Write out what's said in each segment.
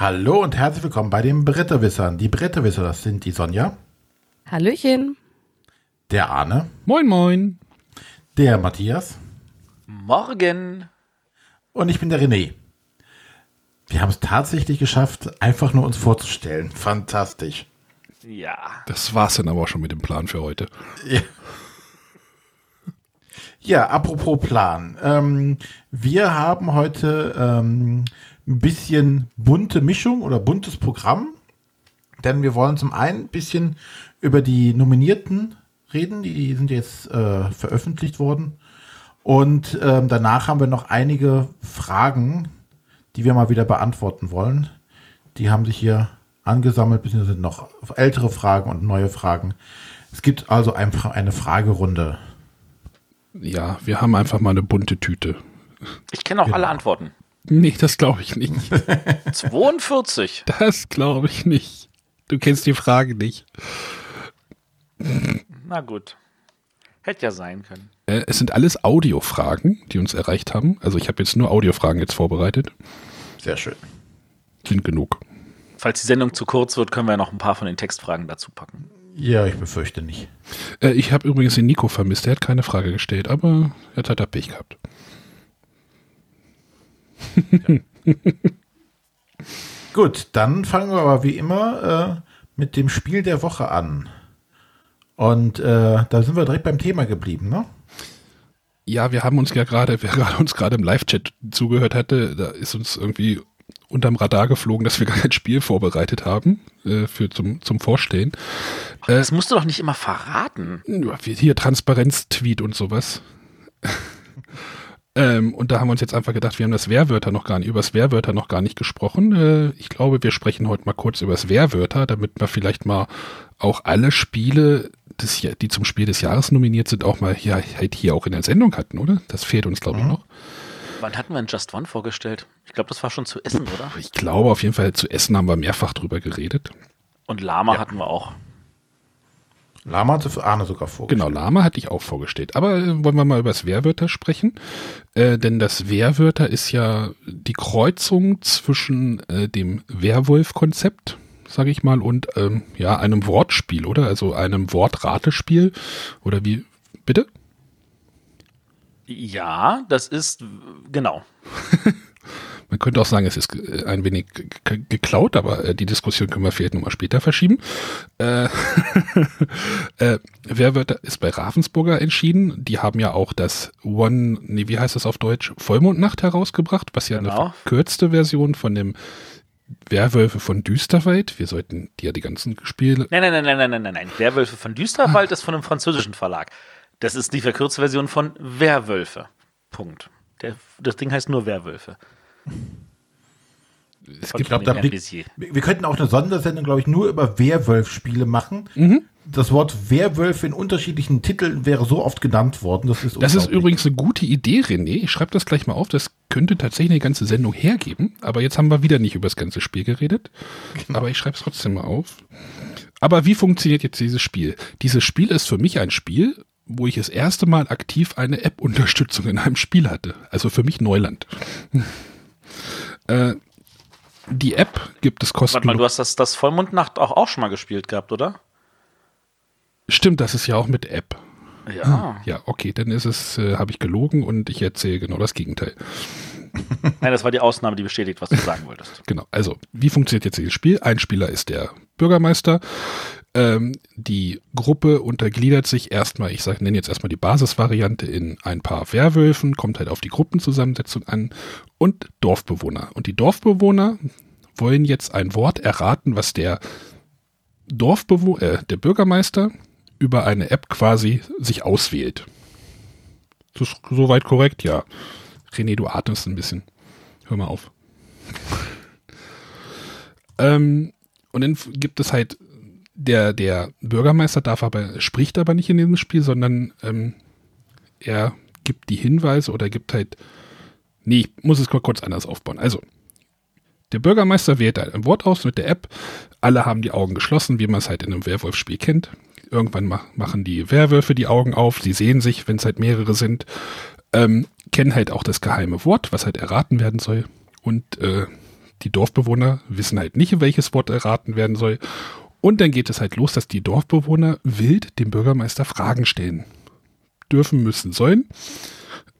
Hallo und herzlich willkommen bei den Bretterwissern. Die Bretterwisser, das sind die Sonja, Hallöchen. der Arne, Moin, moin. der Matthias Morgen. und ich bin der René. Wir haben es tatsächlich geschafft, einfach nur uns vorzustellen. Fantastisch. Ja. Das war's dann aber auch schon mit dem Plan für heute. Ja, ja apropos Plan. Ähm, wir haben heute ähm, ein bisschen bunte Mischung oder buntes Programm. Denn wir wollen zum einen ein bisschen über die Nominierten reden. Die, sind jetzt äh, veröffentlicht worden. Und ähm, danach haben wir noch einige Fragen, die wir mal wieder beantworten wollen. Die haben sich hier angesammelt, beziehungsweise noch ältere Fragen und neue Fragen. Es gibt also einfach eine Fragerunde. Ja, wir haben einfach mal eine bunte Tüte. Ich kenne auch Genau. alle Antworten. Nee, das glaube ich nicht. 42. Das glaube ich nicht. Du kennst die Frage nicht. Na gut. Hätte ja sein können. Äh, es sind alles Audiofragen, die uns erreicht haben. Also ich habe jetzt nur Audiofragen jetzt vorbereitet. Sehr schön. Sind genug. Falls die Sendung zu kurz wird, können wir noch ein paar von den Textfragen dazu packen. Ja, ich befürchte nicht. Äh, ich habe übrigens den Nico vermisst. Der hat keine Frage gestellt, aber jetzt hat er Pech gehabt. Gut, dann fangen wir aber wie immer äh, mit dem Spiel der Woche an. Und äh, da sind wir direkt beim Thema geblieben, ne? Ja, wir haben uns ja gerade, wer gerade uns gerade im Live-Chat zugehört hatte, da ist uns irgendwie unterm Radar geflogen, dass wir gar kein Spiel vorbereitet haben äh, für zum, zum Vorstellen. Äh, Das musst du doch nicht immer verraten. Hier Transparenz-Tweet und sowas. ähm, und da haben wir uns jetzt einfach gedacht, wir haben das Wehrwörter noch gar nicht, über das Wehrwörter noch gar nicht gesprochen. Äh, ich glaube, wir sprechen heute mal kurz über das Wehrwörter, damit wir vielleicht mal auch alle Spiele, des, Ja- die zum Spiel des Jahres nominiert sind, auch mal hier, halt hier auch in der Sendung hatten, oder? Das fehlt uns, glaube ich, noch. Wann hatten wir ein Just One vorgestellt? Ich glaube, das war schon zu essen, oder? Ich glaube, auf jeden Fall zu Essen haben wir mehrfach drüber geredet. Und Lama hatten wir auch. Lama hat sie für Arne sogar vorgestellt. Genau, Lama hatte ich auch vorgestellt. Aber äh, wollen wir mal über das Wehrwörter sprechen? Äh, denn das Wehrwörter ist ja die Kreuzung zwischen äh, dem Werwolf-Konzept, sage ich mal, und ähm, ja, einem Wortspiel, oder? Also einem Wortratespiel. Oder wie, bitte? Ja, das ist, genau. Man könnte auch sagen, es ist äh, ein wenig ge- ge- geklaut, aber äh, die Diskussion können wir vielleicht nochmal später verschieben. Äh, äh, Wehrwörter ist bei Ravensburger entschieden. Die haben ja auch das One, nee, wie heißt das auf Deutsch? Vollmondnacht herausgebracht, was ja eine Genau. verkürzte Version von dem Werwölfe von Düsterwald. Wir sollten die ja die ganzen Spiele. Nein, nein, nein, nein, nein, nein, nein, nein. Werwölfe von Düsterwald ist von einem französischen Verlag. Das ist die verkürzte Version von Werwölfe. Punkt. Der, das Ding heißt nur Werwölfe. Es gibt, glaub, da. Wir wir könnten auch eine Sondersendung, glaube ich, nur über Werwolf-Spiele machen. Das Wort Werwölfe in unterschiedlichen Titeln wäre so oft genannt worden. Das ist, Das ist übrigens eine gute Idee, René. Ich schreibe das gleich mal auf. Das könnte tatsächlich eine ganze Sendung hergeben. Aber jetzt haben wir wieder nicht über das ganze Spiel geredet. Aber ich schreibe es trotzdem mal auf. Aber wie funktioniert jetzt dieses Spiel? Dieses Spiel ist für mich ein Spiel, wo ich das erste Mal aktiv eine App-Unterstützung in einem Spiel hatte. Also für mich Neuland. Äh, die App gibt es Warte mal, kostenlos. du hast das, das Vollmondnacht auch, auch schon mal gespielt gehabt, oder? Stimmt, das ist ja auch mit App. Ja. Ja, okay, dann ist es, äh, habe ich gelogen und ich erzähle genau das Gegenteil. Nein, das war die Ausnahme, die bestätigt, was du sagen wolltest. Genau, also wie funktioniert jetzt dieses Spiel? Ein Spieler ist der Bürgermeister. Ähm, die Gruppe untergliedert sich erstmal, ich nenne jetzt erstmal die Basisvariante in ein paar Werwölfen, kommt halt auf die Gruppenzusammensetzung an und Dorfbewohner. Und die Dorfbewohner wollen jetzt ein Wort erraten, was der Dorfbewohner, äh, der Bürgermeister über eine App quasi sich auswählt. Das ist soweit korrekt, ja. René, du atmest ein bisschen. Hör mal auf. ähm, und dann gibt es halt, der, der Bürgermeister darf aber, spricht aber nicht in diesem Spiel, sondern ähm, er gibt die Hinweise oder gibt halt, nee, ich muss es mal kurz anders aufbauen. Also, der Bürgermeister wählt halt ein Wort aus mit der App. Alle haben die Augen geschlossen, wie man es halt in einem Werwolf-Spiel kennt. Irgendwann ma machen die Werwölfe die Augen auf, sie sehen sich, wenn es halt mehrere sind, ähm, kennen halt auch das geheime Wort, was halt erraten werden soll. Und äh, die Dorfbewohner wissen halt nicht, welches Wort erraten werden soll. Und dann geht es halt los, dass die Dorfbewohner wild dem Bürgermeister Fragen stellen. Dürfen, müssen, sollen.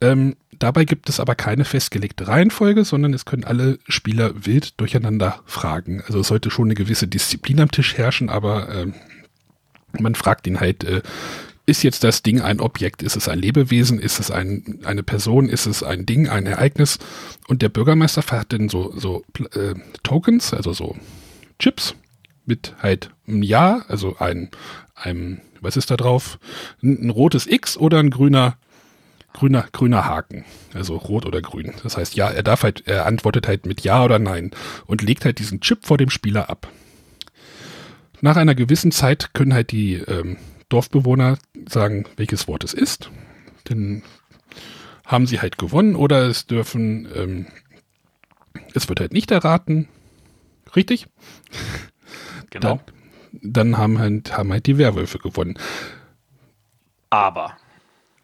Ähm, dabei gibt es aber keine festgelegte Reihenfolge, sondern es können alle Spieler wild durcheinander fragen. Also es sollte schon eine gewisse Disziplin am Tisch herrschen, aber ähm, man fragt ihn halt, äh, ist jetzt das Ding ein Objekt? Ist es ein Lebewesen? Ist es ein, eine Person? Ist es ein Ding, ein Ereignis? Und der Bürgermeister hat dann so, so äh, Tokens, also so Chips mit halt einem Ja, also ein, einem, was ist da drauf? Ein, ein rotes X oder ein grüner, grüner, grüner Haken. Also rot oder grün. Das heißt, ja, er darf halt, er antwortet halt mit Ja oder Nein und legt halt diesen Chip vor dem Spieler ab. Nach einer gewissen Zeit können halt die ähm, Dorfbewohner sagen, welches Wort es ist. Dann haben sie halt gewonnen oder es dürfen, ähm, es wird halt nicht erraten. Richtig? Genau. Dann, dann haben, halt, haben halt die Werwölfe gewonnen. Aber.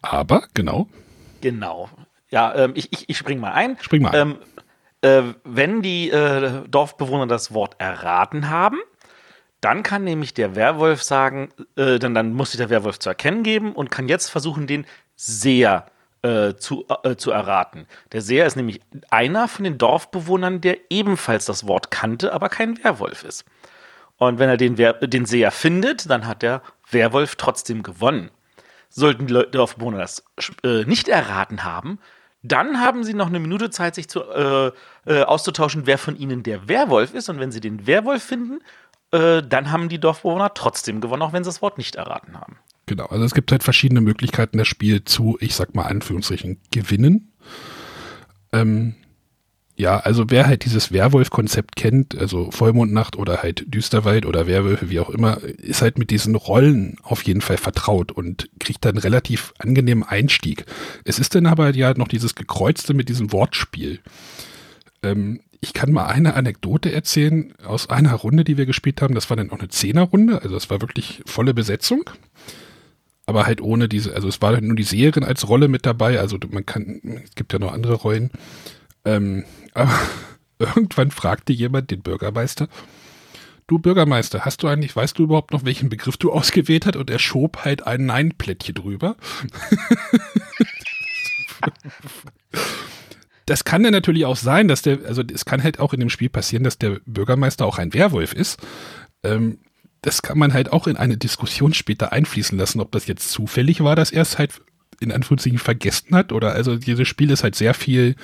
Aber, genau. Genau. Ja, ähm, ich, ich, ich spring mal ein. Spring mal ein. Ähm, äh, wenn die äh, Dorfbewohner das Wort erraten haben, dann kann nämlich der Werwolf sagen, äh, dann, dann muss sich der Werwolf zu erkennen geben und kann jetzt versuchen, den Seher äh, zu, äh, zu erraten. Der Seher ist nämlich einer von den Dorfbewohnern, der ebenfalls das Wort kannte, aber kein Werwolf ist. Und wenn er den, Wer den Seher findet, dann hat der Werwolf trotzdem gewonnen. Sollten die Dorfbewohner das äh, nicht erraten haben, dann haben sie noch eine Minute Zeit, sich zu, äh, äh, auszutauschen, wer von ihnen der Werwolf ist. Und wenn sie den Werwolf finden, äh, dann haben die Dorfbewohner trotzdem gewonnen, auch wenn sie das Wort nicht erraten haben. Genau, also es gibt halt verschiedene Möglichkeiten, das Spiel zu, ich sag mal, Anführungsstrichen, gewinnen. Ähm, ja, also wer halt dieses Werwolf-Konzept kennt, also Vollmondnacht oder halt Düsterwald oder Werwölfe, wie auch immer, ist halt mit diesen Rollen auf jeden Fall vertraut und kriegt dann relativ angenehmen Einstieg. Es ist dann aber ja noch dieses Gekreuzte mit diesem Wortspiel. Ähm, ich kann mal eine Anekdote erzählen aus einer Runde, die wir gespielt haben. Das war dann auch eine Zehnerrunde, also es war wirklich volle Besetzung. Aber halt ohne diese, also es war halt nur die Seherin als Rolle mit dabei, also man kann, es gibt ja noch andere Rollen. Ähm, aber irgendwann fragte jemand den Bürgermeister, du Bürgermeister, hast du eigentlich, weißt du überhaupt noch, welchen Begriff du ausgewählt hast? Und er schob halt ein Nein-Plättchen drüber. das kann dann natürlich auch sein, dass der, also es kann halt auch in dem Spiel passieren, dass der Bürgermeister auch ein Werwolf ist. Ähm, das kann man halt auch in eine Diskussion später einfließen lassen, ob das jetzt zufällig war, dass er es halt in Anführungszeichen vergessen hat oder also dieses Spiel ist halt sehr viel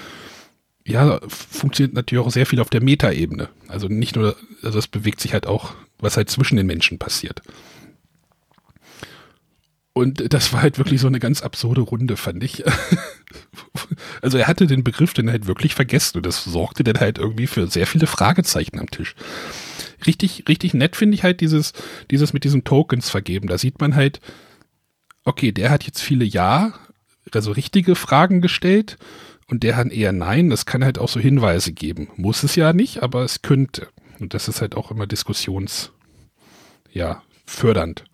ja, funktioniert natürlich auch sehr viel auf der Metaebene. Also nicht nur, also es bewegt sich halt auch, was halt zwischen den Menschen passiert. Und das war halt wirklich so eine ganz absurde Runde, fand ich. also er hatte den Begriff dann halt wirklich vergessen und das sorgte dann halt irgendwie für sehr viele Fragezeichen am Tisch. Richtig, richtig nett finde ich halt dieses, dieses mit diesen Tokens vergeben. Da sieht man halt, okay, der hat jetzt viele Ja, also richtige Fragen gestellt und der hat eher Nein. Das kann halt auch so Hinweise geben. Muss es ja nicht, aber es könnte. Und das ist halt auch immer diskussions, ja, fördernd.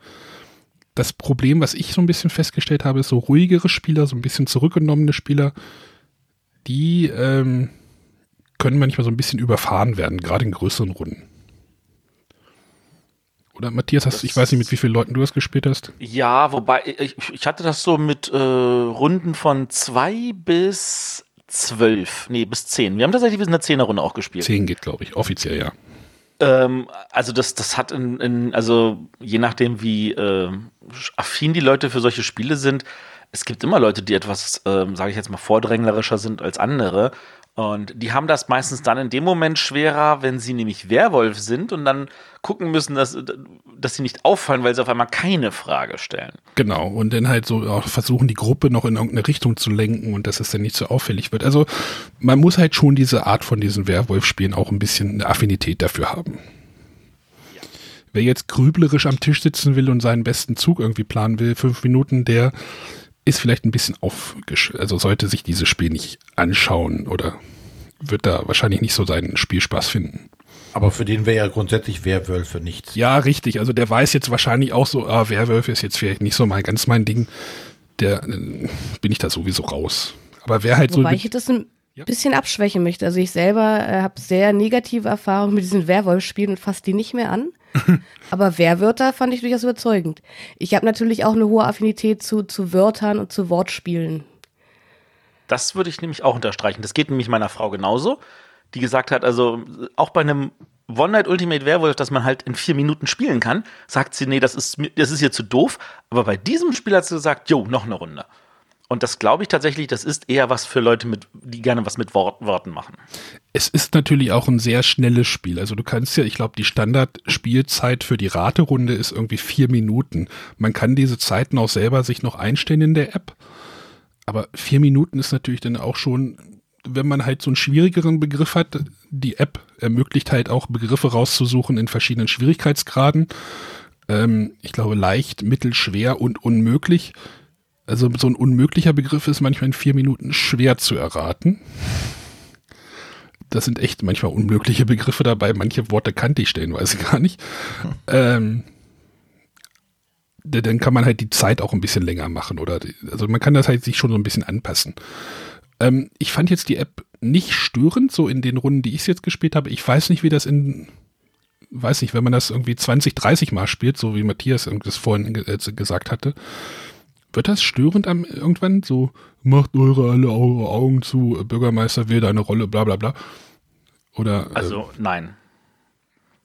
Das Problem, was ich so ein bisschen festgestellt habe, ist so ruhigere Spieler, so ein bisschen zurückgenommene Spieler, die ähm, können manchmal so ein bisschen überfahren werden, gerade in größeren Runden. Oder Matthias, hast, ich weiß nicht, mit wie vielen Leuten du das gespielt hast. Ja, wobei, ich, ich hatte das so mit äh, Runden von zwei bis zwölf, nee, bis zehn. Wir haben tatsächlich bis in der Zehnerrunde auch gespielt. Zehn geht, glaube ich, offiziell, ja. Ähm, also das, das hat in, in, also je nachdem, wie äh, affin die Leute für solche Spiele sind, es gibt immer Leute, die etwas, ähm, sage ich jetzt mal, vordränglerischer sind als andere. Und die haben das meistens dann in dem Moment schwerer, wenn sie nämlich Werwolf sind und dann gucken müssen, dass, dass sie nicht auffallen, weil sie auf einmal keine Frage stellen. Genau, und dann halt so auch versuchen, die Gruppe noch in irgendeine Richtung zu lenken und dass es dann nicht so auffällig wird. Also man muss halt schon diese Art von diesen Werwolf-Spielen auch ein bisschen eine Affinität dafür haben. Ja. Wer jetzt grüblerisch am Tisch sitzen will und seinen besten Zug irgendwie planen will, fünf Minuten, der ist vielleicht ein bisschen aufgesch... Also sollte sich dieses Spiel nicht anschauen oder wird da wahrscheinlich nicht so seinen Spielspaß finden. Aber für den wäre ja grundsätzlich Werwölfe nichts. Ja, richtig. Also der weiß jetzt wahrscheinlich auch so, ah, Werwölfe ist jetzt vielleicht nicht so mal ganz mein Ding. Der äh, bin ich da sowieso raus. Aber wer halt Wobei so. ich das ein, ja. bisschen abschwächen möchte. Also ich selber äh, habe sehr negative Erfahrungen mit diesen Werwolf-Spielen und fasse die nicht mehr an. Aber Wehrwörter fand ich durchaus überzeugend. Ich habe natürlich auch eine hohe Affinität zu, zu Wörtern und zu Wortspielen. Das würde ich nämlich auch unterstreichen. Das geht nämlich meiner Frau genauso, die gesagt hat, also auch bei einem One Night Ultimate Werewolf, das man halt in vier Minuten spielen kann, sagt sie, nee, das ist, das ist hier zu doof. Aber bei diesem Spiel hat sie gesagt, jo, noch eine Runde. Und das glaube ich tatsächlich, das ist eher was für Leute, mit, die gerne was mit Wort, Worten machen. Es ist natürlich auch ein sehr schnelles Spiel. Also du kannst ja, ich glaube, die Standardspielzeit für die Raterunde ist irgendwie vier Minuten. Man kann diese Zeiten auch selber sich noch einstellen in der App. Aber vier Minuten ist natürlich dann auch schon, wenn man halt so einen schwierigeren Begriff hat, die App ermöglicht halt auch Begriffe rauszusuchen in verschiedenen Schwierigkeitsgraden. Ähm, ich glaube leicht, mittel, schwer und unmöglich. Also so ein unmöglicher Begriff ist manchmal in vier Minuten schwer zu erraten. Das sind echt manchmal unmögliche Begriffe dabei. Manche Worte kannte ich stellenweise gar nicht. Ähm, dann kann man halt die Zeit auch ein bisschen länger machen oder also man kann das halt sich schon so ein bisschen anpassen. Ähm, ich fand jetzt die App nicht störend, so in den Runden, die ich jetzt gespielt habe. Ich weiß nicht, wie das in, weiß nicht, wenn man das irgendwie 20, 30 Mal spielt, so wie Matthias das vorhin äh, gesagt hatte, wird das störend am irgendwann? So, macht eure alle eure Augen zu, Bürgermeister will deine Rolle, bla bla bla. Oder. Äh, also, nein.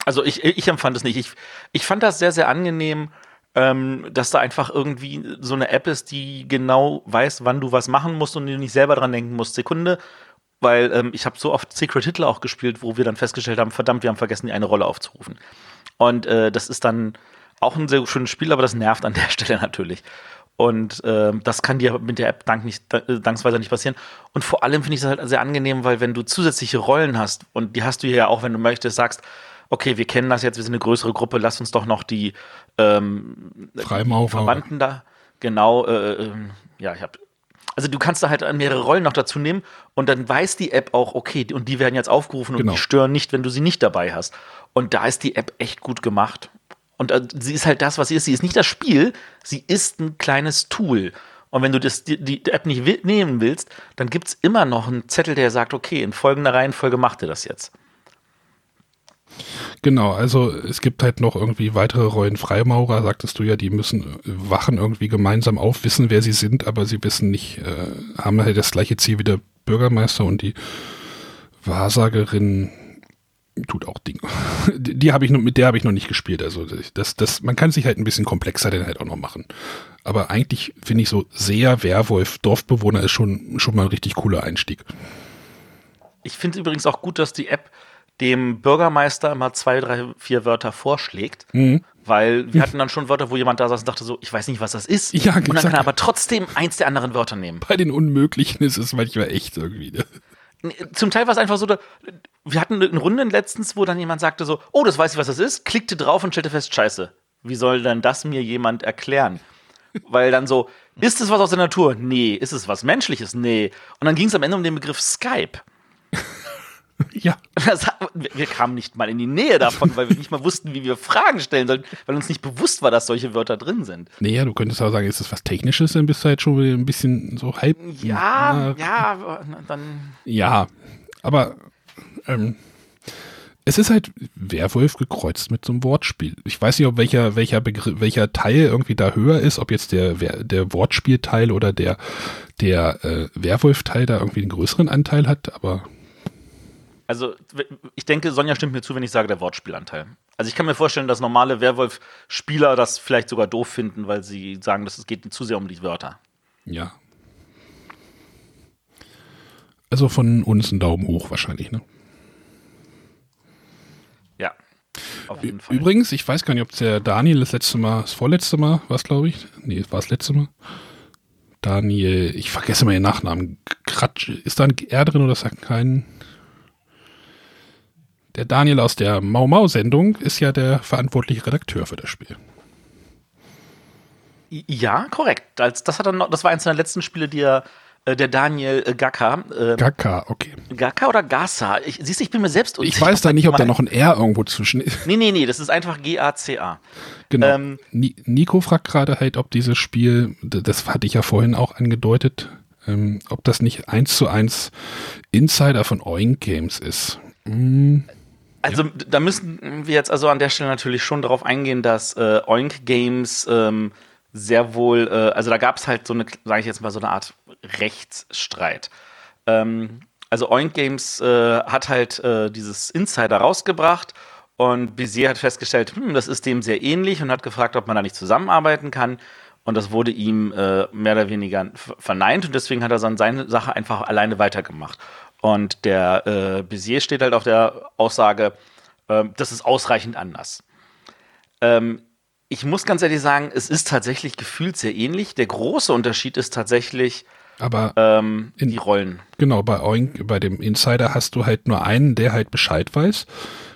Also ich, ich empfand es nicht. Ich, ich fand das sehr, sehr angenehm, ähm, dass da einfach irgendwie so eine App ist, die genau weiß, wann du was machen musst und du nicht selber dran denken musst. Sekunde, weil ähm, ich habe so oft Secret Hitler auch gespielt, wo wir dann festgestellt haben, verdammt, wir haben vergessen, die eine Rolle aufzurufen. Und äh, das ist dann auch ein sehr schönes Spiel, aber das nervt an der Stelle natürlich. Und äh, das kann dir mit der App dank nicht, äh, dankensweise nicht passieren. Und vor allem finde ich es halt sehr angenehm, weil wenn du zusätzliche Rollen hast, und die hast du ja auch, wenn du möchtest, sagst, okay, wir kennen das jetzt, wir sind eine größere Gruppe, lass uns doch noch die ähm, Freimaurer. Verwandten da, genau, äh, äh, ja, ich habe also du kannst da halt mehrere Rollen noch dazu nehmen und dann weiß die App auch, okay, und die werden jetzt aufgerufen und genau. die stören nicht, wenn du sie nicht dabei hast. Und da ist die App echt gut gemacht. Und äh, sie ist halt das, was sie ist. Sie ist nicht das Spiel, sie ist ein kleines Tool. Und wenn du das, die, die App nicht nehmen willst, dann gibt es immer noch einen Zettel, der sagt, okay, in folgender Reihenfolge macht ihr das jetzt. Genau, also es gibt halt noch irgendwie weitere Rollen Freimaurer, sagtest du ja, die müssen wachen irgendwie gemeinsam auf, wissen, wer sie sind, aber sie wissen nicht, äh, haben halt das gleiche Ziel wie der Bürgermeister und die Wahrsagerin tut auch Dinge. Die, habe ich noch, mit der habe ich noch nicht gespielt. Also das, das, man kann sich halt ein bisschen komplexer dann halt auch noch machen. Aber eigentlich finde ich so sehr Werwolf Dorfbewohner ist schon schon mal ein richtig cooler Einstieg. Ich finde übrigens auch gut, dass die App dem Bürgermeister immer zwei, drei, vier Wörter vorschlägt. Mhm. Weil wir hatten dann schon Wörter, wo jemand da saß und dachte so, ich weiß nicht, was das ist. Ja, und dann kann er aber trotzdem eins der anderen Wörter nehmen. Bei den Unmöglichen ist es manchmal echt irgendwie. Ne? Zum Teil war es einfach so, wir hatten eine Runde letztens, wo dann jemand sagte so, oh, das weiß ich, was das ist, klickte drauf und stellte fest, scheiße, wie soll denn das mir jemand erklären? Weil dann so, ist es was aus der Natur? Nee. Ist es was Menschliches? Nee. Und dann ging es am Ende um den Begriff Skype. Ja. Das, wir kamen nicht mal in die Nähe davon, weil wir nicht mal wussten, wie wir Fragen stellen sollen, weil uns nicht bewusst war, dass solche Wörter drin sind. Naja, du könntest auch sagen, ist das was Technisches, dann bist du halt schon ein bisschen so halb. Ja, na, ja, dann. Ja, aber ähm, es ist halt Werwolf gekreuzt mit so einem Wortspiel. Ich weiß nicht, ob welcher, welcher Begriff, welcher Teil irgendwie da höher ist, ob jetzt der, der Wortspielteil oder der, der äh, Werwolf-Teil da irgendwie einen größeren Anteil hat, aber also, ich denke, Sonja stimmt mir zu, wenn ich sage, der Wortspielanteil. Also, ich kann mir vorstellen, dass normale Werwolf-Spieler das vielleicht sogar doof finden, weil sie sagen, dass es geht zu sehr um die Wörter. Ja. Also von uns ein Daumen hoch wahrscheinlich, ne? Ja. Auf jeden Fall. Übrigens, ich weiß gar nicht, ob der Daniel das letzte Mal, das vorletzte Mal war es, glaube ich. Nee, war das letzte Mal. Daniel, ich vergesse mal ihren Nachnamen. Kratsch, ist da ein R drin oder ist da kein? Der Daniel aus der Mau Mau Sendung ist ja der verantwortliche Redakteur für das Spiel. Ja, korrekt. Das, das, hat er noch, das war eines der letzten Spiele, die er, äh, der Daniel Gaka. Äh, Gaka, okay. Gaka oder Gassa? Ich, siehst du, ich bin mir selbst unsicher. Ich weiß da nicht, ob da noch ein R irgendwo zwischen ist. Nee, nee, nee, das ist einfach G-A-C-A. Genau. Ähm, Nico fragt gerade halt, ob dieses Spiel, das hatte ich ja vorhin auch angedeutet, ähm, ob das nicht eins zu eins Insider von Oink Games ist. Hm, Also da müssen wir jetzt also an der Stelle natürlich schon darauf eingehen, dass äh, Oink Games ähm, sehr wohl, äh, also da gab es halt so eine, sage ich jetzt mal, so eine Art Rechtsstreit. Ähm, also Oink Games äh, hat halt äh, dieses Insider rausgebracht und Bizier hat festgestellt, hm, das ist dem sehr ähnlich und hat gefragt, ob man da nicht zusammenarbeiten kann. Und das wurde ihm äh, mehr oder weniger verneint und deswegen hat er dann seine Sache einfach alleine weitergemacht. Und der äh, Bizier steht halt auf der Aussage, äh, das ist ausreichend anders. Ähm, ich muss ganz ehrlich sagen, es ist tatsächlich gefühlt sehr ähnlich. Der große Unterschied ist tatsächlich aber ähm, In- die Rollen. genau, bei Oink, bei dem Insider hast du halt nur einen, der halt Bescheid weiß.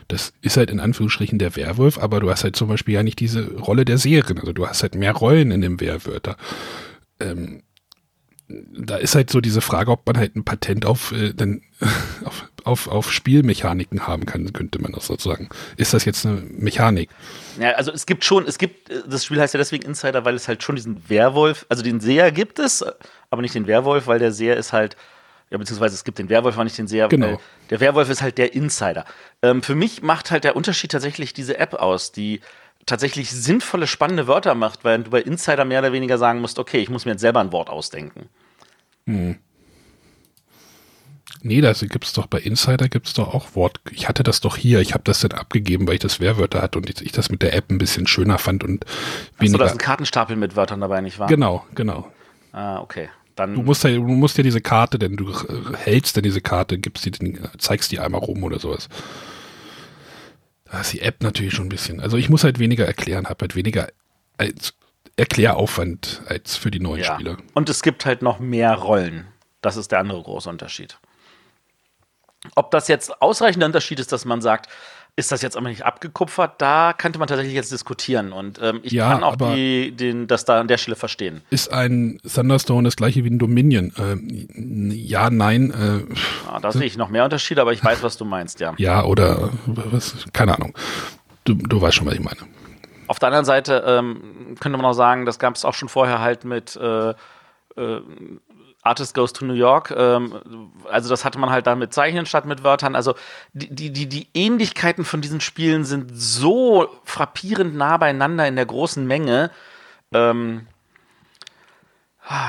Das ist halt in Anführungsstrichen der Werwolf, aber du hast halt zum Beispiel ja nicht diese Rolle der Seherin. Also du hast halt mehr Rollen in dem Werwörter. Ähm, da ist halt so diese Frage, ob man halt ein Patent auf, äh, dann, auf, auf, auf Spielmechaniken haben kann, könnte man das sozusagen. Ist das jetzt eine Mechanik? Ja, also es gibt schon, es gibt, das Spiel heißt ja deswegen Insider, weil es halt schon diesen Werwolf, also den Seher gibt es, aber nicht den Werwolf, weil der Seher ist halt, ja, beziehungsweise es gibt den Werwolf, aber nicht den Seher. Genau. weil Der Werwolf ist halt der Insider. Ähm, für mich macht halt der Unterschied tatsächlich diese App aus, die tatsächlich sinnvolle, spannende Wörter macht, weil du bei Insider mehr oder weniger sagen musst, okay, ich muss mir jetzt selber ein Wort ausdenken. Nee, da gibt's doch bei Insider gibt's doch auch Wort. Ich hatte das doch hier. Ich habe das dann abgegeben, weil ich das Werwörter hatte und ich das mit der App ein bisschen schöner fand und weniger. da ist ein Kartenstapel mit Wörtern dabei, nicht wahr? genau, genau. Ah, okay. Dann, Du musst ja, du musst ja diese Karte, denn du äh, hältst dann diese Karte, gibst die, zeigst die einmal rum oder sowas. Da ist die App natürlich schon ein bisschen. Also ich muss halt weniger erklären, habe halt weniger als Erkläraufwand als für die neuen ja. Spieler. Und es gibt halt noch mehr Rollen. Das ist der andere große Unterschied. Ob das jetzt ausreichender Unterschied ist, dass man sagt, ist das jetzt aber nicht abgekupfert, da könnte man tatsächlich jetzt diskutieren. Und ähm, ich Ja, kann auch die, den, das da an der Stelle verstehen. Ist ein Thunderstone das gleiche wie ein Dominion? Ähm, ja, nein, äh, Ah, da sehe ich noch mehr Unterschiede, aber ich weiß, was du meinst, ja. ja oder was? Keine Ahnung. Du, du weißt schon, was ich meine. Auf der anderen Seite ähm, könnte man auch sagen, das gab es auch schon vorher halt mit äh, äh, Artist Goes to New York. Ähm, also das hatte man halt dann mit Zeichnen statt mit Wörtern. Also die, die, die, Ähnlichkeiten von diesen Spielen sind so frappierend nah beieinander in der großen Menge. Ähm,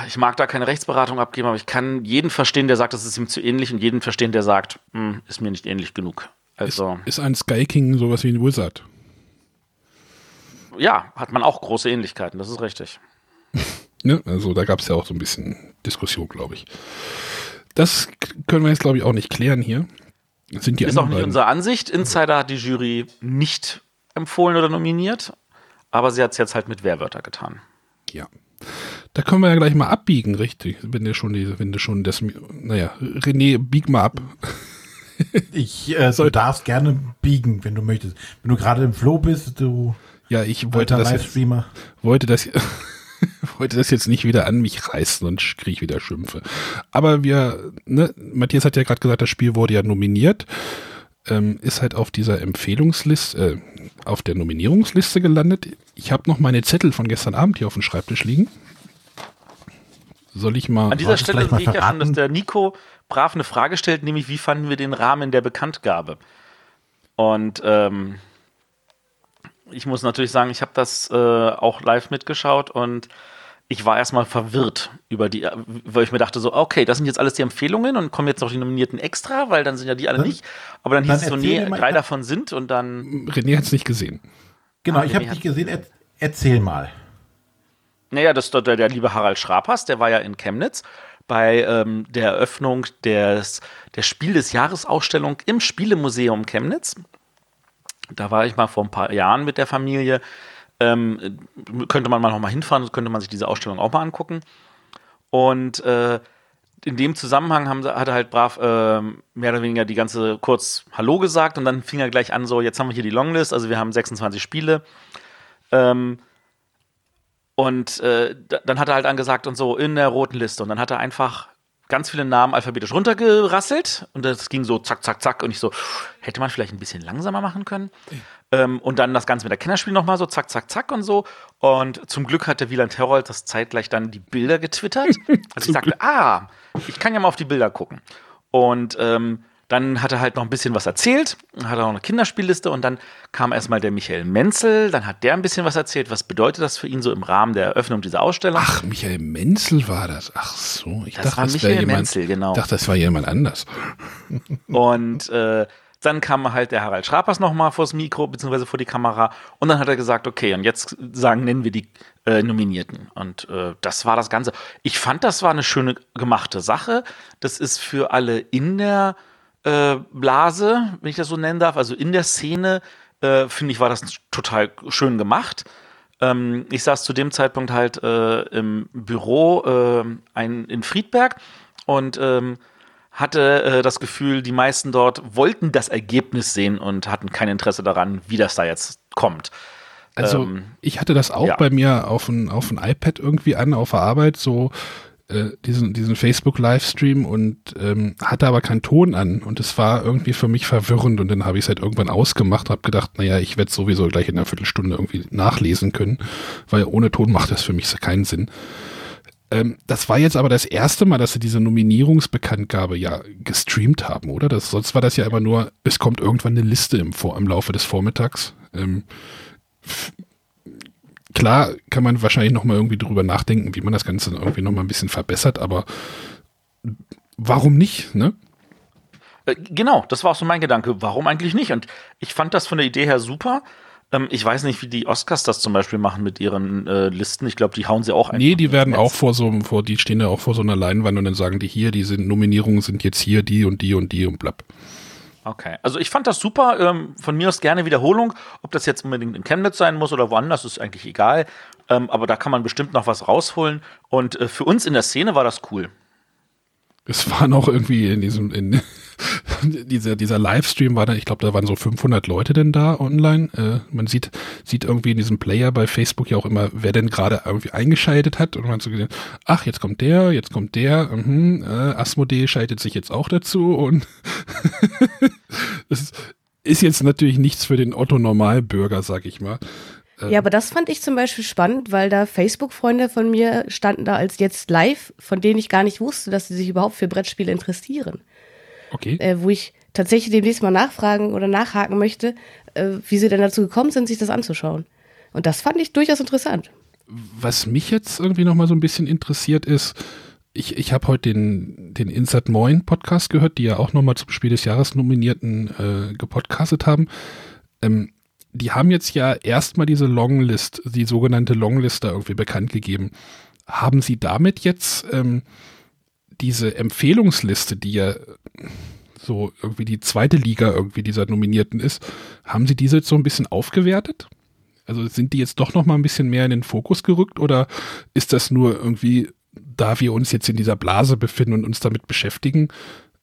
ich mag da keine Rechtsberatung abgeben, aber ich kann jeden verstehen, der sagt, das ist ihm zu ähnlich und jeden verstehen, der sagt, "Hm, ist mir nicht ähnlich genug. Also Ist ein Sky King sowas wie ein Wizard? ja, hat man auch große Ähnlichkeiten, das ist richtig. Ne? Also da gab es ja auch so ein bisschen Diskussion, glaube ich. Das können wir jetzt, glaube ich, auch nicht klären hier. Das sind die Ist auch nicht beiden. unsere Ansicht. Insider hat die Jury nicht empfohlen oder nominiert, aber sie hat es jetzt halt mit Wehrwörter getan. Ja. Da können wir ja gleich mal abbiegen, richtig. Wenn du schon die, wenn du schon das, naja, René, bieg mal ab. Ich, äh, du darfst gerne biegen, wenn du möchtest. Wenn du gerade im Flow bist, du Ja, ich wollte das jetzt, Livestreamer. wollte das, wollte das jetzt nicht wieder an mich reißen und kriege ich wieder Schimpfe. Aber wir, ne, Matthias hat ja gerade gesagt, das Spiel wurde ja nominiert, ähm, ist halt auf dieser Empfehlungsliste, äh, auf der Nominierungsliste gelandet. Ich habe noch meine Zettel von gestern Abend hier auf dem Schreibtisch liegen. Soll ich mal? An dieser Stelle sehe ich ja schon, dass der Nico brav eine Frage stellt, nämlich wie fanden wir den Rahmen der Bekanntgabe? Und ähm, ich muss natürlich sagen, ich habe das äh, auch live mitgeschaut und ich war erstmal verwirrt über die, weil ich mir dachte so, okay, das sind jetzt alles die Empfehlungen und kommen jetzt noch die Nominierten extra, weil dann sind ja die alle nicht. Aber dann hieß dann es so, nee, drei davon sind und dann René hat es nicht gesehen. Genau, Ah, ich habe hat- gesehen. Er, erzähl mal. Naja, das der, der liebe Harald Schrapers, der war ja in Chemnitz bei ähm, der Eröffnung des, der Spiel des Jahres Ausstellung im Spielemuseum Chemnitz. Da war ich mal vor ein paar Jahren mit der Familie. Ähm, könnte man mal noch mal hinfahren, könnte man sich diese Ausstellung auch mal angucken. Und äh, in dem Zusammenhang haben, hat er halt brav ähm, mehr oder weniger die ganze kurz Hallo gesagt und dann fing er gleich an, so, jetzt haben wir hier die Longlist, also wir haben 26 Spiele. Ähm, und äh, da- dann hat er halt angesagt und so in der roten Liste. Und dann hat er einfach ganz viele Namen alphabetisch runtergerasselt. Und das ging so zack, zack, zack. Und ich so, hätte man vielleicht ein bisschen langsamer machen können. Ähm, und dann das Ganze mit der Kennerspiel nochmal so, zack, zack, zack und so. Und zum Glück hatte Wieland Herold das zeitgleich dann die Bilder getwittert. Also ich sagte, ah, ich kann ja mal auf die Bilder gucken. Und ähm, dann hat er halt noch ein bisschen was erzählt, hat er auch eine Kinderspielliste und dann kam erstmal der Michael Menzel, dann hat der ein bisschen was erzählt, was bedeutet das für ihn so im Rahmen der Eröffnung dieser Ausstellung. Ach, Michael Menzel war das. Ach so, ich Das dachte, war das Michael jemand. Menzel, genau. Ich dachte, das war jemand anders. Und äh, dann kam halt der Harald Schrapers nochmal vors Mikro, beziehungsweise vor die Kamera. Und dann hat er gesagt, okay, und jetzt sagen, nennen wir die äh, Nominierten. Und äh, das war das Ganze. Ich fand, das war eine schöne gemachte Sache. Das ist für alle in der äh, Blase, wenn ich das so nennen darf, also in der Szene, äh, finde ich, war das total schön gemacht. Ähm, ich saß zu dem Zeitpunkt halt äh, im Büro äh, ein, in Friedberg und ähm, hatte äh, das Gefühl, die meisten dort wollten das Ergebnis sehen und hatten kein Interesse daran, wie das da jetzt kommt. Also Ähm, ich hatte das auch ja. bei mir auf ein, auf ein iPad irgendwie an, auf der Arbeit, so äh, diesen, diesen Facebook-Livestream und ähm, hatte aber keinen Ton an und es war irgendwie für mich verwirrend und dann habe ich es halt irgendwann ausgemacht, habe gedacht, naja, ich werde sowieso gleich in einer Viertelstunde irgendwie nachlesen können, weil ohne Ton macht das für mich keinen Sinn. Ähm, das war jetzt aber das erste Mal, dass sie diese Nominierungsbekanntgabe ja gestreamt haben, oder? Das, sonst war das ja immer nur, es kommt irgendwann eine Liste im, Vor im Laufe des Vormittags. Ähm, klar kann man wahrscheinlich noch mal irgendwie drüber nachdenken, wie man das Ganze irgendwie noch mal ein bisschen verbessert, aber warum nicht, ne? Äh, Genau, das war auch so mein Gedanke. Warum eigentlich nicht? Und ich fand das von der Idee her super. Ähm, ich weiß nicht, wie die Oscars das zum Beispiel machen mit ihren äh, Listen. Ich glaube, die hauen sie auch einfach Nee, die werden auch vor so, vor, die stehen ja auch vor so einer Leinwand und dann sagen die hier, die sind Nominierungen sind jetzt hier, die und die und die und blapp. Okay, also ich fand das super. Ähm, von mir aus gerne Wiederholung. Ob das jetzt unbedingt in Chemnitz sein muss oder woanders, ist eigentlich egal. Ähm, aber da kann man bestimmt noch was rausholen. Und äh, für uns in der Szene war das cool. Es war noch irgendwie in diesem, in dieser, dieser Livestream war da, ich glaube, da waren so 500 Leute denn da online. Äh, man sieht, sieht irgendwie in diesem Player bei Facebook ja auch immer, wer denn gerade irgendwie eingeschaltet hat. Und man hat so gesehen, ach, jetzt kommt der, jetzt kommt der, mhm, äh, Asmodee schaltet sich jetzt auch dazu und das ist, ist jetzt natürlich nichts für den Otto-Normalbürger, sag ich mal. Ja, aber das fand ich zum Beispiel spannend, weil da Facebook-Freunde von mir standen da als jetzt live, von denen ich gar nicht wusste, dass sie sich überhaupt für Brettspiele interessieren. Okay. Äh, wo ich tatsächlich demnächst mal nachfragen oder nachhaken möchte, äh, wie sie denn dazu gekommen sind, sich das anzuschauen. Und das fand ich durchaus interessant. was mich jetzt irgendwie noch mal so ein bisschen interessiert ist, ich, ich habe heute den, den Insert Moin Podcast gehört, die ja auch noch mal zum Spiel des Jahres nominierten äh, gepodcastet haben. Ähm, die haben jetzt ja erstmal diese Longlist, die sogenannte Longlist da irgendwie bekannt gegeben. Haben Sie damit jetzt ähm, diese Empfehlungsliste, die ja so irgendwie die zweite Liga irgendwie dieser Nominierten ist, haben Sie diese jetzt so ein bisschen aufgewertet? Also sind die jetzt doch noch mal ein bisschen mehr in den Fokus gerückt oder ist das nur irgendwie, da wir uns jetzt in dieser Blase befinden und uns damit beschäftigen,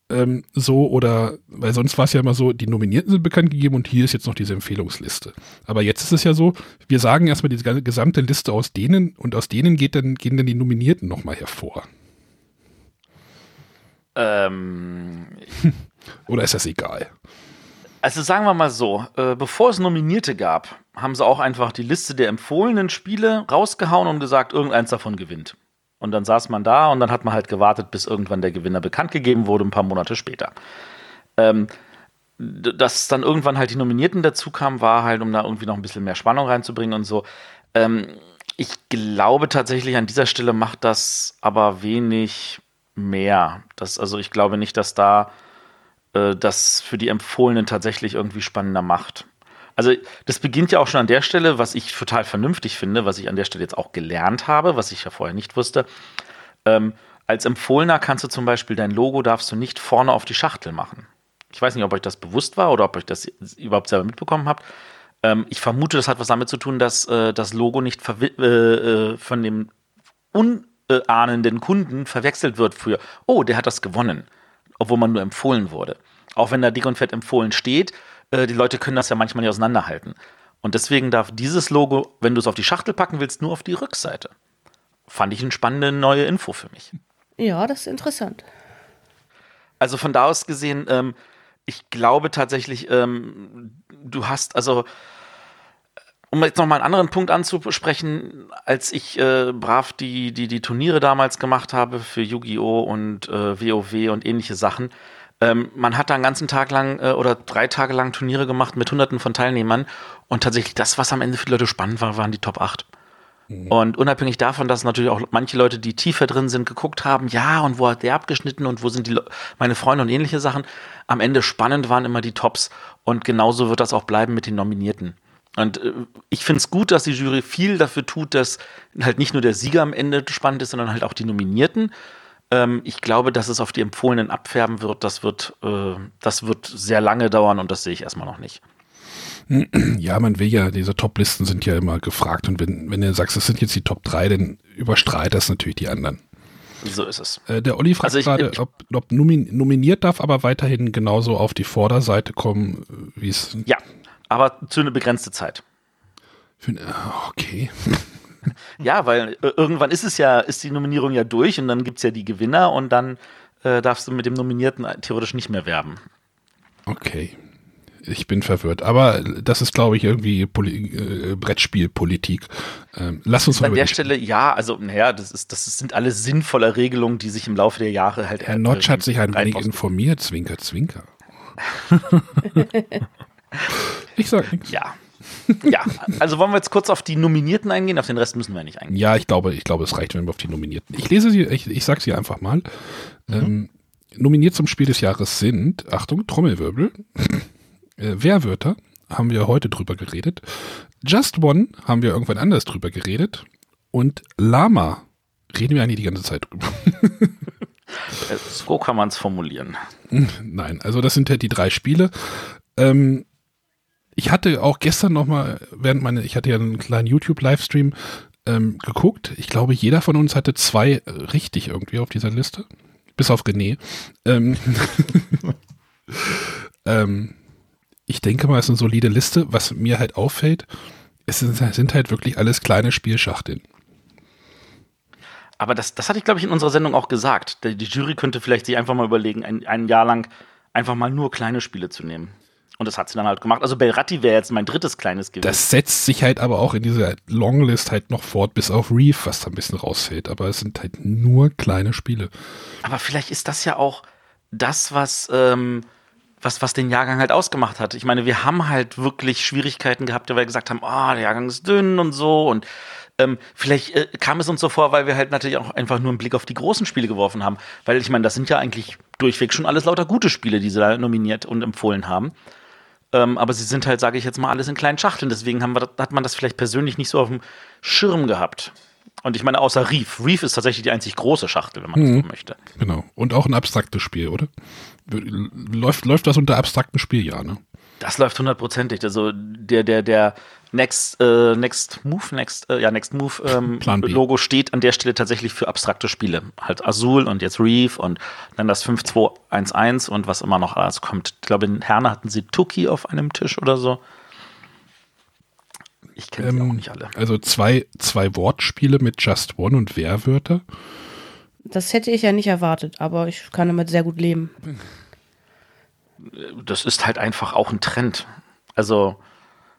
ähm, so oder, weil sonst war es ja immer so, die Nominierten sind bekannt gegeben und hier ist jetzt noch diese Empfehlungsliste. Aber jetzt ist es ja so, wir sagen erstmal die ganze- gesamte Liste aus denen und aus denen geht dann, gehen dann die Nominierten noch mal hervor. Ähm, Oder ist das egal? also sagen wir mal so, äh, bevor es Nominierte gab, haben sie auch einfach die Liste der empfohlenen Spiele rausgehauen und gesagt, irgendeins davon gewinnt. Und dann saß man da und dann hat man halt gewartet, bis irgendwann der Gewinner bekannt gegeben wurde, ein paar Monate später. Ähm, dass dann irgendwann halt die Nominierten dazu kamen, war halt, um da irgendwie noch ein bisschen mehr Spannung reinzubringen und so. Ähm, ich glaube tatsächlich, an dieser Stelle macht das aber wenig mehr. Das, also ich glaube nicht, dass da äh, das für die Empfohlenen tatsächlich irgendwie spannender macht. Also das beginnt ja auch schon an der Stelle, was ich total vernünftig finde, was ich an der Stelle jetzt auch gelernt habe, was ich ja vorher nicht wusste. Ähm, als Empfohlener kannst du zum Beispiel dein Logo darfst du nicht vorne auf die Schachtel machen. Ich weiß nicht, ob euch das bewusst war oder ob euch das überhaupt selber mitbekommen habt. Ähm, ich vermute, das hat was damit zu tun, dass äh, das Logo nicht äh, äh, von dem unahnenden Kunden verwechselt wird für, oh, der hat das gewonnen, obwohl man nur empfohlen wurde. Auch wenn da dick und fett empfohlen steht, die Leute können das ja manchmal nicht auseinanderhalten. Und deswegen darf dieses Logo, wenn du es auf die Schachtel packen willst, nur auf die Rückseite. Fand ich eine spannende neue Info für mich. Ja, das ist interessant. Also von da aus gesehen, ähm, ich glaube tatsächlich, ähm, du hast, also um jetzt noch mal einen anderen Punkt anzusprechen, als ich äh, brav die, die, die Turniere damals gemacht habe für Yu-Gi-Oh! und äh, WoW und ähnliche Sachen, ähm, man hat da einen ganzen Tag lang äh, oder drei Tage lang Turniere gemacht mit hunderten von Teilnehmern und tatsächlich das, was am Ende für die Leute spannend war, waren die Top 8. Mhm. Und unabhängig davon, dass natürlich auch manche Leute, die tiefer drin sind, geguckt haben, ja, und wo hat der abgeschnitten und wo sind die Le meine Freunde und ähnliche Sachen, am Ende spannend waren immer die Tops. Und genauso wird das auch bleiben mit den Nominierten. Und äh, ich finde es gut, dass die Jury viel dafür tut, dass halt nicht nur der Sieger am Ende spannend ist, sondern halt auch die Nominierten. Ähm, ich glaube, dass es auf die Empfohlenen abfärben wird. Das wird, äh, das wird sehr lange dauern und das sehe ich erstmal noch nicht. Ja, man will ja, diese Top-Listen sind ja immer gefragt und wenn, wenn du sagst, es sind jetzt die Top 3, dann überstrahlt das natürlich die anderen. So ist es. Äh, der Olli fragt also gerade, ob, ob nomin nominiert darf, aber weiterhin genauso auf die Vorderseite kommen, wie es. Ja, aber zu einer begrenzten Zeit. Für, okay. ja, weil äh, irgendwann ist es ja, ist die Nominierung ja durch und dann gibt es ja die Gewinner und dann äh, darfst du mit dem Nominierten theoretisch nicht mehr werben. Okay. Ich bin verwirrt. Aber das ist, glaube ich, irgendwie Poli äh, Brettspielpolitik. Ähm, lass uns mal An der Stelle, ja, also, naja, das, ist, das sind alles sinnvolle Regelungen, die sich im Laufe der Jahre halt. Herr Notch hat sich ein wenig informiert, Zwinker, Zwinker. ich sag nichts. Ja. Ja, also wollen wir jetzt kurz auf die Nominierten eingehen, auf den Rest müssen wir nicht eingehen. Ja, ich glaube, ich glaube, es reicht, wenn wir auf die Nominierten. Ich lese sie, ich, ich sag sie einfach mal. Mhm. Ähm, nominiert zum Spiel des Jahres sind, Achtung, Trommelwirbel, äh, Wehrwörter, haben wir heute drüber geredet. Just One haben wir irgendwann anders drüber geredet. Und Lama reden wir eigentlich die ganze Zeit drüber. so kann man es formulieren. Nein, also das sind halt die drei Spiele. Ähm, ich hatte auch gestern noch mal, während meine, ich hatte ja einen kleinen YouTube-Livestream ähm, geguckt. Ich glaube, jeder von uns hatte zwei richtig irgendwie auf dieser Liste. Bis auf René. Ähm, ähm, ich denke mal, es ist eine solide Liste. Was mir halt auffällt, es sind, sind halt wirklich alles kleine Spielschachteln. Aber das, das hatte ich, glaube ich, in unserer Sendung auch gesagt. Die, die Jury könnte vielleicht sich einfach mal überlegen, ein, ein Jahr lang einfach mal nur kleine Spiele zu nehmen. Und das hat sie dann halt gemacht. Also Belratti wäre jetzt mein drittes kleines gewesen. Das setzt sich halt aber auch in dieser Longlist halt noch fort, bis auf Reef, was da ein bisschen rausfällt. Aber es sind halt nur kleine Spiele. Aber vielleicht ist das ja auch das, was, ähm, was, was den Jahrgang halt ausgemacht hat. Ich meine, wir haben halt wirklich Schwierigkeiten gehabt, weil wir gesagt haben, ah, oh, der Jahrgang ist dünn und so. Und ähm, vielleicht äh, kam es uns so vor, weil wir halt natürlich auch einfach nur einen Blick auf die großen Spiele geworfen haben. Weil ich meine, das sind ja eigentlich durchweg schon alles lauter gute Spiele, die sie da nominiert und empfohlen haben. Ähm, aber sie sind halt, sage ich jetzt mal, alles in kleinen Schachteln. Deswegen wir, hat man das vielleicht persönlich nicht so auf dem Schirm gehabt. Und ich meine, außer Reef. Reef ist tatsächlich die einzig große Schachtel, wenn man mhm. das so möchte. Genau. Und auch ein abstraktes Spiel, oder? Läuft, läuft das unter abstrakten Spiel, ja, ne? Das läuft hundertprozentig. Also der, der, der Next, äh, Next Move, Next, äh, ja, Next Move ähm, Logo steht an der Stelle tatsächlich für abstrakte Spiele. Halt Azul und jetzt Reef und dann das 5211 und was immer noch alles kommt. Ich glaube, in Herne hatten sie Tuki auf einem Tisch oder so. Ich kenne ähm, auch nicht alle. Also zwei, zwei Wortspiele mit Just One und Wehrwörter. Das hätte ich ja nicht erwartet, aber ich kann damit sehr gut leben. Das ist halt einfach auch ein Trend. Also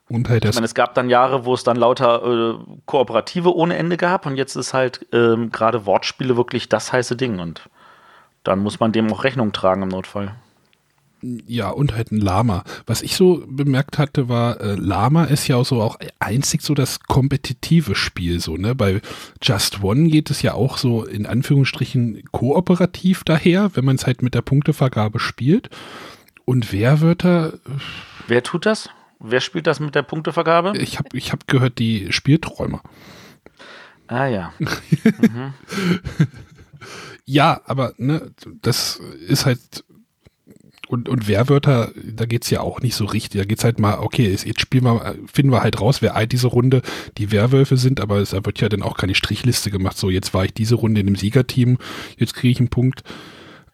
und halt ich meine, es gab dann Jahre, wo es dann lauter äh, Kooperative ohne Ende gab und jetzt ist halt ähm, gerade Wortspiele wirklich das heiße Ding und dann muss man dem auch Rechnung tragen im Notfall. Ja, und halt ein Lama. Was ich so bemerkt hatte, war, äh, Lama ist ja auch so auch einzig so das kompetitive Spiel, so, ne? Bei Just One geht es ja auch so in Anführungsstrichen kooperativ daher, wenn man es halt mit der Punktevergabe spielt. Und Wehrwörter. Äh, Wer tut das? Wer spielt das mit der Punktevergabe? Ich habe ich hab gehört, die Spielträumer. Ah ja. mhm. ja, aber ne, das ist halt und, und Wehrwörter, da geht's ja auch nicht so richtig. Da geht's halt mal, okay, jetzt spielen wir, finden wir halt raus, wer all diese Runde die Werwölfe sind, aber es wird ja dann auch keine Strichliste gemacht. So, jetzt war ich diese Runde in dem Siegerteam, jetzt kriege ich einen Punkt.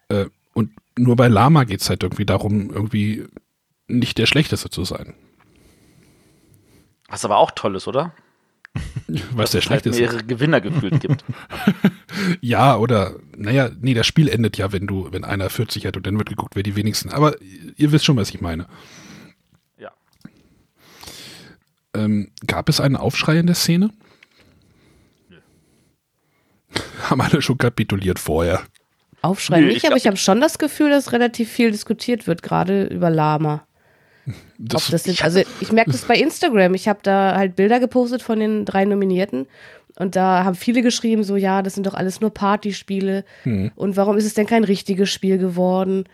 Äh, und nur bei Lama geht's halt irgendwie darum, irgendwie nicht der Schlechteste zu sein. Was aber auch toll ist, oder? Was der schlecht halt ist. mehrere Gewinner gefühlt gibt. ja, oder, naja, nee, das Spiel endet ja, wenn du, wenn einer 40 hat und dann wird geguckt, wer die wenigsten. Aber ihr wisst schon, was ich meine. Ja. Ähm, gab es einen Aufschrei in der Szene? Haben alle schon kapituliert vorher. Aufschrei Nö, nicht, ich aber ich habe schon das Gefühl, dass relativ viel diskutiert wird, gerade über Lama. Das, Ob das sind, also ich merke das bei Instagram. Ich habe da halt Bilder gepostet von den drei Nominierten und da haben viele geschrieben, so ja, das sind doch alles nur Partyspiele und warum ist es denn kein richtiges Spiel geworden?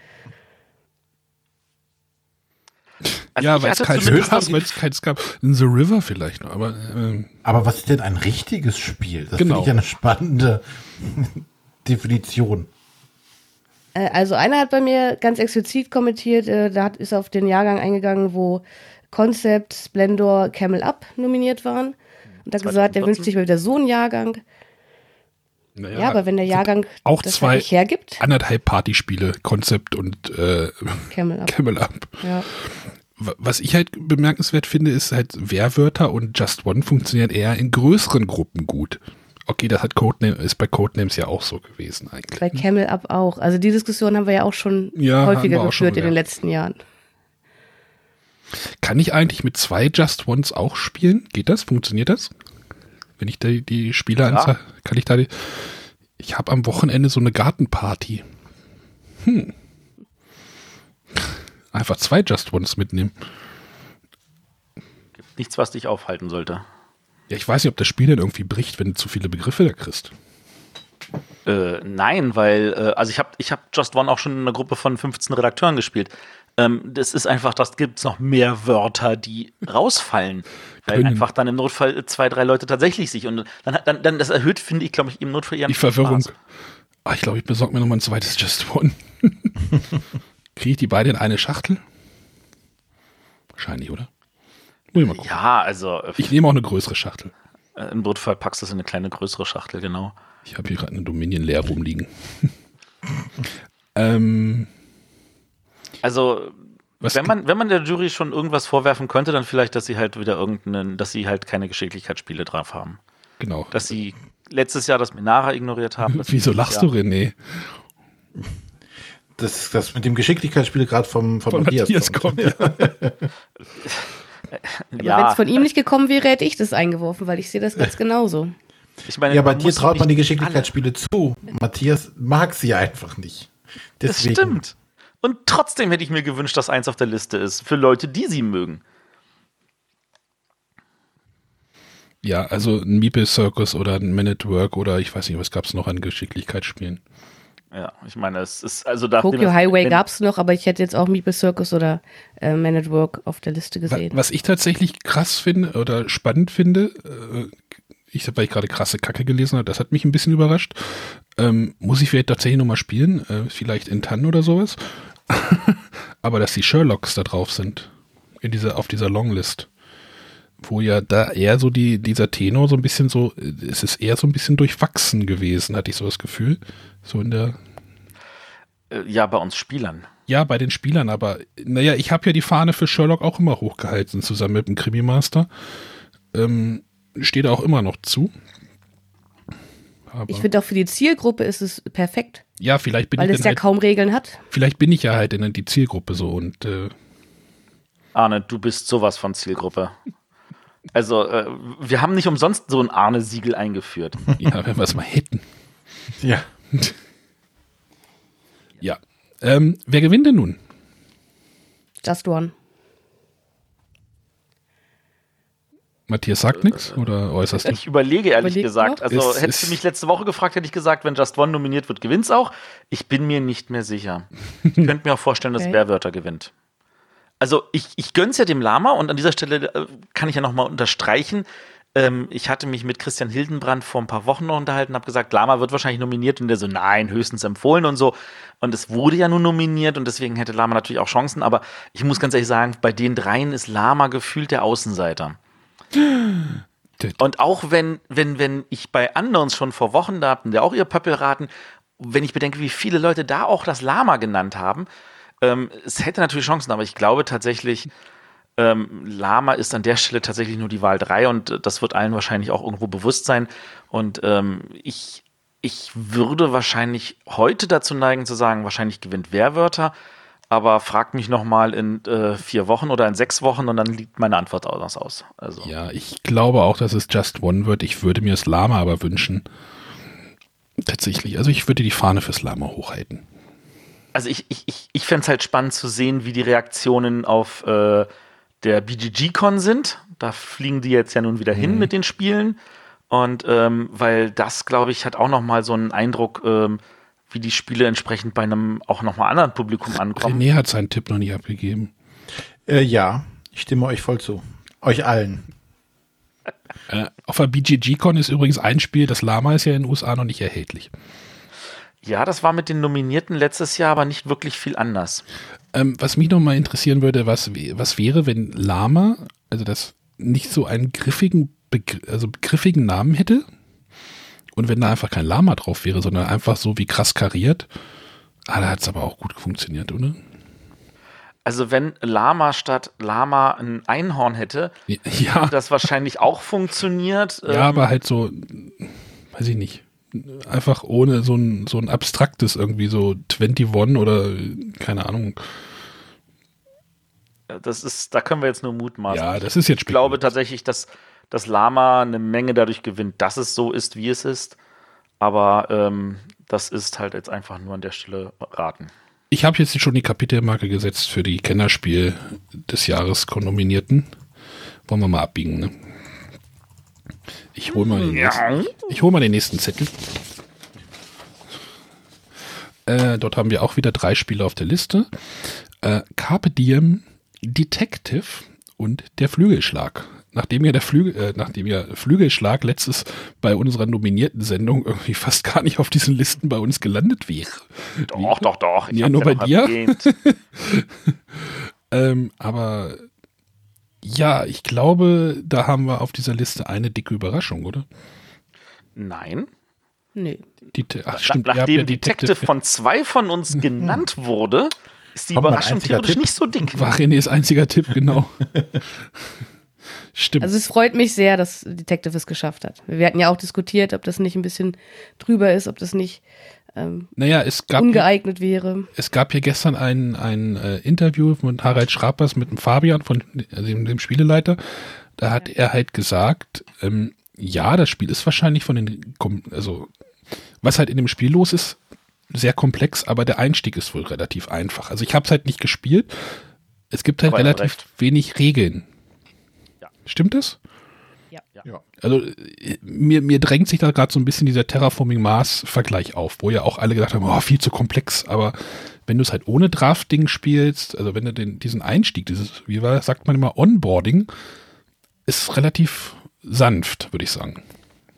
Also ja, weil es keins gab, weil es keins gab. In The River vielleicht noch, aber ähm, Aber was ist denn ein richtiges Spiel? Das Genau. finde ich ja eine spannende Definition. Äh, Also einer hat bei mir ganz explizit kommentiert, äh, da hat, ist auf den Jahrgang eingegangen, wo Concept, Splendor, Camel Up nominiert waren. Und hat gesagt, er 2014. wünscht sich mal wieder so einen Jahrgang. naja, Ja, aber wenn der Jahrgang auch das zwei halt nicht hergibt, anderthalb Partyspiele, Konzept und äh, Camel Up. Camel Up. Ja. Was ich halt bemerkenswert finde, ist halt Wehrwörter und Just One funktioniert eher in größeren Gruppen gut. Okay, das hat Codename, ist bei Codenames ja auch so gewesen eigentlich. Bei Camel Up auch. Also die Diskussion haben wir ja auch schon Ja, häufiger auch schon, geführt in den ja. letzten Jahren. Kann ich eigentlich mit zwei Just Ones auch spielen? Geht das? Funktioniert das? Wenn ich da die Spieleranzahl, kann ich da die. Ich habe am Wochenende so eine Gartenparty. Hm. Einfach zwei Just Ones mitnehmen. Nichts, was dich aufhalten sollte. Ja, ich weiß nicht, ob das Spiel dann irgendwie bricht, wenn du zu viele Begriffe da kriegst. Äh, nein, weil, äh, also ich habe ich hab Just One auch schon in einer Gruppe von 15 Redakteuren gespielt. Ähm, das ist einfach, das gibt es noch mehr Wörter, die rausfallen. weil Können. einfach dann im Notfall zwei, drei Leute tatsächlich sich und dann, hat- dann, dann das erhöht, finde ich, glaube ich, im Notfall ihren Die Verwirrung. Spaß. Ah, ich glaube, ich besorge mir noch mal ein zweites Just One. Kriege ich die beide in eine Schachtel? Wahrscheinlich, oder? Muss ich mal gucken. Ja, also äh, Ich nehme auch eine größere Schachtel. im Notfall packst du es in eine kleine, größere Schachtel, genau. Ich habe hier gerade eine Dominion leer rumliegen. ähm, Also wenn man, wenn man der Jury schon irgendwas vorwerfen könnte, dann vielleicht, dass sie halt wieder irgendeinen, dass sie halt keine Geschicklichkeitsspiele drauf haben. genau. Dass sie letztes Jahr das Minara ignoriert haben. Wieso lachst Jahr- du, René? Das, das mit dem Geschicklichkeitsspiel gerade vom, vom Von Matthias kommt. Ja. Aber wenn Ja, es von ihm nicht gekommen wäre, hätte ich das eingeworfen, weil ich sehe das ganz genauso. ich meine, Ja, bei dir traut man die Geschicklichkeitsspiele zu. Matthias mag sie einfach nicht. Das Deswegen. stimmt. Und trotzdem hätte ich mir gewünscht, dass eins auf der Liste ist. Für Leute, die sie mögen. ja, also ein Meeple Circus oder ein Man at Work oder ich weiß nicht, was gab es noch an Geschicklichkeitsspielen? Ja, ich meine, es ist also da. Tokyo Highway gab es noch, aber ich hätte jetzt auch Meeple Circus oder äh, Man at Work auf der Liste gesehen. Was ich tatsächlich krass finde oder spannend finde, äh, ich weil ich gerade krasse Kacke gelesen habe, das hat mich ein bisschen überrascht. Ähm, muss ich vielleicht tatsächlich nochmal spielen, äh, vielleicht in Tann oder sowas. Aber dass die Sherlocks da drauf sind, in dieser, auf dieser Longlist. Wo ja da eher so die, dieser Tenor so ein bisschen so, es ist eher so ein bisschen durchwachsen gewesen, hatte ich so das Gefühl. So in der, Äh, Ja, bei uns Spielern. ja, bei den Spielern, aber naja, ich habe ja die Fahne für Sherlock auch immer hochgehalten, zusammen mit dem Krimi-Master. Ähm, steht auch immer noch zu. Aber, Ich finde auch für die Zielgruppe ist es perfekt, ja, vielleicht bin weil ich es dann ja halt, kaum Regeln hat. vielleicht bin ich ja halt in die Zielgruppe so und äh, Arne, du bist sowas von Zielgruppe. Also, äh, wir haben nicht umsonst so ein Arne-Siegel eingeführt. ja, wenn wir es mal hätten. Ja. Ja. Ähm, wer gewinnt denn nun? Just One. Matthias sagt nichts oder äußerst du? Ich überlege ehrlich Überleg gesagt. noch. Also, Es hättest du ist- mich letzte Woche gefragt, hätte ich gesagt, wenn Just One nominiert wird, gewinnt's auch. Ich bin mir nicht mehr sicher. Ich könnte mir auch vorstellen, dass Okay. Werwörter gewinnt. Also, ich, ich gönn's ja dem Lama und an dieser Stelle äh, kann ich ja nochmal unterstreichen. Ähm, ich hatte mich mit Christian Hildenbrand vor ein paar Wochen noch unterhalten habe gesagt, Lama wird wahrscheinlich nominiert und der so, nein, höchstens empfohlen und so. Und es wurde ja nun nominiert und deswegen hätte Lama natürlich auch Chancen. Aber ich muss ganz ehrlich sagen, bei den dreien ist Lama gefühlt der Außenseiter. Und auch wenn, wenn, wenn ich bei anderen schon vor Wochen da hatten, der auch ihr Pöppel raten, wenn ich bedenke, wie viele Leute da auch das Lama genannt haben, ähm, es hätte natürlich Chancen, aber ich glaube tatsächlich, ähm, Lama ist an der Stelle tatsächlich nur die Wahl 3 und äh, das wird allen wahrscheinlich auch irgendwo bewusst sein. Und ähm, ich, ich würde wahrscheinlich heute dazu neigen zu sagen, wahrscheinlich gewinnt Werwörter, aber fragt mich nochmal in äh, vier Wochen oder in sechs Wochen und dann liegt meine Antwort anders aus. Also. Ja, ich glaube auch, dass es Just One wird. Ich würde mir das Lama aber wünschen. Tatsächlich. Also ich würde die Fahne fürs Lama hochhalten. Also ich, ich, ich, ich fände es halt spannend zu sehen, wie die Reaktionen auf äh, der BGG-Con sind. Da fliegen die jetzt ja nun wieder hin Mhm. mit den Spielen. Und ähm, weil das, glaube ich, hat auch nochmal so einen Eindruck, ähm, wie die Spiele entsprechend bei einem auch nochmal anderen Publikum ankommen. René hat seinen Tipp noch nicht abgegeben. Äh, ja, ich stimme euch voll zu. Euch allen. Äh, auf der BGG-Con ist übrigens ein Spiel, das Lama ist ja in den USA noch nicht erhältlich. Ja, das war mit den Nominierten letztes Jahr aber nicht wirklich viel anders. Ähm, was mich noch mal interessieren würde, was, was wäre, wenn Lama, also das nicht so einen griffigen, Begr also griffigen Namen hätte und wenn da einfach kein Lama drauf wäre, sondern einfach so wie krass kariert. Ah, da hat es aber auch gut funktioniert, oder? Also wenn Lama statt Lama ein Einhorn hätte, Ja, das wahrscheinlich auch funktioniert. ja Ähm, aber halt so, weiß ich nicht, einfach ohne so ein, so ein abstraktes irgendwie so 21 oder keine Ahnung. Das ist, da können wir jetzt nur mutmaßen. Ja, das ist jetzt ich glaube tatsächlich, dass das Lama eine Menge dadurch gewinnt, dass es so ist, wie es ist. Aber ähm, das ist halt jetzt einfach nur an der Stelle raten. Ich habe jetzt schon die Kapitelmarke gesetzt für die Kennerspiel des Jahres Nominierten. Wollen wir mal abbiegen, ne? Ich hole mal, den nächsten- ich hol mal den nächsten Zettel. Äh, dort haben wir auch wieder drei Spiele auf der Liste. Äh, Carpe Diem, Detective und der Flügelschlag. Nachdem ja der Flügel, äh, nachdem ja Flügelschlag letztes bei unserer nominierten Sendung irgendwie fast gar nicht auf diesen Listen bei uns gelandet wäre. Doch, doch, doch. Ja, hab's nur bei dir? Ähm, aber ja, ich glaube, da haben wir auf dieser Liste eine dicke Überraschung, oder? Nein. Nee. Die, ach, stimmt, nachdem ja Detective von zwei von uns genannt wurde, ist die Überraschung theoretisch Tipp? nicht so dick. War Renés einziger Tipp, genau. Stimmt. Also es freut mich sehr, dass Detective es geschafft hat. Wir hatten ja auch diskutiert, ob das nicht ein bisschen drüber ist, ob das nicht ähm, naja, es gab, ungeeignet wäre. es gab ja gestern ein, ein äh, Interview mit Harald Schrapers mit dem Fabian, von also dem, dem Spieleleiter. Da hat er halt gesagt, ähm, ja, das Spiel ist wahrscheinlich von den, kom- also was halt in dem Spiel los ist, sehr komplex, aber der Einstieg ist wohl relativ einfach. Also ich habe es halt nicht gespielt. Es gibt halt Aber er relativ recht. wenig Regeln. Ja. Stimmt das? Ja. Also äh, mir, mir drängt sich da gerade so ein bisschen dieser Terraforming Mars-Vergleich auf, wo ja auch alle gedacht haben, oh, viel zu komplex, aber wenn du es halt ohne Drafting spielst, also wenn du den, diesen Einstieg, dieses, wie war, sagt man immer, Onboarding, ist relativ sanft, würde ich sagen.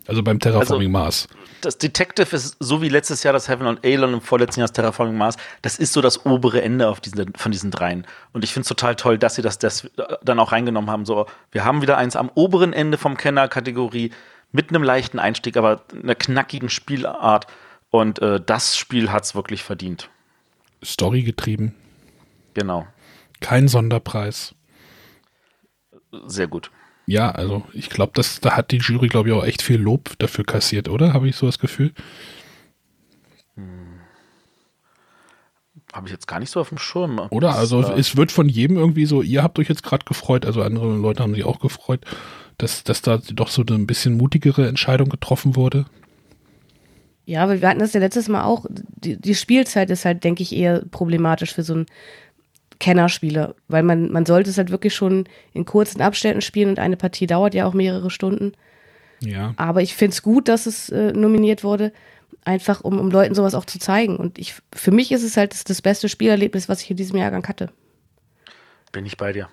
Also beim Terraforming Mars. Das Detective ist so wie letztes Jahr das Heaven on Alon und vorletzten Jahr das Terraforming Mars. Das ist so das obere Ende auf diesen, von diesen dreien. Und ich finde es total toll, dass sie das, das dann auch reingenommen haben. So, wir haben wieder eins am oberen Ende vom Kenner-Kategorie mit einem leichten Einstieg, aber einer knackigen Spielart. Und äh, das Spiel hat es wirklich verdient. Story getrieben, Genau. kein Sonderpreis. Sehr gut. Ja, also ich glaube, das da hat die Jury, glaube ich, auch echt viel Lob dafür kassiert, oder? Habe ich so das Gefühl? Habe ich jetzt gar nicht so auf dem Schirm. Oder? Also Das, äh, es wird von jedem irgendwie so, ihr habt euch jetzt gerade gefreut, also andere Leute haben sich auch gefreut, dass, dass da doch so eine ein bisschen mutigere Entscheidung getroffen wurde. Ja, aber wir hatten das ja letztes Mal auch. Die, die Spielzeit ist halt, denke ich, eher problematisch für so einen Kennerspieler, weil man, man sollte es halt wirklich schon in kurzen Abständen spielen und eine Partie dauert ja auch mehrere Stunden. Ja. Aber ich finde es gut, dass es äh, nominiert wurde, einfach um, um Leuten sowas auch zu zeigen. Und ich, für mich ist es halt das, das beste Spielerlebnis, was ich in diesem Jahrgang hatte. Bin ich bei dir.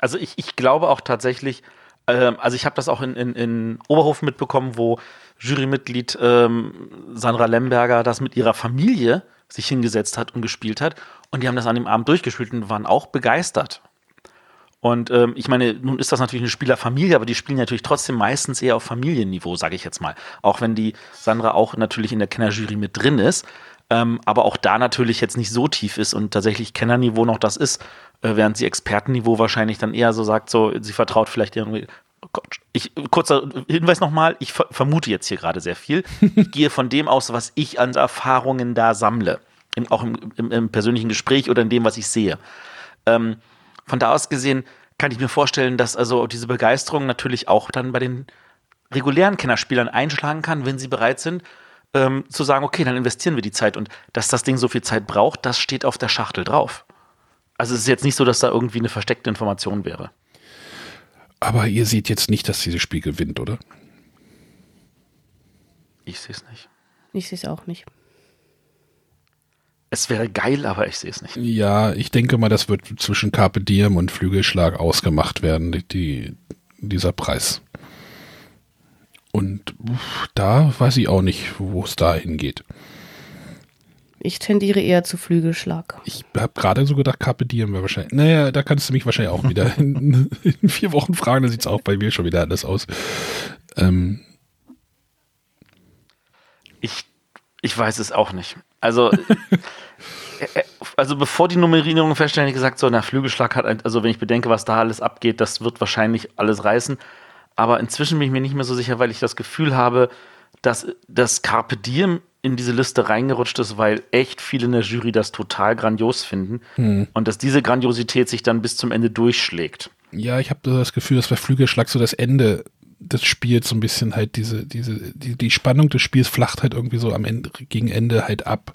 Also ich, ich glaube auch tatsächlich, ähm, also ich habe das auch in, in, in Oberhof mitbekommen, wo Jurymitglied ähm, Sandra Lemberger das mit ihrer Familie sich hingesetzt hat und gespielt hat. Und die haben das an dem Abend durchgespielt und waren auch begeistert. Und ähm, ich meine, nun ist das natürlich eine Spielerfamilie, aber die spielen natürlich trotzdem meistens eher auf Familienniveau, sage ich jetzt mal. Auch wenn die Sandra auch natürlich in der Kennerjury mit drin ist, ähm, aber auch da natürlich jetzt nicht so tief ist und tatsächlich Kennerniveau noch das ist, äh, während sie Expertenniveau wahrscheinlich dann eher so sagt, so sie vertraut vielleicht irgendwie. Ich, kurzer Hinweis nochmal, ich ver vermute jetzt hier gerade sehr viel. Ich gehe von dem aus, was ich an Erfahrungen da sammle. in, auch im, im, im, persönlichen Gespräch oder in dem, was ich sehe. Ähm, von da aus gesehen kann ich mir vorstellen, dass also diese Begeisterung natürlich auch dann bei den regulären Kennerspielern einschlagen kann, wenn sie bereit sind, ähm, zu sagen, okay, dann investieren wir die Zeit. Und dass das Ding so viel Zeit braucht, das steht auf der Schachtel drauf. Also es ist jetzt nicht so, dass da irgendwie eine versteckte Information wäre. Aber ihr seht jetzt nicht, dass dieses Spiel gewinnt, oder? Ich sehe es nicht. Ich sehe es auch nicht. Es wäre geil, aber ich sehe es nicht. Ja, ich denke mal, das wird zwischen Carpe Diem und Flügelschlag ausgemacht werden, die, dieser Preis. Und da weiß ich auch nicht, wo es da hingeht. Ich tendiere eher zu Flügelschlag. Ich habe gerade so gedacht, Carpe Diem wäre wahrscheinlich. Naja, da kannst du mich wahrscheinlich auch wieder in, in vier Wochen fragen, da sieht es auch bei mir schon wieder anders aus. Ähm, ich, ich weiß es auch nicht. Also, äh, äh, also bevor die Nummerierungen feststellen, ich gesagt, so, na, Flügelschlag hat, also wenn ich bedenke, was da alles abgeht, das wird wahrscheinlich alles reißen. Aber inzwischen bin ich mir nicht mehr so sicher, weil ich das Gefühl habe, dass das Carpe Diem in diese Liste reingerutscht ist, weil echt viele in der Jury das total grandios finden hm. und dass diese Grandiosität sich dann bis zum Ende durchschlägt. Ja, ich habe das Gefühl, dass bei Flügelschlag so das Ende des Spiels so ein bisschen halt diese, diese, die, die Spannung des Spiels flacht halt irgendwie so am Ende, gegen Ende halt ab.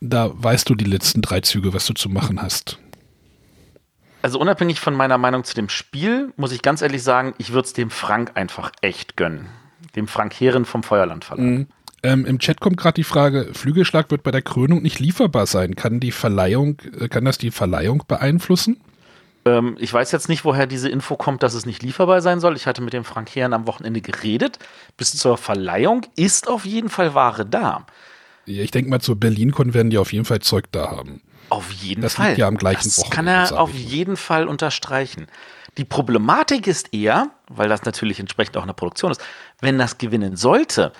Da weißt du die letzten drei Züge, was du zu machen hast. Also unabhängig von meiner Meinung zu dem Spiel, muss ich ganz ehrlich sagen, ich würde es dem Frank einfach echt gönnen. Dem Frank Heeren vom Feuerland Verlag. Mhm. Ähm, Im Chat kommt gerade die Frage, Flügelschlag wird bei der Krönung nicht lieferbar sein. Kann die Verleihung, äh, kann das die Verleihung beeinflussen? Ähm, ich weiß jetzt nicht, woher diese Info kommt, dass es nicht lieferbar sein soll. Ich hatte mit dem Frank Herrn am Wochenende geredet. Bis zur Verleihung ist auf jeden Fall Ware da. Ja, ich denke mal, zur BerlinCon werden die auf jeden Fall Zeug da haben. Auf jeden das Fall. Das ja am gleichen Das kann er auf jeden Fall unterstreichen. Die Problematik ist eher, weil das natürlich entsprechend auch eine Produktion ist, wenn das gewinnen sollte,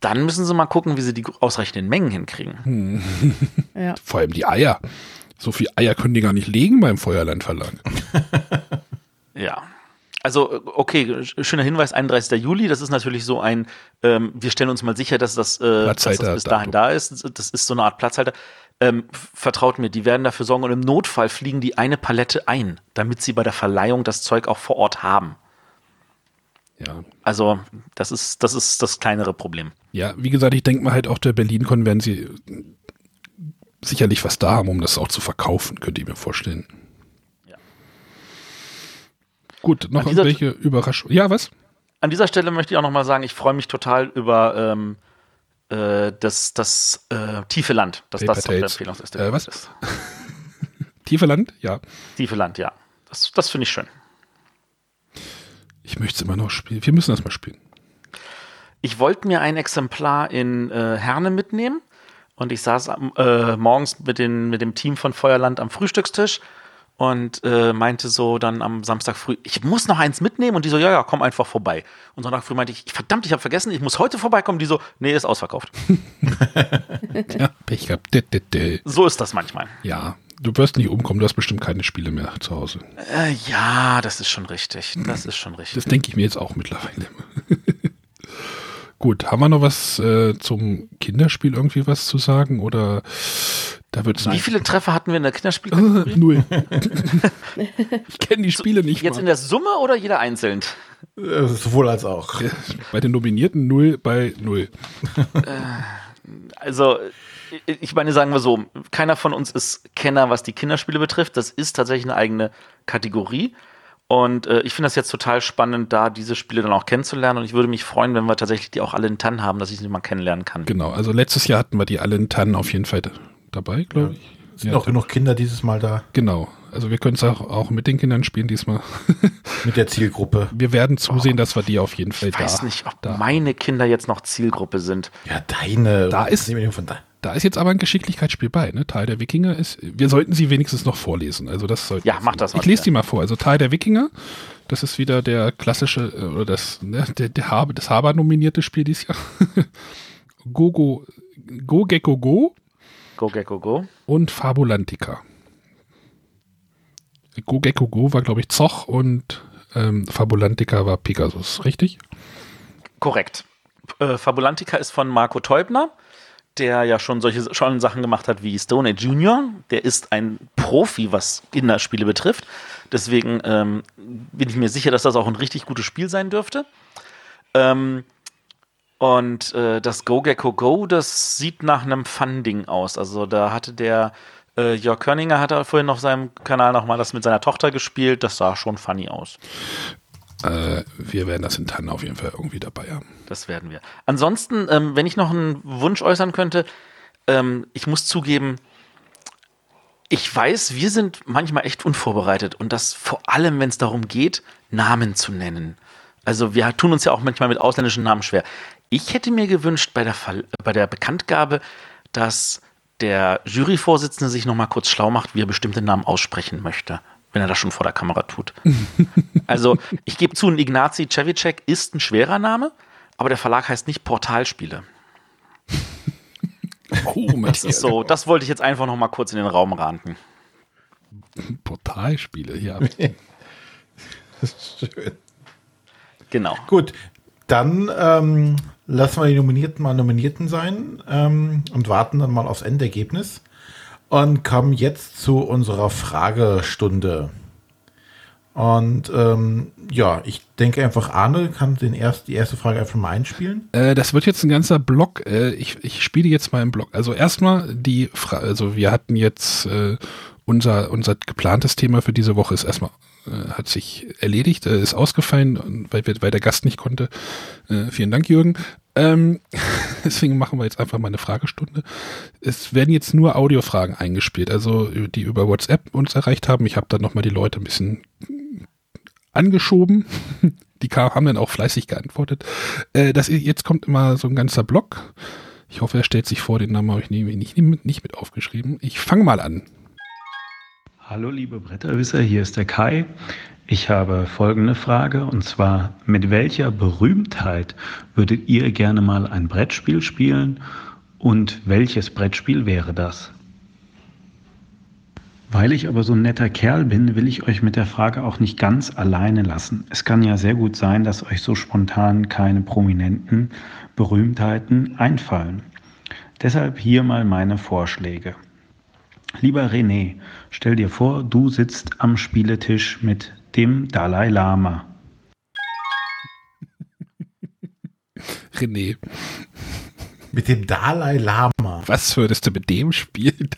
dann müssen sie mal gucken, wie sie die ausreichenden Mengen hinkriegen. Hm. Ja. Vor allem die Eier. So viel Eier können die gar nicht legen beim Feuerland Verlag. ja. Also, okay, schöner Hinweis, 31. Juli, das ist natürlich so ein, ähm, wir stellen uns mal sicher, dass das, äh, dass das bis dahin da ist. Das ist so eine Art Platzhalter. Ähm, vertraut mir, die werden dafür sorgen und im Notfall fliegen die eine Palette ein, damit sie bei der Verleihung das Zeug auch vor Ort haben. Ja. Also, das ist, das ist das kleinere Problem. Ja, wie gesagt, ich denke mal halt auch der Berlin-Con werden sie sicherlich was da haben, um das auch zu verkaufen, könnt ihr mir vorstellen. Ja. Gut, noch irgendwelche Überraschungen. Ja, was? An dieser Stelle möchte ich auch nochmal sagen, ich freue mich total über ähm, äh, das, das äh, tiefe Land, dass Paper das auf der Empfehlungsliste äh, was? ist. tiefe Land, ja. Tiefe Land, ja. Das, das finde ich schön. Ich möchte es immer noch spielen. Wir müssen das mal spielen. Ich wollte mir ein Exemplar in äh, Herne mitnehmen und ich saß äh, morgens mit, den, mit dem Team von Feuerland am Frühstückstisch und äh, meinte so dann am Samstag früh, ich muss noch eins mitnehmen und die so, ja, ja, komm einfach vorbei. Und Sonntag früh meinte ich, verdammt, ich habe vergessen, ich muss heute vorbeikommen. Die so, nee, ist ausverkauft. ja, Pech gehabt. So ist das manchmal. Ja, du wirst nicht umkommen, du hast bestimmt keine Spiele mehr zu Hause. Äh, ja, das ist schon richtig. Das ist schon richtig. Das denke ich mir jetzt auch mittlerweile. Gut, haben wir noch was äh, zum Kinderspiel irgendwie was zu sagen oder da wird Wie viele Treffer hatten wir in der Kinderspiel? Null. ich kenne die Spiele nicht. Jetzt mal. in der Summe oder jeder einzeln? Äh, sowohl als auch. Bei den Nominierten null bei null. Äh, also ich meine, sagen wir so, keiner von uns ist Kenner, was die Kinderspiele betrifft. Das ist tatsächlich eine eigene Kategorie. Und äh, ich finde das jetzt total spannend, da diese Spiele dann auch kennenzulernen. Und ich würde mich freuen, wenn wir tatsächlich die auch alle in Tannen haben, dass ich sie mal kennenlernen kann. Genau, also letztes Jahr hatten wir die alle in Tannen auf jeden Fall dabei, glaube ich. Sind ja. auch genug Kinder dieses Mal da. Genau. Also wir können es auch, auch mit den Kindern spielen diesmal. mit der Zielgruppe. Wir werden zusehen, oh, dass wir die auf jeden Fall da. Ich weiß nicht, ob da. meine Kinder jetzt noch Zielgruppe sind. Ja, deine. Da ist. Von da. Da ist jetzt aber ein Geschicklichkeitsspiel bei, ne? Teil der Wikinger ist. Wir sollten sie wenigstens noch vorlesen. Also das sollte. Ja, mach das mal. Ich lese die mal vor. Also Teil der Wikinger. Das ist wieder der klassische, äh, oder das, ne, der, der Haber, das Haber nominierte Spiel dieses Jahr. Gogo, Go Gecko Go. Go Gecko Go. Und Fabulantica. Go Gecko Go war, glaube ich, Zoch und ähm, Fabulantica war Pegasus, richtig? Korrekt. Äh, Fabulantica ist von Marco Teubner der ja schon solche schon Sachen gemacht hat wie Stone Age Junior. Der ist ein Profi, was Kinderspiele betrifft. Deswegen ähm, bin ich mir sicher, dass das auch ein richtig gutes Spiel sein dürfte. Ähm, und äh, das Go Gecko Go, das sieht nach einem Fun-Ding aus. Also da hatte der äh, Jörg Körninger hat vorhin auf seinem Kanal nochmal das mit seiner Tochter gespielt. Das sah schon funny aus. Äh, wir werden das in Tannen auf jeden Fall irgendwie dabei haben. Das werden wir. Ansonsten, ähm, wenn ich noch einen Wunsch äußern könnte, ähm, ich muss zugeben, ich weiß, wir sind manchmal echt unvorbereitet und das vor allem, wenn es darum geht, Namen zu nennen. Also wir tun uns ja auch manchmal mit ausländischen Namen schwer. Ich hätte mir gewünscht bei der, Fall, bei der Bekanntgabe, dass der Juryvorsitzende sich noch mal kurz schlau macht, wie er bestimmte Namen aussprechen möchte, wenn er das schon vor der Kamera tut. also ich gebe zu, ein Ignazi Cevicek ist ein schwerer Name, aber der Verlag heißt nicht Portalspiele. Oh, Das ist so, das wollte ich jetzt einfach noch mal kurz in den Raum ranten. Portalspiele, ja. Schön. Genau. Gut, dann ähm, lassen wir die Nominierten mal Nominierten sein ähm, und warten dann mal aufs Endergebnis und kommen jetzt zu unserer Fragestunde. Und ähm, ja, ich denke einfach, Arne kann den erst, die erste Frage einfach mal einspielen. Äh, das wird jetzt ein ganzer Block. Äh, ich, ich spiele jetzt mal im Block. Also erstmal die Frage, also wir hatten jetzt äh, unser, unser geplantes Thema für diese Woche ist erstmal, äh, hat sich erledigt, äh, ist ausgefallen, weil, weil der Gast nicht konnte. Äh, vielen Dank, Jürgen. Ähm, deswegen machen wir jetzt einfach mal eine Fragestunde. Es werden jetzt nur Audiofragen eingespielt, also die über WhatsApp uns erreicht haben. Ich habe dann nochmal die Leute ein bisschen angeschoben. Die haben dann auch fleißig geantwortet. Äh, das, jetzt kommt immer so ein ganzer Block. Ich hoffe, er stellt sich vor, den Namen habe ich nicht, nicht, nicht mit aufgeschrieben. Ich fange mal an. Hallo liebe Bretterwisser, hier ist der Kai. Ich habe folgende Frage und zwar, mit welcher Berühmtheit würdet ihr gerne mal ein Brettspiel spielen und welches Brettspiel wäre das? Weil ich aber so ein netter Kerl bin, will ich euch mit der Frage auch nicht ganz alleine lassen. Es kann ja sehr gut sein, dass euch so spontan keine prominenten Berühmtheiten einfallen. Deshalb hier mal meine Vorschläge. Lieber René, stell dir vor, du sitzt am Spieletisch mit dem Dalai Lama. René, Mit dem Dalai Lama. was würdest du mit dem spielen?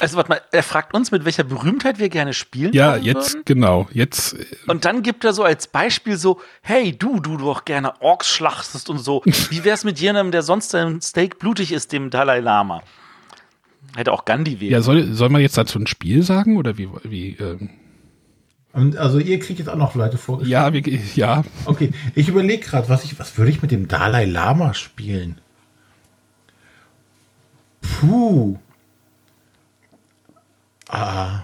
Also warte mal, er fragt uns, mit welcher Berühmtheit wir gerne spielen ja, jetzt, würden. genau, jetzt, äh, Und dann gibt er so als Beispiel so, hey, du, du doch gerne Orks schlachtest und so. Wie wär's mit jemandem, der sonst ein Steak blutig ist, dem Dalai Lama? Hätte auch Gandhi wählen. ja, soll, soll man jetzt dazu ein Spiel sagen oder wie, wie, ähm, Und also ihr kriegt jetzt auch noch Leute vorgeschlagen. ja, wie, ja, Okay, ich überlege gerade, was ich, was würde ich mit dem Dalai Lama spielen? Puh. Ah.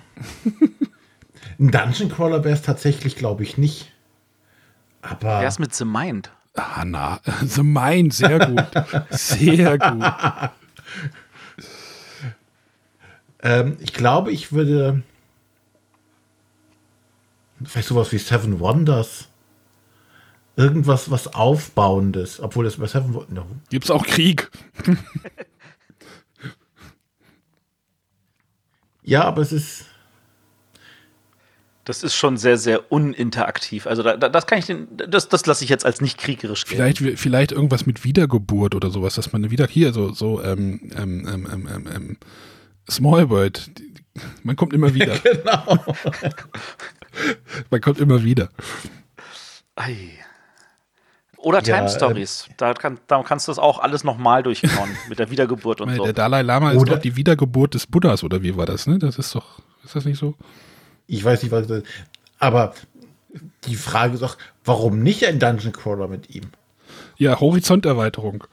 Ein Dungeon Crawler wäre es tatsächlich, glaube ich, nicht. Aber Wär's mit The Mind? Hanna, The Mind, sehr gut, sehr gut. Ähm, ich glaube, ich würde vielleicht sowas wie Seven Wonders. Irgendwas, was Aufbauendes. Obwohl das bei Seven Wonders. Gibt's auch Krieg? Ja, aber es ist. Das ist schon sehr, sehr uninteraktiv. Also da, da, das kann ich den, das, das lasse ich jetzt als nicht kriegerisch gelten. Vielleicht, vielleicht irgendwas mit Wiedergeburt oder sowas, dass man wieder hier so, so, ähm, ähm, ähm, ähm, ähm, ähm, Small World. Man kommt immer wieder. Genau. Man kommt immer wieder. Ei. Oder Ja, Time Stories. Da, kann, da kannst du das auch alles nochmal durchkauen mit der Wiedergeburt und Weil so. Der Dalai Lama ist Oder- doch die Wiedergeburt des Buddhas, oder wie war das, ne? Das ist doch, ist das nicht so? Ich weiß nicht, was das Aber die Frage ist auch, warum nicht ein Dungeon Crawler mit ihm? Ja, Horizonterweiterung.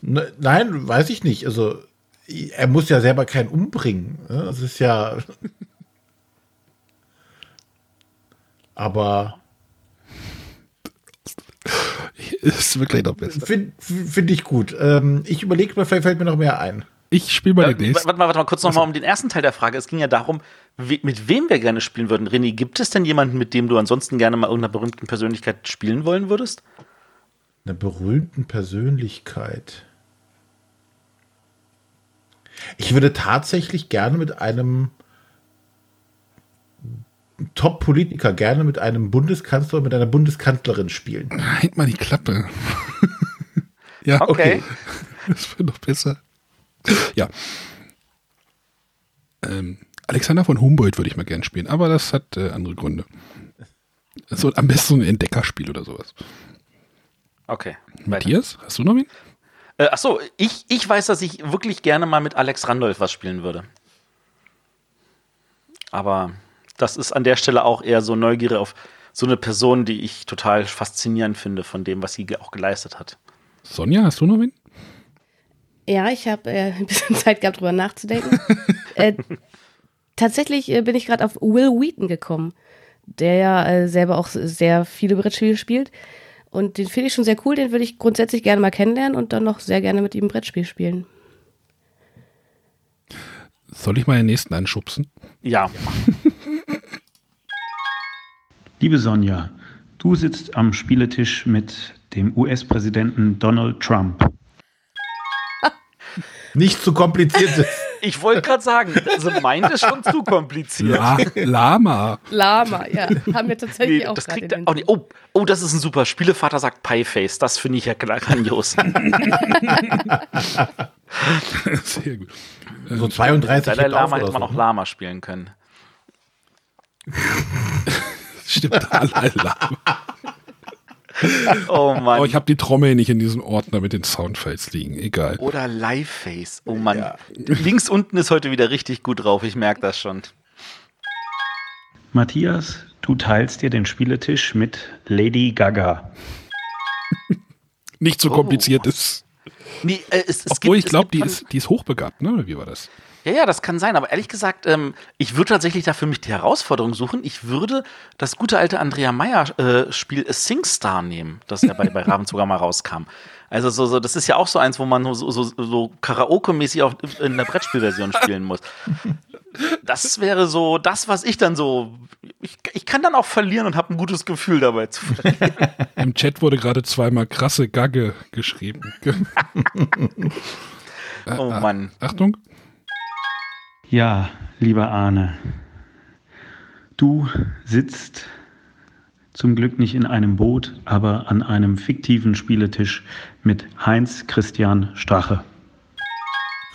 Ne, nein, weiß ich nicht. Also, er muss ja selber keinen umbringen. ne? Das ist ja. Aber Ist wirklich noch besser. finde find ich gut. Ähm, ich überlege mal, vielleicht fällt mir noch mehr ein. Ich spiele mal Äh, den nächsten. warte mal, warte mal, kurz nochmal um den ersten Teil der Frage. Es ging ja darum, we, mit wem wir gerne spielen würden. René, gibt es denn jemanden, mit dem du ansonsten gerne mal irgendeiner berühmten Persönlichkeit spielen wollen würdest? Eine berühmten Persönlichkeit. Ich würde tatsächlich gerne mit einem Top-Politiker, gerne mit einem Bundeskanzler, mit einer Bundeskanzlerin spielen. Halt mal die Klappe. ja, okay. Okay. Das wird doch besser. Ja. Ähm, Alexander von Humboldt würde ich mal gern spielen, aber das hat äh, andere Gründe. So, am besten so ein Entdeckerspiel oder sowas. Okay. weiter. Matthias, hast du noch wen? Äh, achso, ich, ich weiß, dass ich wirklich gerne mal mit Alex Randolph was spielen würde. Aber das ist an der Stelle auch eher so Neugierde auf so eine Person, die ich total faszinierend finde von dem, was sie auch geleistet hat. Sonja, hast du noch wen? Ja, ich habe äh, ein bisschen Zeit gehabt, drüber nachzudenken. äh, tatsächlich äh, bin ich gerade auf Will Wheaton gekommen, der ja äh, selber auch sehr viele Brettspiele spielt. Und den finde ich schon sehr cool, den würde ich grundsätzlich gerne mal kennenlernen und dann noch sehr gerne mit ihm ein Brettspiel spielen. Soll ich mal den nächsten anschubsen? Ja, Liebe Sonja, du sitzt am Spieletisch mit dem US-Präsidenten Donald Trump. Nicht zu kompliziertes. ich wollte gerade sagen, also meint ist schon zu kompliziert. La Lama. Lama, ja, haben wir tatsächlich Nee, auch das gerade kriegt auch nicht. Oh, oh, das ist ein super. Spielevater sagt Pieface. Das finde ich ja grandios. Sehr gut. So 32 Dalai Lama hätte man auch ne? Lama spielen können. Stimmt, Dalai Lama. Oh Mann. Oh, ich habe die Trommel nicht in diesem Ordner mit den Soundfiles liegen. Egal. Oder Liveface. Oh Mann. Links unten ist heute wieder richtig gut drauf. Ich merke das schon. Matthias, du teilst dir den Spieletisch mit Lady Gaga. Nicht so Oh. kompliziert ist. Nee, äh, es, es Obwohl gibt- ich glaube, die ist, die ist hochbegabt, ne? Wie war das? Ja, ja, das kann sein, aber ehrlich gesagt, ähm, ich würde tatsächlich dafür mich die Herausforderung suchen. Ich würde das gute alte Andrea Meyer-Spiel A SingStar nehmen, das ja bei, bei Ravensburger mal rauskam. Also so, so, das ist ja auch so eins, wo man so, so, so Karaoke-mäßig auf- in der Brettspielversion spielen muss. Das wäre so das, was ich dann so. Ich, ich kann dann auch verlieren und habe ein gutes Gefühl dabei zu verlieren. Im Chat wurde gerade zweimal krasse Gagge geschrieben. Oh Mann. Achtung. Ja, lieber Arne, du sitzt zum Glück nicht in einem Boot, aber an einem fiktiven Spieletisch mit Heinz Christian Strache.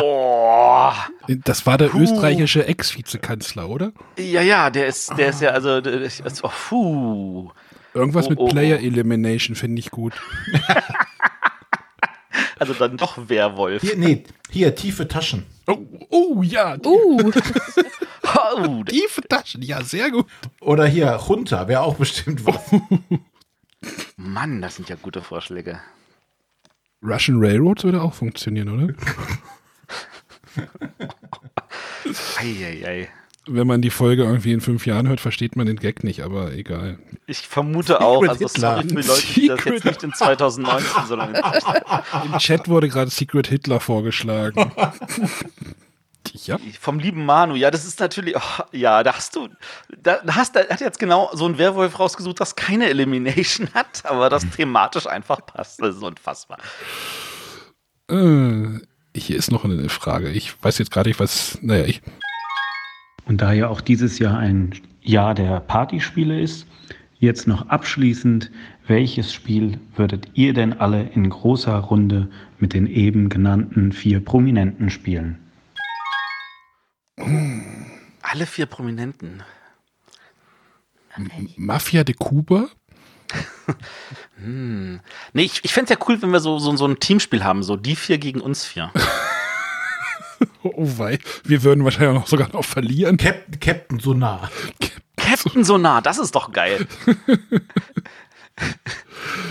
Oh. Das war der österreichische Ex-Vizekanzler, oder? Ja, ja, der ist, der ist ja, also, der ist, oh, puh. Irgendwas Oh, mit oh, oh. Player Elimination finde ich gut. Also dann doch Werwolf. Hier, nee, hier, tiefe Taschen. Oh, oh ja, Uh, Oh, tiefe Taschen, ja, sehr gut. Oder hier, runter, wäre auch bestimmt was. Mann, das sind ja gute Vorschläge. Russian Railroads würde auch funktionieren, oder? Eieiei. Wenn man die Folge irgendwie in fünf Jahren hört, versteht man den Gag nicht, aber egal. Ich vermute auch, also Hitler. sorry für die Leute, die das Secret- jetzt nicht in 2019, sondern in Im Chat wurde gerade Secret Hitler vorgeschlagen. ja, vom lieben Manu. Ja, das ist natürlich, oh, ja, da hast du, da da hast, da hat jetzt genau so ein Werwolf rausgesucht, das keine Elimination hat, aber das thematisch einfach passt. Das ist unfassbar. äh, hier ist noch eine Frage. Ich weiß jetzt gerade nicht, was. Naja, ich. Und da ja auch dieses Jahr ein Jahr der Partyspiele ist, jetzt noch abschließend, welches Spiel würdet ihr denn alle in großer Runde mit den eben genannten vier Prominenten spielen? Alle vier Prominenten. Mafia de Cuba? Nee, ich, ich fände es ja cool, wenn wir so, so, so ein Teamspiel haben, so die vier gegen uns vier. Oh, wei. Wir würden wahrscheinlich auch sogar noch verlieren. Captain, Captain Sonar. Captain Sonar, das ist doch geil.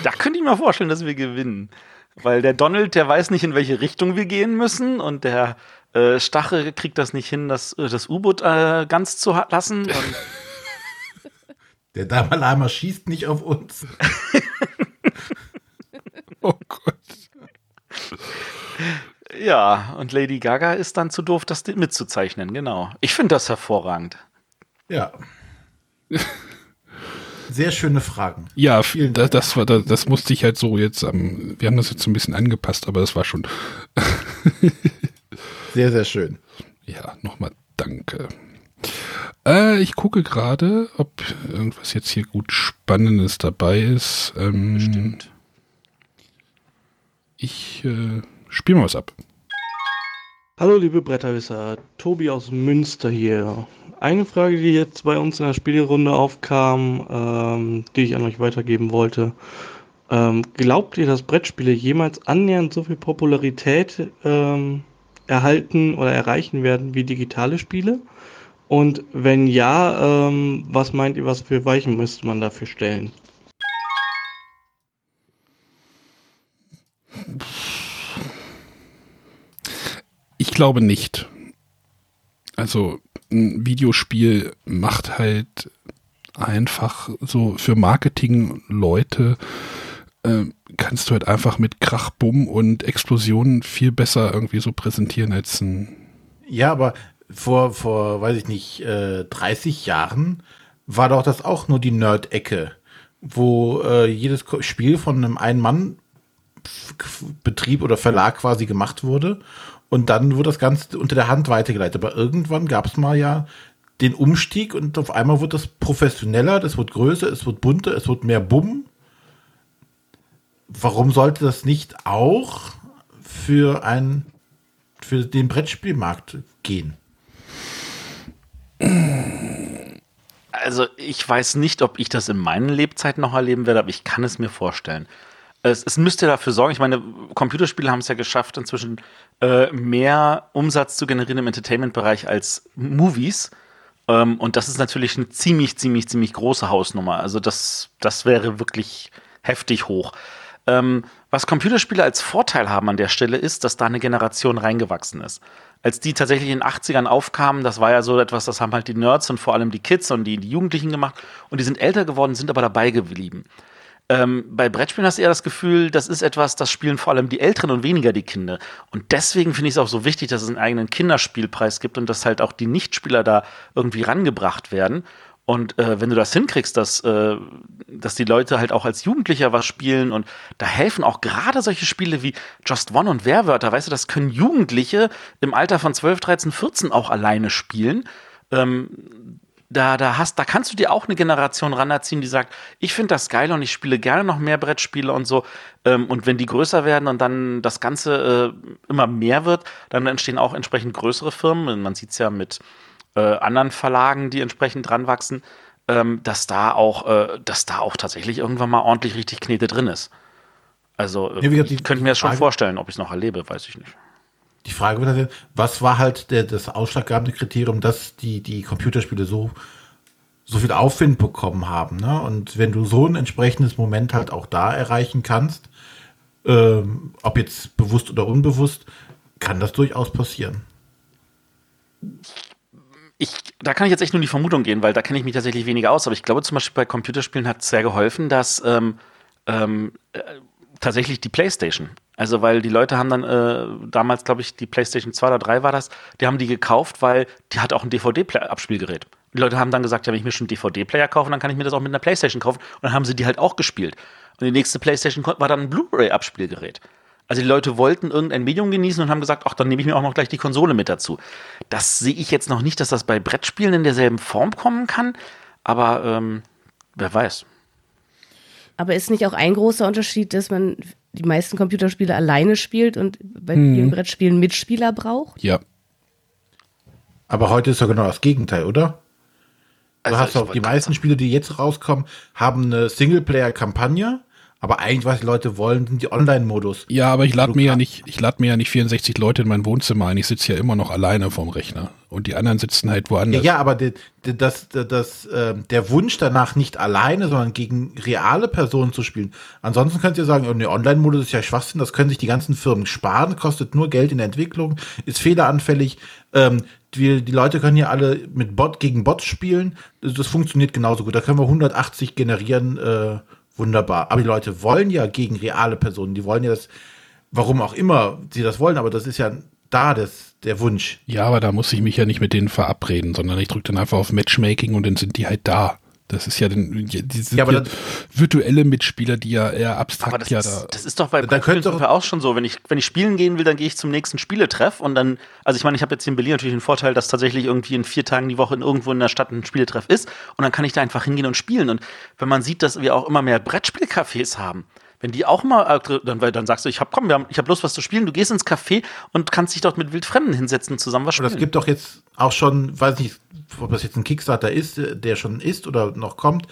da könnte ich mir vorstellen, dass wir gewinnen. Weil der Donald, der weiß nicht, in welche Richtung wir gehen müssen und der äh, Stache kriegt das nicht hin, das, äh, das U-Boot äh, ganz zu lassen. Und Der Dalai Lama schießt nicht auf uns. Oh Gott. Ja, und Lady Gaga ist dann zu doof, das mitzuzeichnen, genau. Ich finde das hervorragend. Ja. sehr schöne Fragen. Ja, Vielen das, das war das, das musste ich halt so jetzt ähm, wir haben das jetzt ein bisschen angepasst, aber das war schon sehr, sehr schön. Ja, nochmal danke. Äh, ich gucke gerade, ob irgendwas jetzt hier gut Spannendes dabei ist. Ähm, Stimmt. Ich äh, spiele mal was ab. Hallo liebe Bretterwisser, Tobi aus Münster hier. Eine Frage, die jetzt bei uns in der Spielrunde aufkam, ähm, die ich an euch weitergeben wollte. Ähm, glaubt ihr, dass Brettspiele jemals annähernd so viel Popularität ähm, erhalten oder erreichen werden wie digitale Spiele? Und wenn ja, ähm, was meint ihr, was für Weichen müsste man dafür stellen? Glaube nicht. Also ein Videospiel macht halt einfach so für Marketing-Leute äh, kannst du halt einfach mit Krach, Bumm und Explosionen viel besser irgendwie so präsentieren als ein. Ja, aber vor, vor, weiß ich nicht, äh, 30 Jahren war doch das auch nur die Nerd-Ecke, wo äh, jedes Spiel von einem Ein-Mann-Betrieb oder Verlag quasi gemacht wurde und dann wurde das Ganze unter der Hand weitergeleitet. Aber irgendwann gab es mal ja den Umstieg und auf einmal wird das professioneller, das wird größer, es wird bunter, es wird mehr Bumm. Warum sollte das nicht auch für ein für den Brettspielmarkt gehen? Also ich weiß nicht, ob ich das in meinen Lebzeiten noch erleben werde, aber ich kann es mir vorstellen es, es müsste dafür sorgen, ich meine, Computerspiele haben es ja geschafft, inzwischen äh, mehr Umsatz zu generieren im Entertainment-Bereich als Movies. Ähm, und das ist natürlich eine ziemlich, ziemlich, ziemlich große Hausnummer. Also das, das wäre wirklich heftig hoch. Ähm, was Computerspiele als Vorteil haben an der Stelle ist, dass da eine Generation reingewachsen ist. Als die tatsächlich in den 80ern aufkamen, das war ja so etwas, das haben halt die Nerds und vor allem die Kids und die, die Jugendlichen gemacht. Und die sind älter geworden, sind aber dabei geblieben. Ähm, bei Brettspielen hast du eher das Gefühl, das ist etwas, das spielen vor allem die Älteren und weniger die Kinder. Und deswegen finde ich es auch so wichtig, dass es einen eigenen Kinderspielpreis gibt und dass halt auch die Nichtspieler da irgendwie rangebracht werden. Und äh, wenn du das hinkriegst, dass, äh, dass die Leute halt auch als Jugendlicher was spielen und da helfen auch gerade solche Spiele wie Just One und Werwörter, weißt du, das können Jugendliche im Alter von 12, 13, 14 auch alleine spielen. Ähm, da, da hast, da kannst du dir auch eine Generation ranerziehen, die sagt, ich finde das geil und ich spiele gerne noch mehr Brettspiele und so. Ähm, und wenn die größer werden und dann das Ganze äh, immer mehr wird, dann entstehen auch entsprechend größere Firmen. Man sieht es ja mit äh, anderen Verlagen, die entsprechend dran wachsen, ähm, dass da auch, äh, dass da auch tatsächlich irgendwann mal ordentlich richtig Knete drin ist. Also ja, ich könnte mir das schon vorstellen, ob ich es noch erlebe, weiß ich nicht die Frage wird halt, was war halt der, das ausschlaggebende Kriterium, dass die, die Computerspiele so, so viel Aufwind bekommen haben. Ne? Und wenn du so ein entsprechendes Moment halt auch da erreichen kannst, ähm, ob jetzt bewusst oder unbewusst, kann das durchaus passieren. Ich, da kann ich jetzt echt nur die Vermutung gehen, weil da kenne ich mich tatsächlich weniger aus. Aber ich glaube zum Beispiel bei Computerspielen hat es sehr geholfen, dass ähm, ähm, äh, tatsächlich die PlayStation also, weil die Leute haben dann äh, damals, glaube ich, die PlayStation 2 oder 3 war das, die haben die gekauft, weil die hat auch ein DVD-Abspielgerät. Die Leute haben dann gesagt, ja, wenn ich mir schon einen DVD-Player kaufe, dann kann ich mir das auch mit einer PlayStation kaufen. Und dann haben sie die halt auch gespielt. Und die nächste PlayStation war dann ein Blu-ray-Abspielgerät. Also die Leute wollten irgendein Medium genießen und haben gesagt, ach, dann nehme ich mir auch noch gleich die Konsole mit dazu. Das sehe ich jetzt noch nicht, dass das bei Brettspielen in derselben Form kommen kann, aber ähm, wer weiß. Aber ist nicht auch ein großer Unterschied, dass man die meisten Computerspiele alleine spielt und bei hm. vielen Brettspielen Mitspieler braucht? Ja. Aber heute ist ja genau das Gegenteil, oder? Du also hast auch die meisten Spiele, die jetzt rauskommen, haben eine Singleplayer-Kampagne aber eigentlich, was die Leute wollen, sind die Online-Modus. Ja, aber ich lade mir ja nicht, ich lade mir ja nicht 64 Leute in mein Wohnzimmer ein. Ich sitze ja immer noch alleine vorm Rechner. Und die anderen sitzen halt woanders. Ja, ja aber die, die, das, das, äh, der Wunsch danach nicht alleine, sondern gegen reale Personen zu spielen. Ansonsten könnt ihr sagen, oh, ne, Online-Modus ist ja Schwachsinn, das können sich die ganzen Firmen sparen, kostet nur Geld in der Entwicklung, ist fehleranfällig. Ähm, die, die Leute können hier alle mit Bot gegen Bots spielen. Das, das funktioniert genauso gut. Da können wir 180 generieren. Äh, wunderbar. Aber die Leute wollen ja gegen reale Personen, die wollen ja das, warum auch immer sie das wollen, aber das ist ja da das, der Wunsch. Ja, aber da muss ich mich ja nicht mit denen verabreden, sondern ich drücke dann einfach auf Matchmaking und dann sind die halt da. Das ist ja, den, die sind Ja, ja, aber virtuelle Mitspieler, die ja eher abstrakt Aber das, ja ist, da. das ist doch bei Da doch- auch schon so. Wenn ich, wenn ich spielen gehen will, dann gehe ich zum nächsten Spieletreff und dann, also ich meine, ich habe jetzt hier in Berlin natürlich den Vorteil, dass tatsächlich irgendwie in vier Tagen die Woche in irgendwo in der Stadt ein Spieletreff ist und dann kann ich da einfach hingehen und spielen. Und wenn man sieht, dass wir auch immer mehr Brettspielcafés haben, wenn die auch mal, äh, dann, weil dann sagst du, ich hab, komm, wir haben, ich habe Lust, was zu spielen, du gehst ins Café und kannst dich dort mit Wildfremden hinsetzen und zusammen was Und spielen. es gibt doch jetzt auch schon, weiß nicht, ob das jetzt ein Kickstarter ist, äh, der schon ist oder noch kommt,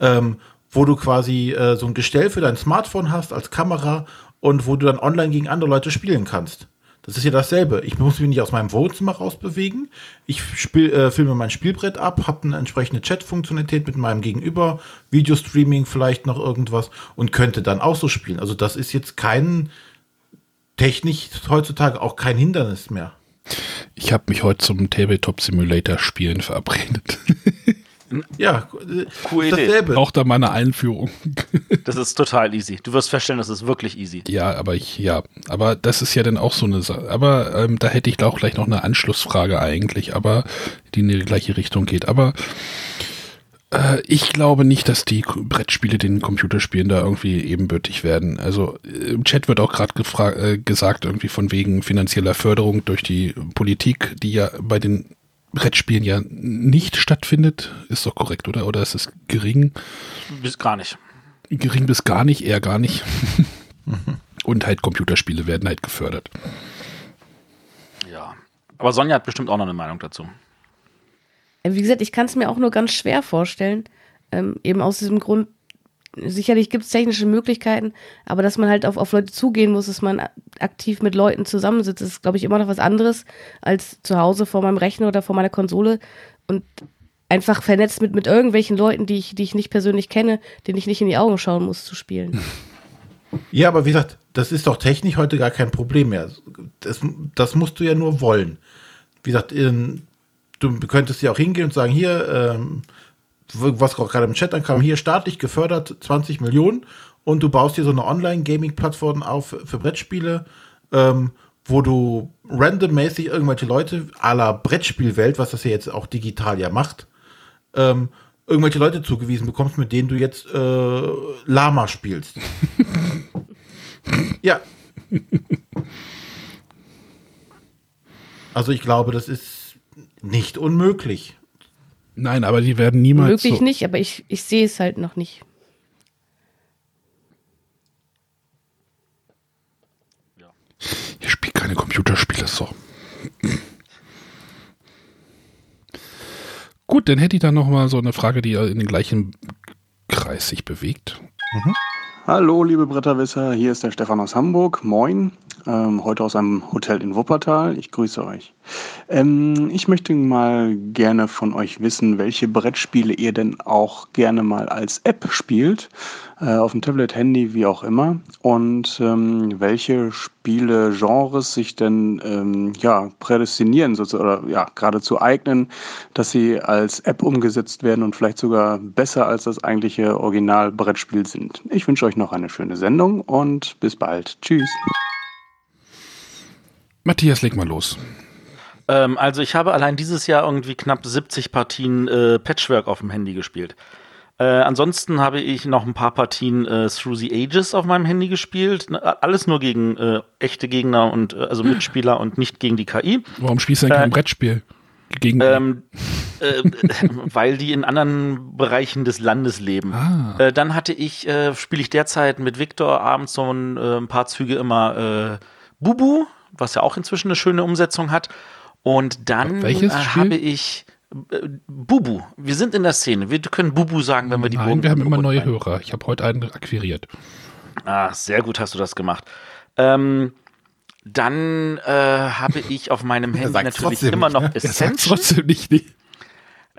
ähm, wo du quasi äh, so ein Gestell für dein Smartphone hast als Kamera und wo du dann online gegen andere Leute spielen kannst. Das ist ja dasselbe. Ich muss mich nicht aus meinem Wohnzimmer rausbewegen. Ich spiel, äh, filme mein Spielbrett ab, habe eine entsprechende Chat-Funktionalität mit meinem Gegenüber, Videostreaming vielleicht noch irgendwas und könnte dann auch so spielen. Also das ist jetzt kein technisch heutzutage auch kein Hindernis mehr. Ich habe mich heute zum Tabletop Simulator Spielen verabredet. Ja, Coole ist Idee. dasselbe. Auch da meine Einführung. Das ist total easy. Du wirst feststellen, das ist wirklich easy. Ja, aber ich, ja, aber das ist ja dann auch so eine Sache. Aber ähm, da hätte ich da auch gleich noch eine Anschlussfrage eigentlich, aber die in die gleiche Richtung geht. Aber äh, ich glaube nicht, dass die Brettspiele den Computerspielen da irgendwie ebenbürtig werden. Also im Chat wird auch gerade äh, gesagt, irgendwie von wegen finanzieller Förderung durch die Politik, die ja bei den Brettspielen ja nicht stattfindet. Ist doch korrekt, oder? Oder ist es gering? Bis gar nicht. Gering bis gar nicht, eher gar nicht. Und halt Computerspiele werden halt gefördert. Ja. Aber Sonja hat bestimmt auch noch eine Meinung dazu. Wie gesagt, ich kann es mir auch nur ganz schwer vorstellen. Ähm, eben aus diesem Grund, sicherlich gibt es technische Möglichkeiten, aber dass man halt auf, auf Leute zugehen muss, dass man aktiv mit Leuten zusammensitzt, ist, glaube ich, immer noch was anderes als zu Hause vor meinem Rechner oder vor meiner Konsole und einfach vernetzt mit, mit irgendwelchen Leuten, die ich, die ich nicht persönlich kenne, denen ich nicht in die Augen schauen muss, zu spielen. Ja, aber wie gesagt, das ist doch technisch heute gar kein Problem mehr. Das, das musst du ja nur wollen. Wie gesagt, ähm, du könntest ja auch hingehen und sagen, hier, ähm, was gerade im Chat ankam, hier staatlich gefördert 20 Millionen und du baust dir so eine Online-Gaming-Plattform auf für Brettspiele, ähm, wo du randommäßig irgendwelche Leute à la Brettspielwelt, was das ja jetzt auch digital ja macht, ähm, irgendwelche Leute zugewiesen bekommst, mit denen du jetzt äh, Lama spielst. ja. Also ich glaube, das ist nicht unmöglich. Nein, aber die werden niemals Möglich so, nicht, aber ich, ich sehe es halt noch nicht. Ich spiele keine Computerspiele, so. Gut, dann hätte ich da noch mal so eine Frage, die in den gleichen Kreis sich bewegt. Hallo, liebe Bretterwisser, hier ist der Stefan aus Hamburg. Moin, ähm, heute aus einem Hotel in Wuppertal. Ich grüße euch. Ähm, ich möchte mal gerne von euch wissen, welche Brettspiele ihr denn auch gerne mal als App spielt, äh, auf dem Tablet, Handy, wie auch immer, und ähm, welche Spiele-Genres sich denn ähm, ja, prädestinieren oder ja, geradezu eignen, dass sie als App umgesetzt werden und vielleicht sogar besser als das eigentliche Original-Brettspiel sind. Ich wünsche euch noch eine schöne Sendung und bis bald. Tschüss. Matthias, leg mal los. Ähm, also ich habe allein dieses Jahr irgendwie knapp 70 Partien äh, Patchwork auf dem Handy gespielt. Äh, ansonsten habe ich noch ein paar Partien äh, Through the Ages auf meinem Handy gespielt. Alles nur gegen äh, echte Gegner und äh, also Mitspieler und nicht gegen die KI. Warum spielst du denn kein Äh, Brettspiel? Gegen Ähm, äh, weil die in anderen Bereichen des Landes leben. Ah. Dann hatte ich, äh, spiele ich derzeit mit Victor abends so ein, ein paar Züge immer Bubu, was ja auch inzwischen eine schöne Umsetzung hat. Und dann äh, habe ich äh, Bubu. Wir sind in der Szene. Wir können Bubu sagen, wenn wir die Nein, wir haben immer neue Hörer. Ich habe heute einen akquiriert. Ah, sehr gut hast du das gemacht. Ähm, dann äh, habe ich auf meinem Handy natürlich immer nicht, noch ne? Er sagt Essential. trotzdem nicht. nicht.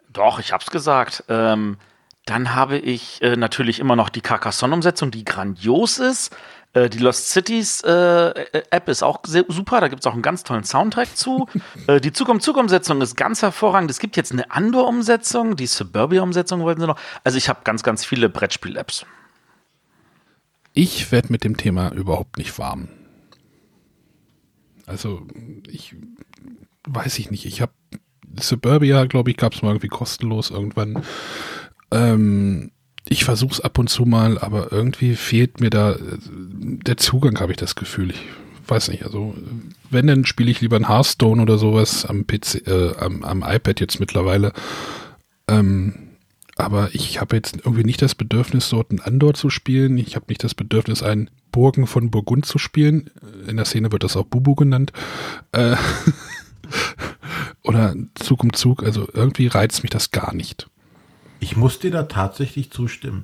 Doch, ich hab's gesagt. Ähm, dann habe ich äh, natürlich immer noch die Carcassonne-Umsetzung, die grandios ist. Äh, die Lost Cities äh, äh, App ist auch sehr, super, da gibt's auch einen ganz tollen Soundtrack zu. äh, die Zukunft-Zug-Umsetzung ist ganz hervorragend. Es gibt jetzt eine Andor-Umsetzung, die Suburbia-Umsetzung wollten sie noch. Also ich habe ganz, ganz viele Brettspiel-Apps. Ich werde mit dem Thema überhaupt nicht warm. Also, ich weiß ich nicht. Ich habe Suburbia, glaube ich, gab es mal irgendwie kostenlos irgendwann. Ähm, ich versuche es ab und zu mal, aber irgendwie fehlt mir da äh, der Zugang, habe ich das Gefühl. Ich weiß nicht, also wenn, dann spiele ich lieber ein Hearthstone oder sowas am PC, äh, am, am iPad jetzt mittlerweile. Ähm, aber ich habe jetzt irgendwie nicht das Bedürfnis, dort ein Andor zu spielen. Ich habe nicht das Bedürfnis, einen Burgen von Burgund zu spielen. In der Szene wird das auch Bubu genannt. Äh, oder Zug um Zug. Also irgendwie reizt mich das gar nicht. Ich muss dir da tatsächlich zustimmen.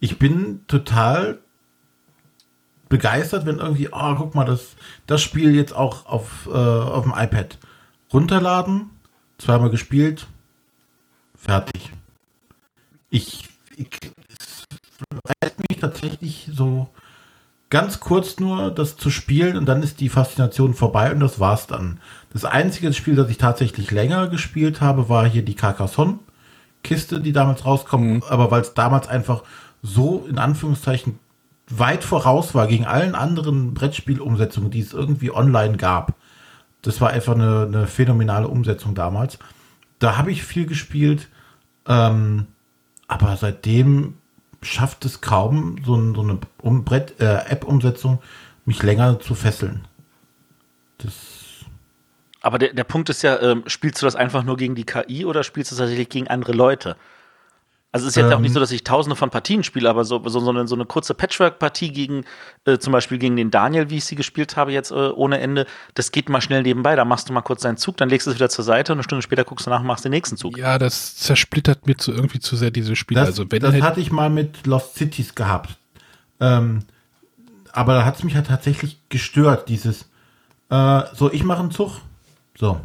Ich bin total begeistert, wenn irgendwie, oh, guck mal, das, das Spiel jetzt auch auf, äh, auf dem iPad. Runterladen, zweimal gespielt, fertig. Ich, ich reizt mich tatsächlich so ganz kurz nur, das zu spielen und dann ist die Faszination vorbei und das war's dann. Das einzige Spiel, das ich tatsächlich länger gespielt habe, war hier die Carcassonne Kiste, die damals rauskommt, mhm. aber weil es damals einfach so in Anführungszeichen weit voraus war gegen allen anderen Brettspielumsetzungen, die es irgendwie online gab. Das war einfach eine, eine phänomenale Umsetzung damals. Da habe ich viel gespielt, ähm, aber seitdem schafft es kaum, so, ein, so eine um äh, App-Umsetzung mich länger zu fesseln. Das aber der, der Punkt ist ja, ähm, spielst du das einfach nur gegen die KI oder spielst du es tatsächlich gegen andere Leute? Also es ist jetzt ähm, auch nicht ähm. so, dass ich tausende von Partien spiele, aber so, so, so, eine, so eine kurze Patchwork-Partie gegen, äh, zum Beispiel gegen den Daniel, wie ich sie gespielt habe, jetzt äh, ohne Ende, das geht mal schnell nebenbei. Da machst du mal kurz deinen Zug, dann legst du es wieder zur Seite und eine Stunde später guckst du nach und machst den nächsten Zug. Ja, das zersplittert mir zu, irgendwie zu sehr diese Spiele. Das, also, wenn das halt hatte ich mal mit Lost Cities gehabt. Ähm, aber da hat es mich halt tatsächlich gestört, dieses, äh, so, ich mache einen Zug, so,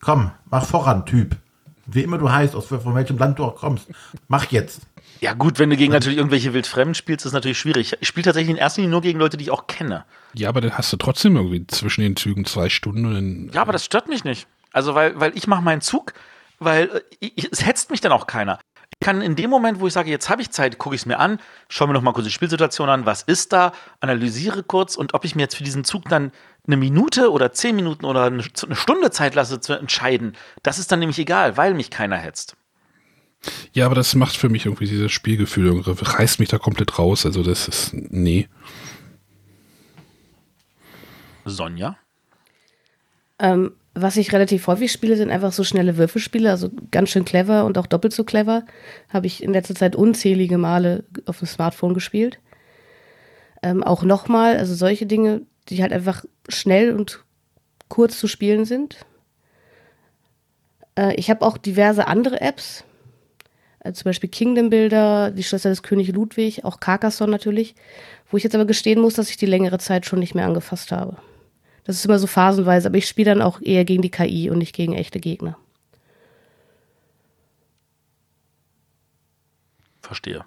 komm, mach voran, Typ. Wie immer du heißt, aus von welchem Land du auch kommst. Mach jetzt. Ja, gut, wenn du gegen natürlich irgendwelche Wildfremden spielst, ist natürlich schwierig. Ich spiele tatsächlich in erster Linie nur gegen Leute, die ich auch kenne. Ja, aber dann hast du trotzdem irgendwie zwischen den Zügen zwei Stunden. Ja, aber das stört mich nicht. Also, weil, weil ich mache meinen Zug, weil äh, ich, es hetzt mich dann auch keiner. Ich kann in dem Moment, wo ich sage, jetzt habe ich Zeit, gucke ich es mir an, schaue mir noch mal kurz die Spielsituation an, was ist da, analysiere kurz und ob ich mir jetzt für diesen Zug dann eine Minute oder zehn Minuten oder eine Stunde Zeit lasse zu entscheiden, das ist dann nämlich egal, weil mich keiner hetzt. Ja, aber das macht für mich irgendwie dieses Spielgefühl, reißt mich da komplett raus. Also das ist, nee. Sonja? Ähm, was ich relativ häufig spiele, sind einfach so schnelle Würfelspiele, also ganz schön clever und auch doppelt so clever. Habe ich in letzter Zeit unzählige Male auf dem Smartphone gespielt. Ähm, auch nochmal, also solche Dinge, die halt einfach schnell und kurz zu spielen sind. Äh, ich habe auch diverse andere Apps, äh, zum Beispiel Kingdom Builder, die Schlösser des König Ludwig, auch Carcassonne natürlich, wo ich jetzt aber gestehen muss, dass ich die längere Zeit schon nicht mehr angefasst habe. Das ist immer so phasenweise, aber ich spiele dann auch eher gegen die KI und nicht gegen echte Gegner. Verstehe.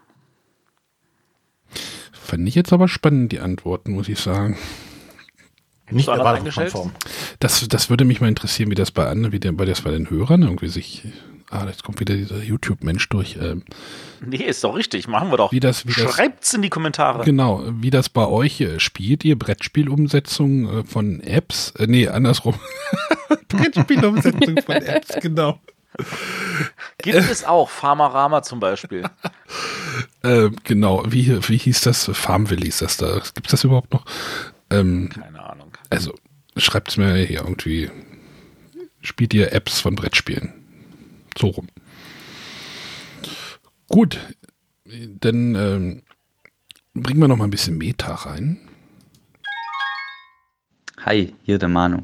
Fand ich jetzt aber spannend, die Antworten, muss ich sagen. Nicht erwartungskonform. Das, das würde mich mal interessieren, wie das bei anderen, wie der, bei das bei den Hörern irgendwie sich. Ah, jetzt kommt wieder dieser YouTube-Mensch durch. Ähm, nee, ist doch richtig, machen wir doch. Wie das, wie Schreibt's in die Kommentare. Genau, wie das bei euch äh, spielt, ihr Brettspielumsetzung äh, von Apps? Äh, nee, andersrum. Brettspielumsetzung von Apps, genau. Gibt es auch, Farmarama zum Beispiel. äh, genau, wie, wie hieß das? Farmville hieß das da. Gibt es das überhaupt noch? Ähm, Keine Ahnung. Also, schreibt es mir hier irgendwie. Spielt ihr Apps von Brettspielen? So rum. Gut, dann ähm, bringen wir noch mal ein bisschen Meta rein. Hi, hier der Manu.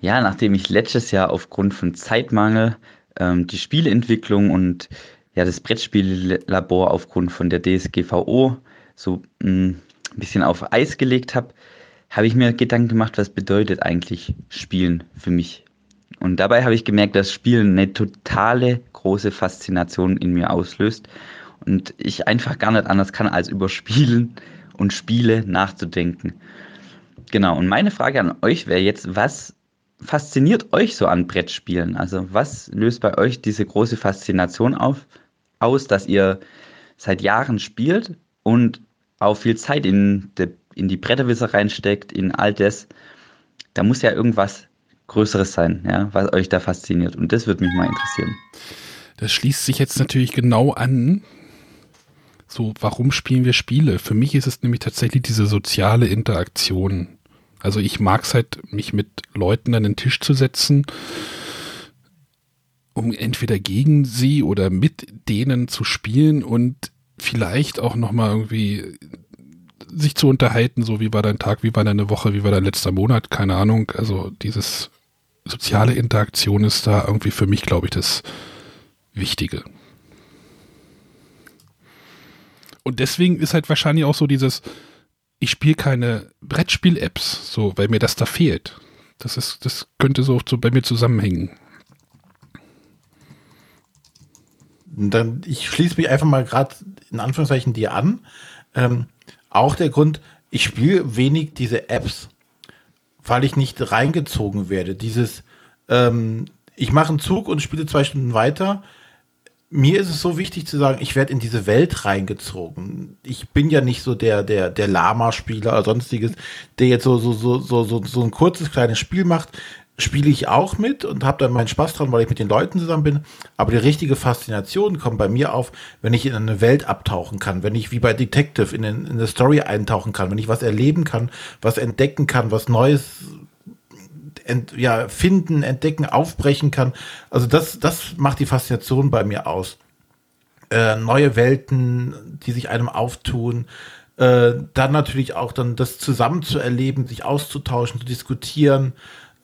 Ja, nachdem ich letztes Jahr aufgrund von Zeitmangel ähm, die Spielentwicklung und ja, das Brettspiellabor aufgrund von der DSGVO so mm, ein bisschen auf Eis gelegt habe, habe ich mir Gedanken gemacht, was bedeutet eigentlich Spielen für mich. Und dabei habe ich gemerkt, dass Spielen eine totale große Faszination in mir auslöst und ich einfach gar nicht anders kann, als über Spielen und Spiele nachzudenken. Genau, und meine Frage an euch wäre jetzt, was fasziniert euch so an Brettspielen? Also was löst bei euch diese große Faszination auf, aus, dass ihr seit Jahren spielt und auch viel Zeit in, de, in die Bretterwisser reinsteckt, in all das, da muss ja irgendwas Größeres sein, ja, was euch da fasziniert. Und das würde mich mal interessieren. Das schließt sich jetzt natürlich genau an. So, warum spielen wir Spiele? Für mich ist es nämlich tatsächlich diese soziale Interaktion. Also ich mag es halt, mich mit Leuten an den Tisch zu setzen, um entweder gegen sie oder mit denen zu spielen und vielleicht auch nochmal irgendwie sich zu unterhalten, so wie war dein Tag, wie war deine Woche, wie war dein letzter Monat, keine Ahnung. Also dieses soziale Interaktion ist da irgendwie für mich, glaube ich, das Wichtige. Und deswegen ist halt wahrscheinlich auch so dieses, ich spiele keine Brettspiel-Apps, so, weil mir das da fehlt. Das ist, das könnte so, so bei mir zusammenhängen. Dann, ich schließe mich einfach mal gerade in Anführungszeichen dir an. Ähm, auch der Grund, ich spiele wenig diese Apps, weil ich nicht reingezogen werde. Dieses, ähm, ich mache einen Zug und spiele zwei Stunden weiter. Mir ist es so wichtig zu sagen, ich werde in diese Welt reingezogen. Ich bin ja nicht so der, der, der Lama-Spieler oder sonstiges, der jetzt so, so, so, so, so, so ein kurzes kleines Spiel macht spiele ich auch mit und habe dann meinen Spaß dran, weil ich mit den Leuten zusammen bin. Aber die richtige Faszination kommt bei mir auf, wenn ich in eine Welt abtauchen kann, wenn ich wie bei Detective in, in eine Story eintauchen kann, wenn ich was erleben kann, was entdecken kann, was Neues ent, ja, finden, entdecken, aufbrechen kann. Also das, das macht die Faszination bei mir aus. Äh, neue Welten, die sich einem auftun. Äh, dann natürlich auch dann das zusammen zu erleben, sich auszutauschen, zu diskutieren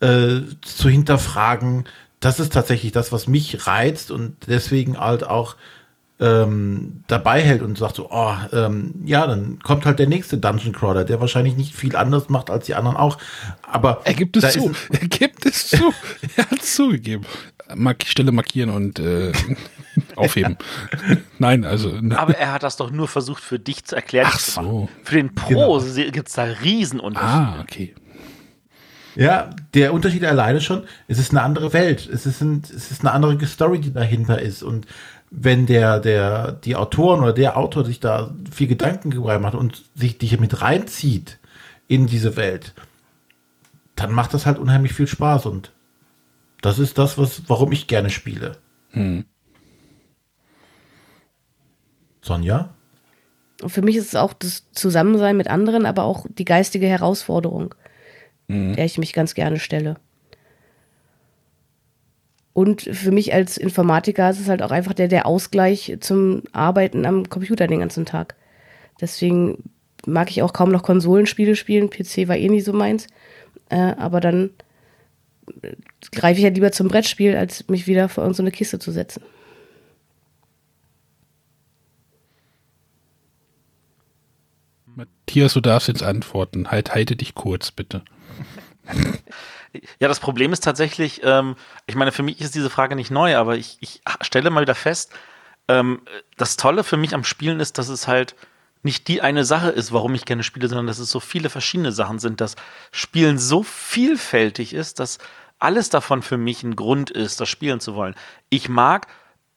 äh, zu hinterfragen, das ist tatsächlich das, was mich reizt und deswegen halt auch ähm, dabei hält und sagt so, oh, ähm, ja, dann kommt halt der nächste Dungeon Crawler, der wahrscheinlich nicht viel anders macht als die anderen auch. Aber er gibt es zu. Er gibt es zu. er hat es zugegeben. Mark Stelle markieren und äh, aufheben. Nein, also. Ne. Aber er hat das doch nur versucht für dich zu erklären. Ach so. Für den Pro genau. gibt es da Riesenunterschiede. Ah, okay. Ja, der Unterschied alleine schon, es ist eine andere Welt. Es ist, ein, es ist eine andere Story, die dahinter ist. Und wenn der, der, die Autoren oder der Autor sich da viel Gedanken macht und sich dich mit reinzieht in diese Welt, dann macht das halt unheimlich viel Spaß. Und das ist das, was, warum ich gerne spiele. Hm. Sonja? Für mich ist es auch das Zusammensein mit anderen, aber auch die geistige Herausforderung mhm. der ich mich ganz gerne stelle. Und für mich als Informatiker ist es halt auch einfach der, der Ausgleich zum Arbeiten am Computer den ganzen Tag. Deswegen mag ich auch kaum noch Konsolenspiele spielen. PC war eh nie so meins. Äh, aber dann greife ich ja lieber zum Brettspiel, als mich wieder vor irgendeine so Kiste zu setzen. Matthias, du darfst jetzt antworten. Halt, halte dich kurz, bitte. Ja, das Problem ist tatsächlich, ähm, ich meine, für mich ist diese Frage nicht neu, aber ich, ich stelle mal wieder fest, ähm, das Tolle für mich am Spielen ist, dass es halt nicht die eine Sache ist, warum ich gerne spiele, sondern dass es so viele verschiedene Sachen sind, dass Spielen so vielfältig ist, dass alles davon für mich ein Grund ist, das spielen zu wollen. Ich mag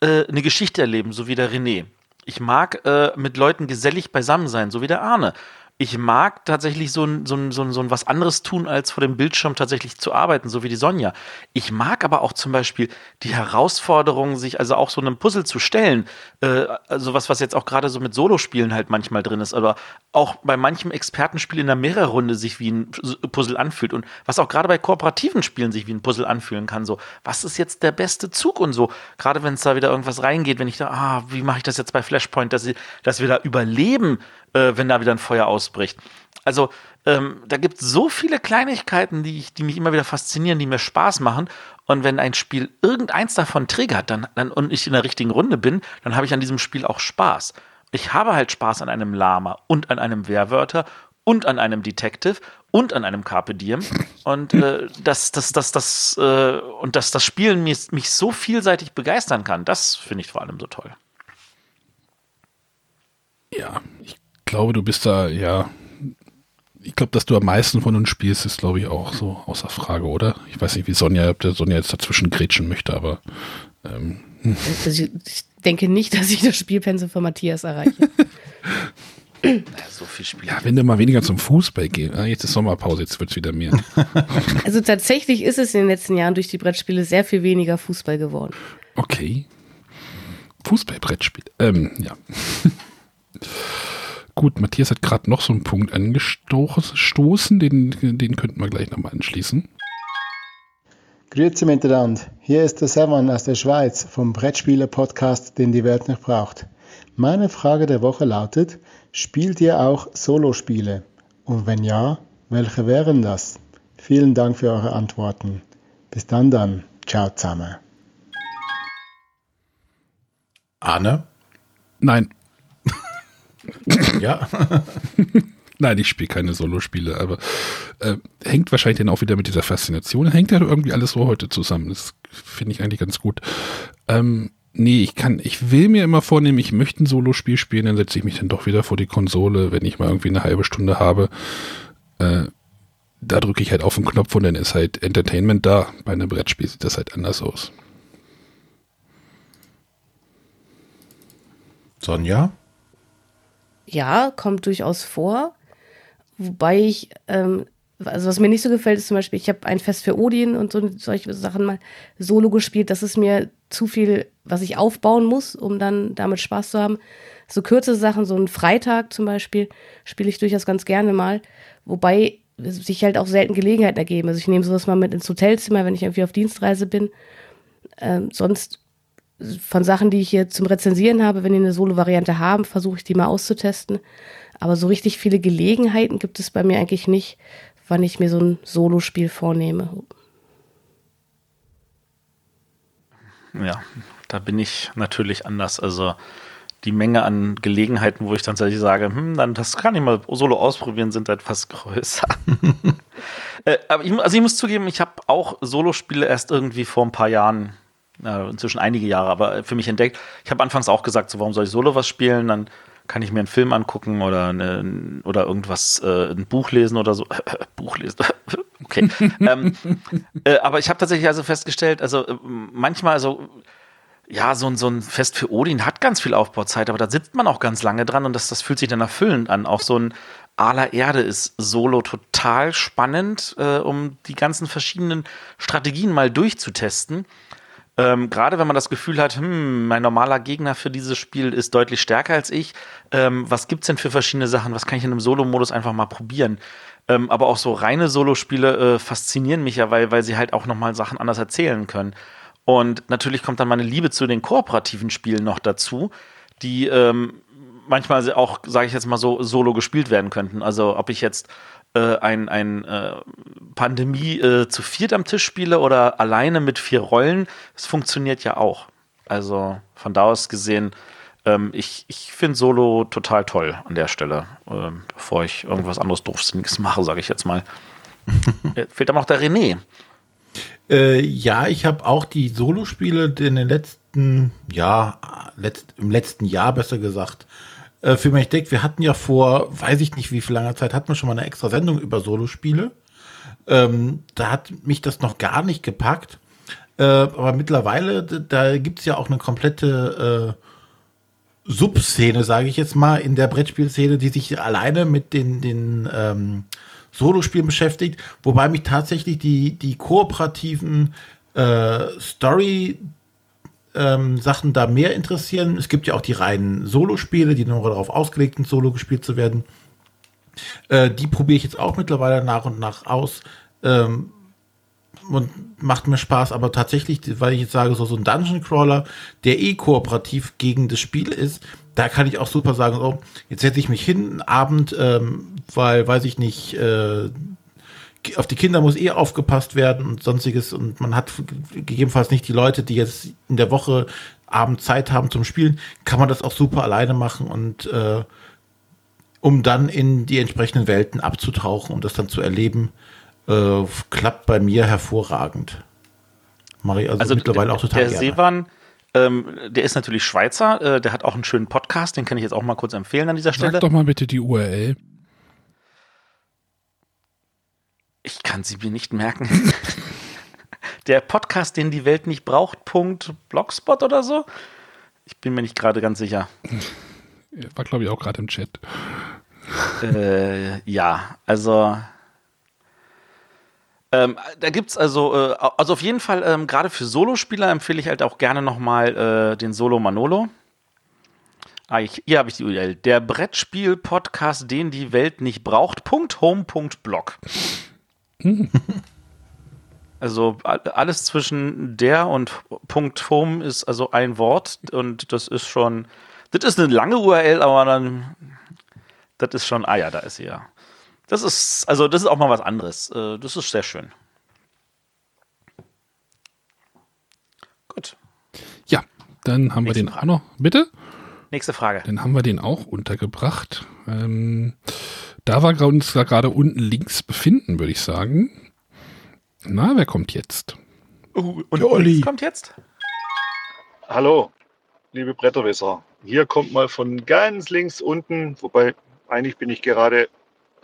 äh, eine Geschichte erleben, so wie der René. Ich mag äh, mit Leuten gesellig beisammen sein, so wie der Arne ich mag tatsächlich so ein, so, ein, so, ein, so ein was anderes tun, als vor dem Bildschirm tatsächlich zu arbeiten, so wie die Sonja. Ich mag aber auch zum Beispiel die Herausforderung, sich also auch so einem Puzzle zu stellen. Äh, also was, was jetzt auch gerade so mit Solospielen halt manchmal drin ist, aber auch bei manchem Expertenspiel in der Mehrerrunde sich wie ein Puzzle anfühlt und was auch gerade bei kooperativen Spielen sich wie ein Puzzle anfühlen kann. So, was ist jetzt der beste Zug und so? Gerade wenn es da wieder irgendwas reingeht, wenn ich da, ah, wie mache ich das jetzt bei Flashpoint, dass, ich, dass wir da überleben, äh, wenn da wieder ein Feuer ausbricht. Also ähm, da gibt es so viele Kleinigkeiten, die, ich, die mich immer wieder faszinieren, die mir Spaß machen. Und wenn ein Spiel irgendeins davon triggert dann, dann, und ich in der richtigen Runde bin, dann habe ich an diesem Spiel auch Spaß. Ich habe halt Spaß an einem Lama und an einem Wehrwörter und an einem Detective und an einem Carpe Diem. Und äh, das, das, das, das, äh, und dass das Spielen mich, mich so vielseitig begeistern kann, das finde ich vor allem so toll. Ja, ich glaube, du bist da, ja, ich glaube, dass du am meisten von uns spielst, ist, glaube ich, auch so außer Frage, oder? Ich weiß nicht, wie Sonja, ob der Sonja jetzt dazwischen grätschen möchte, aber. Ähm. Hm. Also ich denke nicht, dass ich das Spielpensum von Matthias erreiche. so viel Spiel. Ja, wenn du mal weniger zum Fußball gehst. Ah, jetzt ist Sommerpause, jetzt wird es wieder mehr. Also tatsächlich ist es in den letzten Jahren durch die Brettspiele sehr viel weniger Fußball geworden. Okay. Fußballbrettspiel. Ähm, ja. Gut, Matthias hat gerade noch so einen Punkt angestoßen, den, den könnten wir gleich nochmal anschließen. Grüezi miteinander, hier ist der Sevan aus der Schweiz vom Brettspieler-Podcast, den die Welt nicht braucht. Meine Frage der Woche lautet, spielt ihr auch Solospiele? Und wenn ja, welche wären das? Vielen Dank für eure Antworten. Bis dann dann. Ciao zusammen. Arne? Nein. Ja. Nein, ich spiele keine Solospiele, aber äh, hängt wahrscheinlich dann auch wieder mit dieser Faszination. Hängt ja irgendwie alles so heute zusammen. Das finde ich eigentlich ganz gut. Ähm, nee, ich kann, ich will mir immer vornehmen, ich möchte ein Solospiel spielen, dann setze ich mich dann doch wieder vor die Konsole, wenn ich mal irgendwie eine halbe Stunde habe. Äh, da drücke ich halt auf den Knopf und dann ist halt Entertainment da. Bei einem Brettspiel sieht das halt anders aus. Sonja? Ja, kommt durchaus vor. Wobei ich, ähm, also was mir nicht so gefällt, ist zum Beispiel, ich habe ein Fest für Odin und so solche Sachen mal solo gespielt. Das ist mir zu viel, was ich aufbauen muss, um dann damit Spaß zu haben. So kurze Sachen, so ein Freitag zum Beispiel, spiele ich durchaus ganz gerne mal. Wobei sich halt auch selten Gelegenheiten ergeben. Also ich nehme sowas mal mit ins Hotelzimmer, wenn ich irgendwie auf Dienstreise bin. Ähm, sonst von Sachen, die ich hier zum Rezensieren habe, wenn die eine Solo-Variante haben, versuche ich die mal auszutesten. Aber so richtig viele Gelegenheiten gibt es bei mir eigentlich nicht, wann ich mir so ein Solospiel vornehme. Ja, da bin ich natürlich anders. Also die Menge an Gelegenheiten, wo ich dann tatsächlich sage, hm, dann das kann ich mal solo ausprobieren, sind halt fast größer. äh, aber ich, also ich muss zugeben, ich habe auch Solospiele erst irgendwie vor ein paar Jahren, äh, inzwischen einige Jahre, aber für mich entdeckt. Ich habe anfangs auch gesagt, so, warum soll ich Solo was spielen? Dann kann ich mir einen Film angucken oder, eine, oder irgendwas, äh, ein Buch lesen oder so. Buch lesen. okay. ähm, äh, aber ich habe tatsächlich also festgestellt, also äh, manchmal, also ja, so ein, so ein Fest für Odin hat ganz viel Aufbauzeit, aber da sitzt man auch ganz lange dran und das, das fühlt sich dann erfüllend an. Auch so ein Aller Erde ist solo total spannend, äh, um die ganzen verschiedenen Strategien mal durchzutesten. Ähm, Gerade wenn man das Gefühl hat, hm, mein normaler Gegner für dieses Spiel ist deutlich stärker als ich. Ähm, was gibt's denn für verschiedene Sachen? Was kann ich in einem Solo-Modus einfach mal probieren? Ähm, aber auch so reine Solo-Spiele äh, faszinieren mich ja, weil, weil sie halt auch nochmal Sachen anders erzählen können. Und natürlich kommt dann meine Liebe zu den kooperativen Spielen noch dazu, die ähm, manchmal auch, sage ich jetzt mal so, solo gespielt werden könnten. Also ob ich jetzt äh, ein, ein äh, Pandemie äh, zu viert am Tisch spiele oder alleine mit vier Rollen, es funktioniert ja auch. Also von da aus gesehen, ähm, ich, ich finde Solo total toll an der Stelle, ähm, bevor ich irgendwas anderes Doofsinniges mache, sage ich jetzt mal. Fehlt aber noch der René. Äh, ja, ich habe auch die Solospiele in den letzten, ja, letzt, im letzten Jahr besser gesagt, äh, für mich entdeckt. Wir hatten ja vor, weiß ich nicht wie viel langer Zeit, hatten wir schon mal eine extra Sendung über Solospiele. Ähm, da hat mich das noch gar nicht gepackt. Äh, aber mittlerweile, da gibt's ja auch eine komplette äh, Subszene, sage ich jetzt mal, in der Brettspielszene, die sich alleine mit den, den ähm, Solospielen beschäftigt, wobei mich tatsächlich die, die kooperativen äh, Story ähm, Sachen da mehr interessieren. Es gibt ja auch die reinen Solospiele, die nur darauf ausgelegt sind, Solo gespielt zu werden. Äh, die probiere ich jetzt auch mittlerweile nach und nach aus. Ähm, und macht mir Spaß, aber tatsächlich, weil ich jetzt sage, so, so ein Dungeon Crawler, der eh kooperativ gegen das Spiel ist, da kann ich auch super sagen, so, jetzt setze ich mich hin, einen Abend, ähm, weil, weiß ich nicht, äh, auf die Kinder muss eh aufgepasst werden und sonstiges und man hat gegebenenfalls nicht die Leute, die jetzt in der Woche Abend Zeit haben zum Spielen, kann man das auch super alleine machen und äh, um dann in die entsprechenden Welten abzutauchen, um das dann zu erleben, äh, klappt bei mir hervorragend. Ich also, also mittlerweile auch total der gerne. Seewan, ähm, der ist natürlich Schweizer, äh, der hat auch einen schönen Podcast, den kann ich jetzt auch mal kurz empfehlen an dieser Stelle. Sag doch mal bitte die URL. Ich kann sie mir nicht merken. der Podcast, den die Welt nicht braucht, Blogspot oder so? Ich bin mir nicht gerade ganz sicher. War, glaube ich, auch gerade im Chat. Äh, ja, also Ähm, da gibt's also, äh, also auf jeden Fall, ähm, gerade für Solospieler empfehle ich halt auch gerne nochmal äh, den Solo Manolo. Ah, ich, hier habe ich die URL. Der Brettspiel-Podcast, den die Welt nicht braucht. Punkt home. Punkt blog. Also a- alles zwischen der und Punkt home ist also ein Wort und das ist schon, das ist eine lange URL, aber dann, das ist schon, ah ja, da ist sie ja. Das ist, also das ist auch mal was anderes. Äh, Das ist sehr schön. Gut. Ja, dann haben wir den auch noch. Bitte? Nächste Frage. Dann haben wir den auch untergebracht. Ähm, da wir uns da gerade unten links befinden, würde ich sagen. Na, wer kommt jetzt? Uh, und Der Olli. kommt jetzt? Hallo, liebe Bretterwisser. Hier kommt mal von ganz links unten, wobei eigentlich bin ich gerade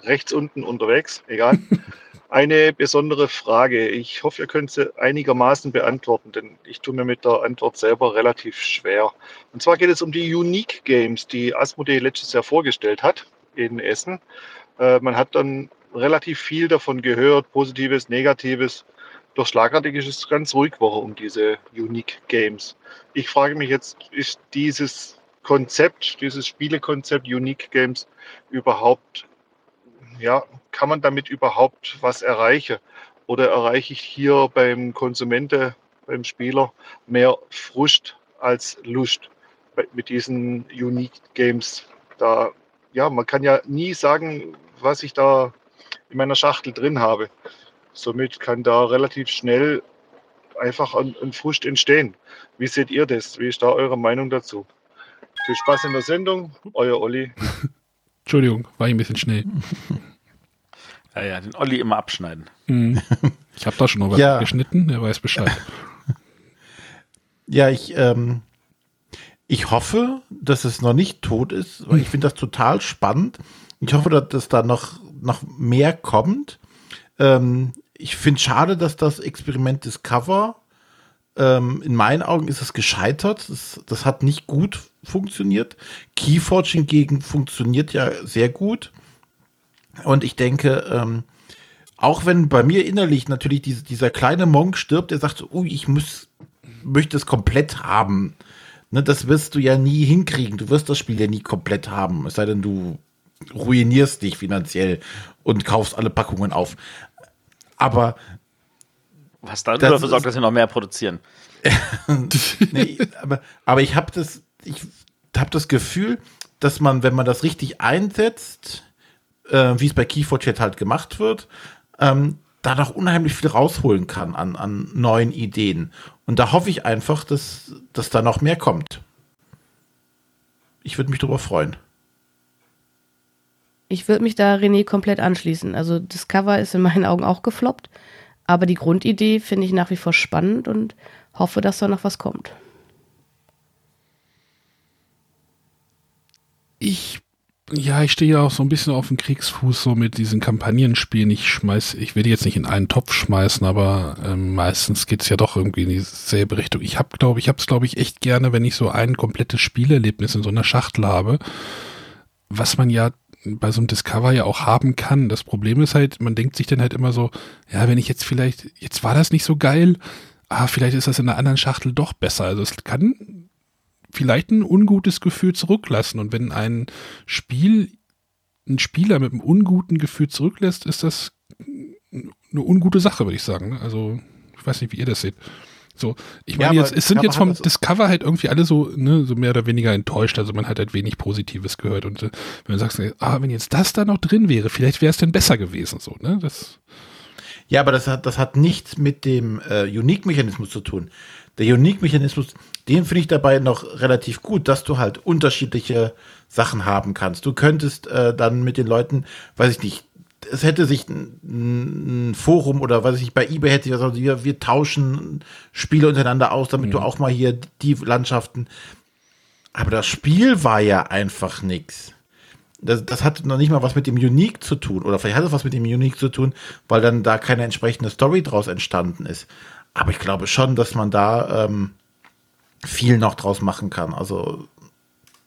rechts unten unterwegs, egal. Eine besondere Frage. Ich hoffe, ihr könnt sie einigermaßen beantworten, denn ich tue mir mit der Antwort selber relativ schwer. Und zwar geht es um die Unique Games, die Asmodee letztes Jahr vorgestellt hat in Essen. Äh, man hat dann relativ viel davon gehört, Positives, Negatives. Doch schlagartig ist es ganz ruhig Woche um diese Unique Games. Ich frage mich jetzt, ist dieses Konzept, dieses Spielekonzept Unique Games überhaupt, ja, kann man damit überhaupt was erreichen? Oder erreiche ich hier beim Konsumenten, beim Spieler mehr Frust als Lust mit diesen Unique Games? Da, ja, man kann ja nie sagen, was ich da in meiner Schachtel drin habe. Somit kann da relativ schnell einfach ein, ein Frust entstehen. Wie seht ihr das? Wie ist da eure Meinung dazu? Viel Spaß in der Sendung, euer Olli. Entschuldigung, war ich ein bisschen schnell. Ja, ja, den Olli immer abschneiden. Hm. Ich habe da schon noch was Ja. geschnitten, der weiß Bescheid. Ja, ich, ähm, ich hoffe, dass es noch nicht tot ist, weil ich finde das total spannend. Ich hoffe, dass, dass da noch, noch mehr kommt. Ähm, ich finde schade, dass das Experiment Discover, ähm, in meinen Augen ist es gescheitert. Das, das hat nicht gut funktioniert. Keyforge hingegen funktioniert ja sehr gut. Und ich denke, ähm, auch wenn bei mir innerlich natürlich diese, dieser kleine Monk stirbt, der sagt, ui, ich muss, möchte es komplett haben. Ne, das wirst du ja nie hinkriegen. Du wirst das Spiel ja nie komplett haben. Es sei denn, du ruinierst dich finanziell und kaufst alle Packungen auf. Aber Was dann dafür sorgt, dass wir noch mehr produzieren. nee, aber, aber ich habe das, ich habe das Gefühl, dass man, wenn man das richtig einsetzt, äh, wie es bei Key4Chat halt gemacht wird, ähm, da noch unheimlich viel rausholen kann an, an neuen Ideen. Und da hoffe ich einfach, dass, dass da noch mehr kommt. Ich würde mich darüber freuen. Ich würde mich da René komplett anschließen. Also Discover ist in meinen Augen auch gefloppt, aber die Grundidee finde ich nach wie vor spannend und hoffe, dass da noch was kommt. Ich, ja, ich stehe ja auch so ein bisschen auf dem Kriegsfuß so mit diesen Kampagnenspielen. Ich schmeiß, ich will die jetzt nicht in einen Topf schmeißen, aber ähm, meistens geht's ja doch irgendwie in dieselbe Richtung. Ich habe, glaube ich, habe es, glaube ich, echt gerne, wenn ich so ein komplettes Spielerlebnis in so einer Schachtel habe, was man ja bei so einem Discover ja auch haben kann. Das Problem ist halt, man denkt sich dann halt immer so, ja, wenn ich jetzt vielleicht, jetzt war das nicht so geil, ah, vielleicht ist das in einer anderen Schachtel doch besser. Also es kann vielleicht ein ungutes Gefühl zurücklassen. Und wenn ein Spiel, ein Spieler mit einem unguten Gefühl zurücklässt, ist das eine ungute Sache, würde ich sagen. ne? Also, ich weiß nicht, wie ihr das seht. So, ich Ja, meine, aber jetzt, es sind jetzt vom Discover halt irgendwie alle so, ne, so mehr oder weniger enttäuscht. Also man hat halt wenig Positives gehört. Und äh, wenn du sagst, ah, wenn jetzt das da noch drin wäre, vielleicht wäre es denn besser gewesen, so, ne? Das, Ja, aber das hat, das hat nichts mit dem äh, Unique-Mechanismus zu tun. Der Unique-Mechanismus, den finde ich dabei noch relativ gut, dass du halt unterschiedliche Sachen haben kannst. Du könntest äh, dann mit den Leuten, weiß ich nicht, es hätte sich ein, ein Forum oder weiß ich nicht, bei eBay hätte ich gesagt, wir, wir tauschen Spiele untereinander aus, damit du auch mal hier die Landschaften. Aber das Spiel war ja einfach nix. Das, das hat noch nicht mal was mit dem Unique zu tun. Oder vielleicht hat es was mit dem Unique zu tun, weil dann da keine entsprechende Story draus entstanden ist. Aber ich glaube schon, dass man da ähm, viel noch draus machen kann. Also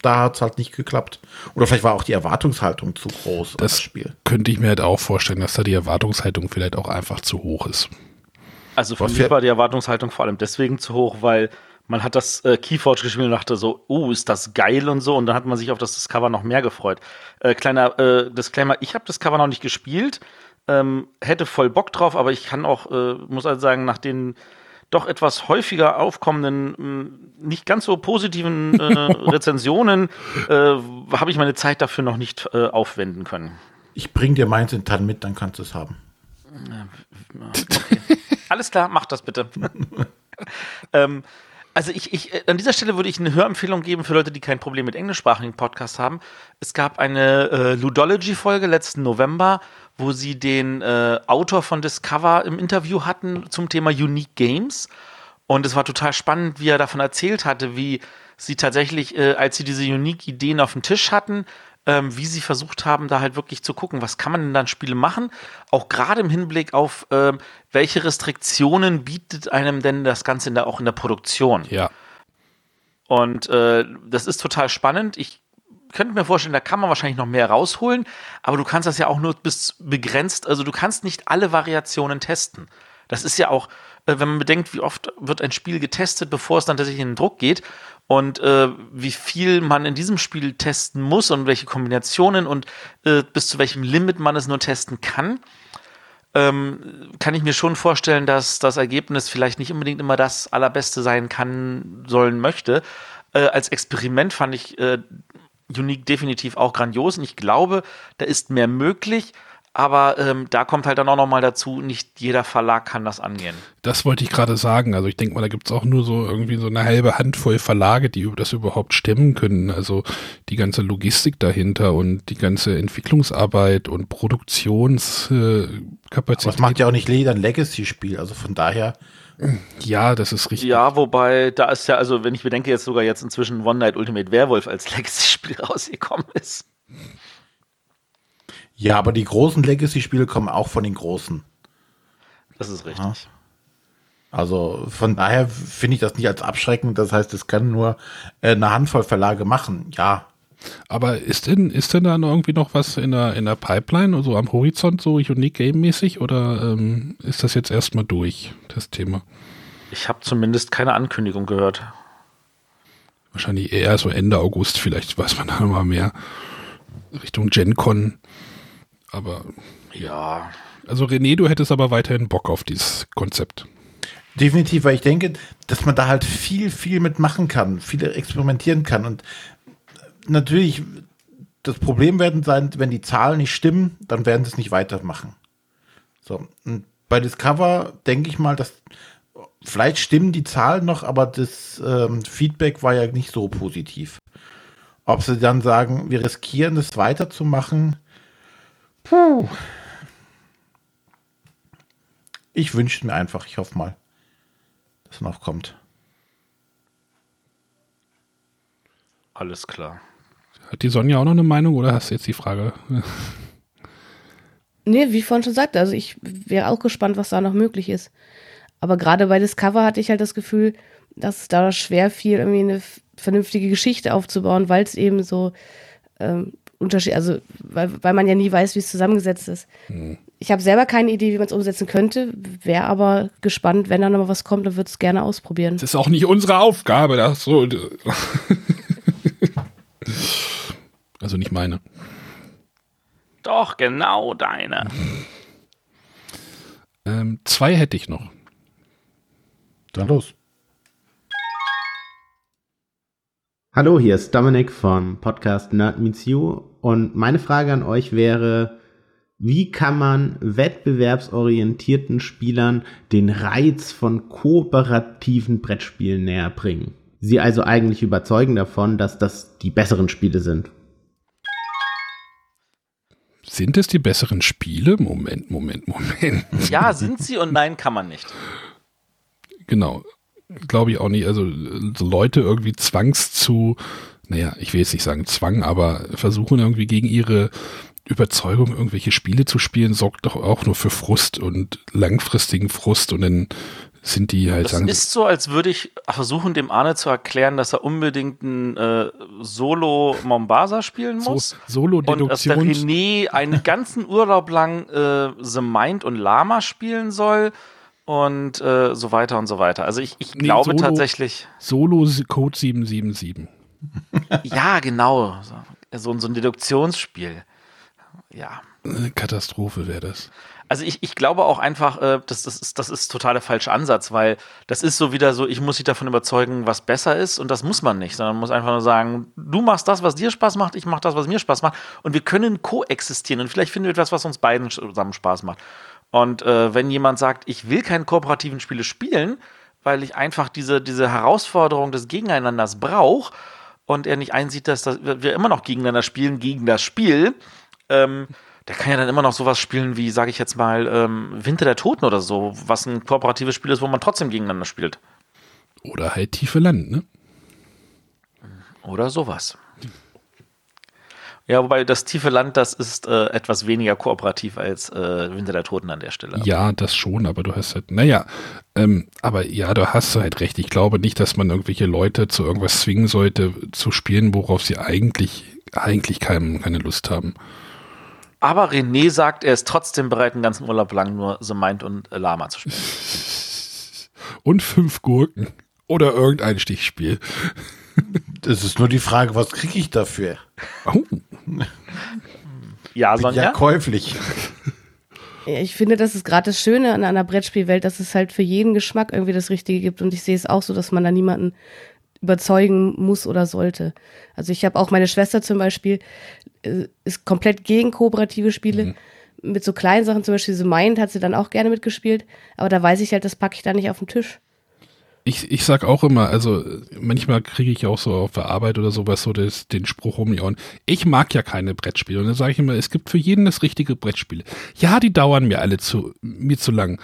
da hat es halt nicht geklappt. Oder vielleicht war auch die Erwartungshaltung zu groß Das das Spiel. könnte ich mir halt auch vorstellen, dass da die Erwartungshaltung vielleicht auch einfach zu hoch ist. Also für Was mich war die Erwartungshaltung vor allem deswegen zu hoch, weil man hat das äh, Keyforge gespielt und dachte so, oh, ist das geil und so. Und dann hat man sich auf das Cover noch mehr gefreut. Äh, kleiner äh, Disclaimer, ich habe das Cover noch nicht gespielt, ähm, hätte voll Bock drauf, aber ich kann auch, äh, muss also sagen, nach den doch etwas häufiger aufkommenden, mh, nicht ganz so positiven äh, Rezensionen, äh, habe ich meine Zeit dafür noch nicht äh, aufwenden können. Ich bring dir meins in Tann mit, dann kannst du es haben. Alles klar, mach das bitte. ähm, also ich, ich, äh, an dieser Stelle würde ich eine Hörempfehlung geben für Leute, die kein Problem mit englischsprachigen Podcasts haben. Es gab eine äh, Ludology-Folge letzten November, wo sie den äh, Autor von Discover im Interview hatten zum Thema Unique Games. Und es war total spannend, wie er davon erzählt hatte, wie sie tatsächlich, äh, als sie diese Unique-Ideen auf dem Tisch hatten, ähm, wie sie versucht haben, da halt wirklich zu gucken, was kann man denn dann Spiele machen, auch gerade im Hinblick auf ähm, welche Restriktionen bietet einem denn das Ganze in der, auch in der Produktion. Ja. Und äh, das ist total spannend. Ich könnte mir vorstellen, da kann man wahrscheinlich noch mehr rausholen, aber du kannst das ja auch nur bis begrenzt, also du kannst nicht alle Variationen testen. Das ist ja auch, äh, wenn man bedenkt, wie oft wird ein Spiel getestet, bevor es dann tatsächlich in den Druck geht und äh, wie viel man in diesem Spiel testen muss und welche Kombinationen und äh, bis zu welchem Limit man es nur testen kann, ähm, kann ich mir schon vorstellen, dass das Ergebnis vielleicht nicht unbedingt immer das allerbeste sein kann, sollen möchte. Äh, als Experiment fand ich äh, Unique definitiv auch grandios und ich glaube, da ist mehr möglich. Aber ähm, da kommt halt dann auch noch mal dazu, nicht jeder Verlag kann das angehen. Das wollte ich gerade sagen. Also ich denke mal, da gibt es auch nur so irgendwie so eine halbe Handvoll Verlage, die das überhaupt stemmen können. Also die ganze Logistik dahinter und die ganze Entwicklungsarbeit und Produktionskapazität. Aber es macht ja auch nicht jeder ein Legacy-Spiel. Also von daher, ja, das ist richtig. Ja, wobei da ist ja, also wenn ich bedenke, jetzt sogar jetzt inzwischen One Night Ultimate Werewolf als Legacy-Spiel rausgekommen ist. ja, aber die großen Legacy-Spiele kommen auch von den großen. Das ist richtig. Ja. Also von daher finde ich das nicht als abschreckend. Das heißt, es kann nur äh, eine Handvoll Verlage machen. Ja, Aber ist denn, ist denn da noch irgendwie noch was in der, in der Pipeline, also am Horizont, so Unique Game-mäßig, oder ähm, ist das jetzt erstmal durch, das Thema? Ich habe zumindest keine Ankündigung gehört. Wahrscheinlich eher so Ende August, vielleicht weiß man da noch mal mehr. Richtung GenCon. Aber, Ja, also René, du hättest aber weiterhin Bock auf dieses Konzept. definitiv, weil ich denke, dass man da halt viel, viel mitmachen kann, viel experimentieren kann. Und natürlich, das Problem werden sein, wenn die Zahlen nicht stimmen, dann werden sie es nicht weitermachen. So, und bei Discover denke ich mal, dass vielleicht stimmen die Zahlen noch, aber das ähm, Feedback war ja nicht so positiv. Ob sie dann sagen, wir riskieren es weiterzumachen, puh. Ich wünsche mir einfach, ich hoffe mal, dass es noch kommt. alles klar. Hat die Sonja auch noch eine Meinung oder hast du jetzt die Frage? Nee, wie ich vorhin schon sagte, also ich wäre auch gespannt, was da noch möglich ist. Aber gerade bei Discover hatte ich halt das Gefühl, dass es da schwer fiel, irgendwie eine vernünftige Geschichte aufzubauen, weil es eben so ähm, Unterschied, also weil, weil man ja nie weiß, wie es zusammengesetzt ist. Ich habe selber keine Idee, wie man es umsetzen könnte, wäre aber gespannt, wenn da noch mal was kommt, dann würde es gerne ausprobieren. Das ist auch nicht unsere Aufgabe, das so. Also nicht meine. Doch, genau deine. Ähm, zwei hätte ich noch. Dann los. Hallo, hier ist Dominik vom Podcast Nerd Meets You und meine Frage an euch wäre, wie kann man wettbewerbsorientierten Spielern den Reiz von kooperativen Brettspielen näher bringen? Sie also eigentlich überzeugen davon, dass das die besseren Spiele sind. Sind es die besseren Spiele? Moment, Moment, Moment. Ja, sind sie und nein, kann man nicht. Genau. Glaube ich auch nicht. Also so Leute irgendwie zwangs zu, naja, ich will jetzt nicht sagen Zwang, aber versuchen irgendwie gegen ihre Überzeugung irgendwelche Spiele zu spielen, sorgt doch auch nur für Frust und langfristigen Frust und dann sind die halt Das sagen. ist so, als würde ich versuchen, dem Arne zu erklären, dass er unbedingt ein äh, Solo Mombasa spielen So, muss. Und dass der. René einen ganzen Urlaub lang äh, The Mind und Lama spielen soll und äh, so weiter und so weiter. Also ich, ich Nee, glaube Solo- tatsächlich, Solo Code 777. ja, genau. So, so ein Deduktionsspiel. Ja. Eine Katastrophe wäre das. Also ich, ich glaube auch einfach, äh, das, das, ist, das ist total der falsche Ansatz, weil das ist so wieder so, ich muss dich davon überzeugen, was besser ist und das muss man nicht, sondern man muss einfach nur sagen, du machst das, was dir Spaß macht, ich mach das, was mir Spaß macht und wir können koexistieren und vielleicht finden wir etwas, was uns beiden zusammen Spaß macht. Und äh, wenn jemand sagt, ich will keine kooperativen Spiele spielen, weil ich einfach diese, diese Herausforderung des Gegeneinanders brauche und er nicht einsieht, dass das, wir immer noch gegeneinander spielen, gegen das Spiel, ähm, der kann ja dann immer noch sowas spielen wie, sage ich jetzt mal, ähm, Winter der Toten oder so, was ein kooperatives Spiel ist, wo man trotzdem gegeneinander spielt. Oder halt tiefe Land, ne? Oder sowas. Ja, wobei das tiefe Land, das ist äh, etwas weniger kooperativ als äh, Winter der Toten an der Stelle. Ja, das schon, aber du hast halt, naja, ähm, aber ja, du hast halt recht. Ich glaube nicht, dass man irgendwelche Leute zu irgendwas zwingen sollte, zu spielen, worauf sie eigentlich, eigentlich kein, keine Lust haben. Aber René sagt, er ist trotzdem bereit, einen ganzen Urlaub lang nur The Mind und äh, Lama zu spielen. Und fünf Gurken. Oder irgendein Stichspiel. Das ist nur die Frage, was kriege ich dafür? Oh, Ja, Sonja? ja käuflich. Ich finde, das ist gerade das Schöne an einer Brettspielwelt, dass es halt für jeden Geschmack irgendwie das Richtige gibt. Und ich sehe es auch so, dass man da niemanden überzeugen muss oder sollte. Also ich habe auch meine Schwester zum Beispiel, äh, ist komplett gegen kooperative Spiele. Mit so kleinen Sachen, zum Beispiel so Mind hat sie dann auch gerne mitgespielt. Aber da weiß ich halt, das packe ich da nicht auf den Tisch. ich, ich sag auch immer, also manchmal kriege ich auch so auf der Arbeit oder sowas so das, den Spruch um die Ohren. Ich mag ja keine Brettspiele. Und dann sage ich immer, es gibt für jeden das richtige Brettspiel. Ja, die dauern mir alle zu, mir zu lang.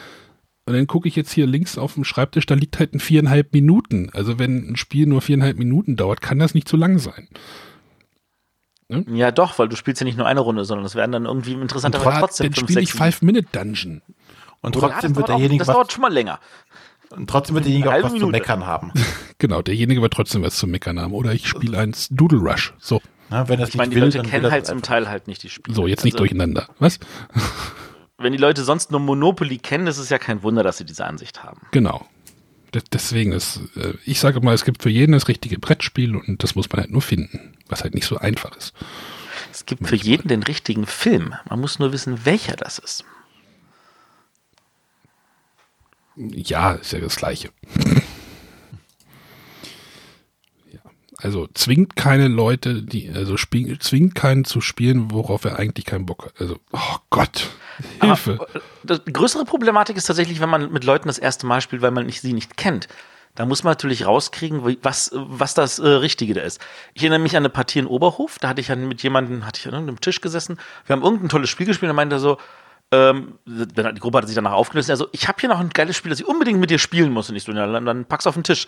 Und dann gucke ich jetzt hier links auf dem Schreibtisch, da liegt halt ein viereinhalb Minuten. Also wenn ein Spiel nur viereinhalb Minuten dauert, kann das nicht zu lang sein. Ja, doch, weil du spielst ja nicht nur eine Runde, sondern es werden dann irgendwie interessanterweise Trotz- trotzdem dann fünf, spiele ich Five-Minute-Dungeon. Und Oder? trotzdem Ja, wird das dauert auch- derjenige Das dauert schon mal länger. und trotzdem wird derjenige auch was zu Minute. meckern haben. Genau, derjenige wird trotzdem was zu meckern haben. Oder ich spiele eins Doodle Rush. So, Na, wenn das Ich meine, die will, Leute kennen halt zum. Teil halt nicht die Spiele. so jetzt nicht Also, durcheinander. Was? Wenn die Leute sonst nur Monopoly kennen, ist es ja kein Wunder, dass sie diese Ansicht haben. Genau. De- Deswegen ist, äh, ich sage mal, es gibt für jeden das richtige Brettspiel und das muss man halt nur finden, was halt nicht so einfach ist. Es gibt für jeden den richtigen Film. Man muss nur wissen, welcher das ist. Ja, ist ja das Gleiche. ja. Also zwingt keine Leute, die, also zwingt keinen zu spielen, worauf er eigentlich keinen Bock hat. Also, oh Gott, Hilfe. Aber, das, die größere Problematik ist tatsächlich, wenn man mit Leuten das erste Mal spielt, weil man nicht, sie nicht kennt. Da muss man natürlich rauskriegen, was, was das äh, Richtige da ist. Ich erinnere mich an eine Partie in Oberhof, da hatte ich ja mit jemandem, hatte ich an einem Tisch gesessen, wir haben irgendein tolles Spiel gespielt und er meinte so, ähm, die Gruppe hat sich danach aufgelöst, also ich habe hier noch ein geiles Spiel, das ich unbedingt mit dir spielen muss. Und ich so, ja, dann, dann pack's auf den Tisch.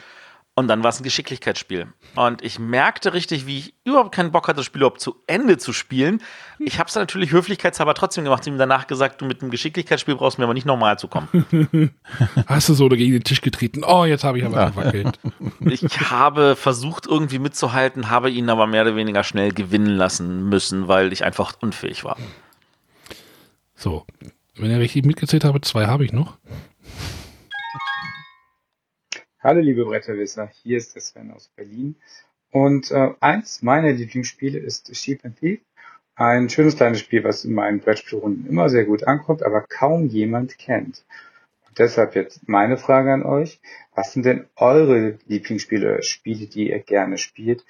Und dann war es ein Geschicklichkeitsspiel. Und ich merkte richtig, wie ich überhaupt keinen Bock hatte, das Spiel überhaupt zu Ende zu spielen. Ich habe es natürlich höflichkeitshalber trotzdem gemacht, ihm danach gesagt, du mit einem Geschicklichkeitsspiel brauchst mir aber nicht nochmal zu kommen. Hast du so gegen den Tisch getreten? Oh, jetzt habe ich aber gewackelt. Ich habe versucht, irgendwie mitzuhalten, habe ihn aber mehr oder weniger schnell gewinnen lassen müssen, weil ich einfach unfähig war. So, wenn ihr richtig mitgezählt habe, zwei habe ich noch. Hallo liebe Bretterwisser, hier ist der Sven aus Berlin. Und äh, eins meiner Lieblingsspiele ist Sheep and Thief. Ein schönes kleines Spiel, was in meinen Brettspielrunden immer sehr gut ankommt, aber kaum jemand kennt. Und deshalb jetzt meine Frage an euch. Was sind denn eure Lieblingsspiele, Spiele, die ihr gerne spielt,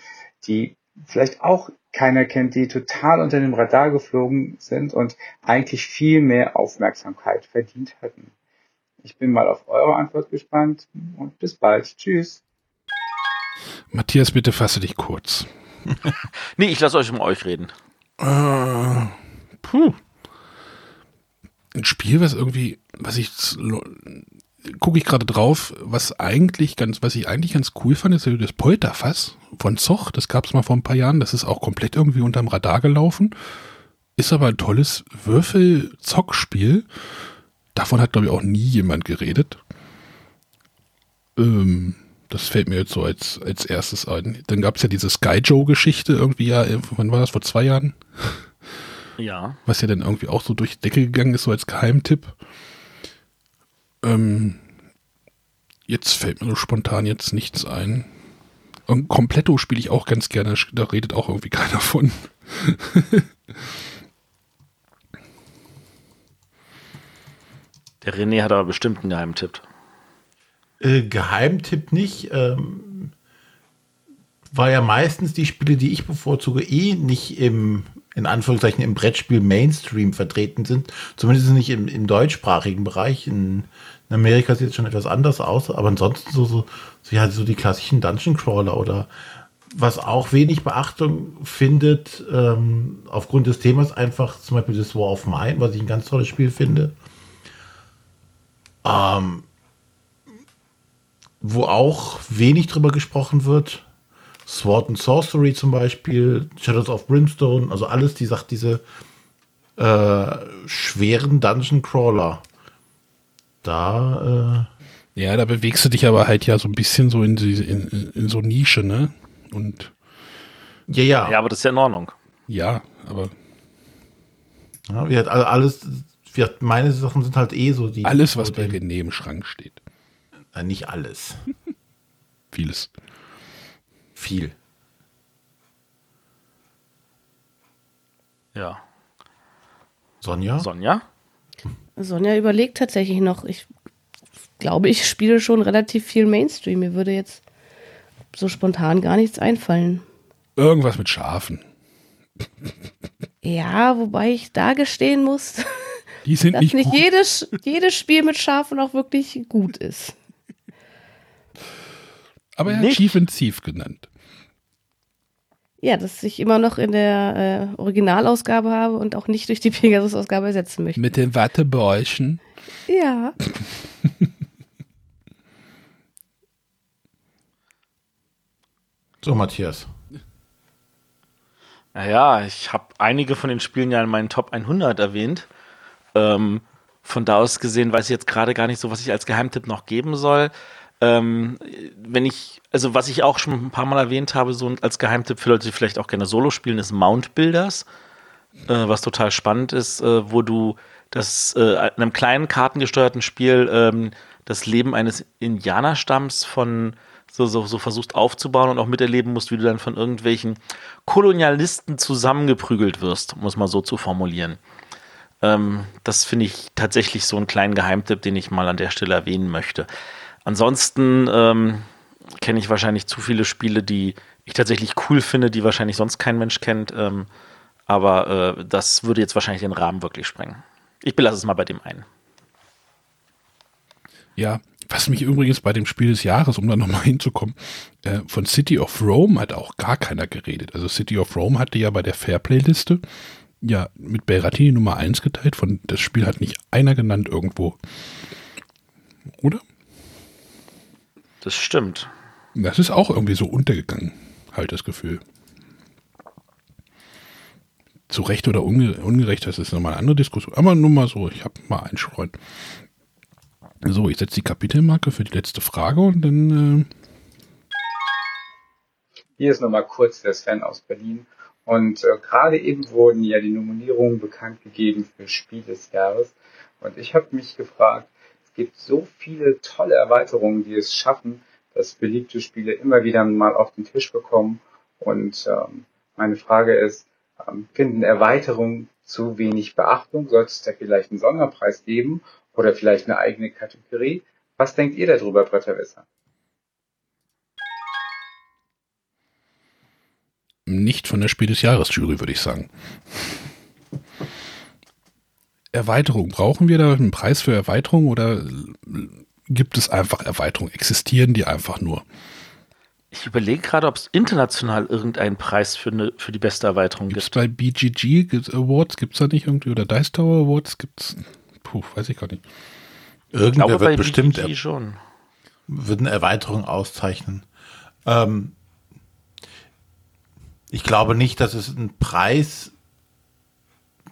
die vielleicht auch keiner kennt, die total unter dem Radar geflogen sind und eigentlich viel mehr Aufmerksamkeit verdient hätten? Ich bin mal auf eure Antwort gespannt und bis bald. Tschüss. Matthias, bitte fasse dich kurz. Nee, ich lasse euch um euch reden. Äh, puh. Ein Spiel, was irgendwie, was ich gucke ich gerade drauf, was eigentlich ganz, was ich eigentlich ganz cool fand, ist das Polterfass von Zoch. Das gab es mal vor ein paar Jahren. Das ist auch komplett irgendwie unterm Radar gelaufen. Ist aber ein tolles Würfel-Zock-Spiel. Davon hat, glaube ich, auch nie jemand geredet. Ähm, das fällt mir jetzt so als, als erstes ein. Dann gab es ja diese Sky Joe-Geschichte irgendwie, ja, wann war das, vor zwei Jahren? Ja. Was ja dann irgendwie auch so durch die Decke gegangen ist, so als Geheimtipp. Ähm, jetzt fällt mir so spontan jetzt nichts ein. Und Kompletto spiele ich auch ganz gerne, da redet auch irgendwie keiner von. Der René hat aber bestimmt einen Geheimtipp. Äh, Geheimtipp nicht. Ähm, war ja meistens die Spiele, die ich bevorzuge, eh nicht im, in Anführungszeichen, im Brettspiel Mainstream vertreten sind. Zumindest nicht im, im deutschsprachigen Bereich. In, in Amerika sieht es schon etwas anders aus, aber ansonsten so, so, so, ja, so die klassischen Dungeon Crawler oder was auch wenig Beachtung findet, ähm, aufgrund des Themas einfach zum Beispiel das War of Mine, was ich ein ganz tolles Spiel finde. Ähm, wo auch wenig drüber gesprochen wird. Sword and Sorcery zum Beispiel, Shadows of Brimstone, also alles, die sagt, diese äh, schweren Dungeon Crawler. Da. Äh ja, da bewegst du dich aber halt ja so ein bisschen so in, die, in, in so Nische, ne? Und. Ja, ja. Ja, aber das ist ja in Ordnung. Ja, aber. Ja, wir also alles, wir, meine Sachen sind halt eh so die. Alles, was bei René im Schrank steht. Nein, nicht alles. Vieles. Viel. Ja. Sonja? Sonja? Sonja überlegt tatsächlich noch. Ich glaube, ich spiele schon relativ viel Mainstream. Mir würde jetzt so spontan gar nichts einfallen. Irgendwas mit Schafen. Ja, wobei ich da gestehen muss, Die sind dass nicht, nicht gut. jedes, jedes Spiel mit Schafen auch wirklich gut ist. aber er hat Nicht? Chief and Thief genannt. Ja, das ich immer noch in der äh, Originalausgabe habe und auch nicht durch die Pegasus-Ausgabe ersetzen möchte. Mit den Wattebäuschen. Ja. So, Matthias. Naja, ich habe einige von den Spielen ja in meinen Top 100 erwähnt. Ähm, von da aus gesehen weiß ich jetzt gerade gar nicht so, was ich als Geheimtipp noch geben soll. Ähm, wenn ich, also was ich auch schon ein paar Mal erwähnt habe, so als Geheimtipp für Leute, die vielleicht auch gerne Solo spielen, ist Mount Builders, äh, was total spannend ist, äh, wo du das äh, in einem kleinen kartengesteuerten Spiel ähm, das Leben eines Indianerstamms von so, so, so versuchst aufzubauen und auch miterleben musst, wie du dann von irgendwelchen Kolonialisten zusammengeprügelt wirst, muss man so zu formulieren. Ähm, das finde ich tatsächlich so einen kleinen Geheimtipp, den ich mal an der Stelle erwähnen möchte. Ansonsten ähm, kenne ich wahrscheinlich zu viele Spiele, die ich tatsächlich cool finde, die wahrscheinlich sonst kein Mensch kennt. Ähm, aber äh, das würde jetzt wahrscheinlich den Rahmen wirklich sprengen. Ich belasse es mal bei dem einen. Ja, was mich übrigens bei dem Spiel des Jahres, um da nochmal hinzukommen, äh, von City of Rome hat auch gar keiner geredet. Also City of Rome hatte ja bei der Fairplay-Liste ja mit Berati Nummer 1 geteilt. Von das Spiel hat nicht einer genannt irgendwo. Oder? Das stimmt. Das ist auch irgendwie so untergegangen, halt das Gefühl. Zu Recht oder unge ungerecht, das ist nochmal eine andere Diskussion. Aber nur mal so, ich habe mal einstreuen. So, ich setze die Kapitelmarke für die letzte Frage und dann. Äh Hier ist nochmal kurz der Sven aus Berlin. Und äh, gerade eben wurden ja die Nominierungen bekannt gegeben für Spiel des Jahres. Und ich habe mich gefragt, es gibt so viele tolle Erweiterungen, die es schaffen, dass beliebte Spiele immer wieder mal auf den Tisch bekommen. Und ähm, meine Frage ist, ähm, finden Erweiterungen zu wenig Beachtung? Sollte es da vielleicht einen Sonderpreis geben oder vielleicht eine eigene Kategorie? Was denkt ihr darüber, Bretterwisser? Nicht von der Spiel des Jahres Jury, würde ich sagen. Erweiterung. Brauchen wir da einen Preis für Erweiterung oder gibt es einfach Erweiterungen? Existieren die einfach nur? Ich überlege gerade, ob es international irgendeinen Preis für, eine, für die beste Erweiterung Gibt's gibt. bei BGG gibt's Awards? Gibt es da nicht irgendwie? Oder Dice Tower Awards? Gibt's? Puh, weiß ich gar nicht. Ich Irgendwer glaube, wird bei bestimmt BGG schon. wird eine Erweiterung auszeichnen. Ähm, ich glaube nicht, dass es einen Preis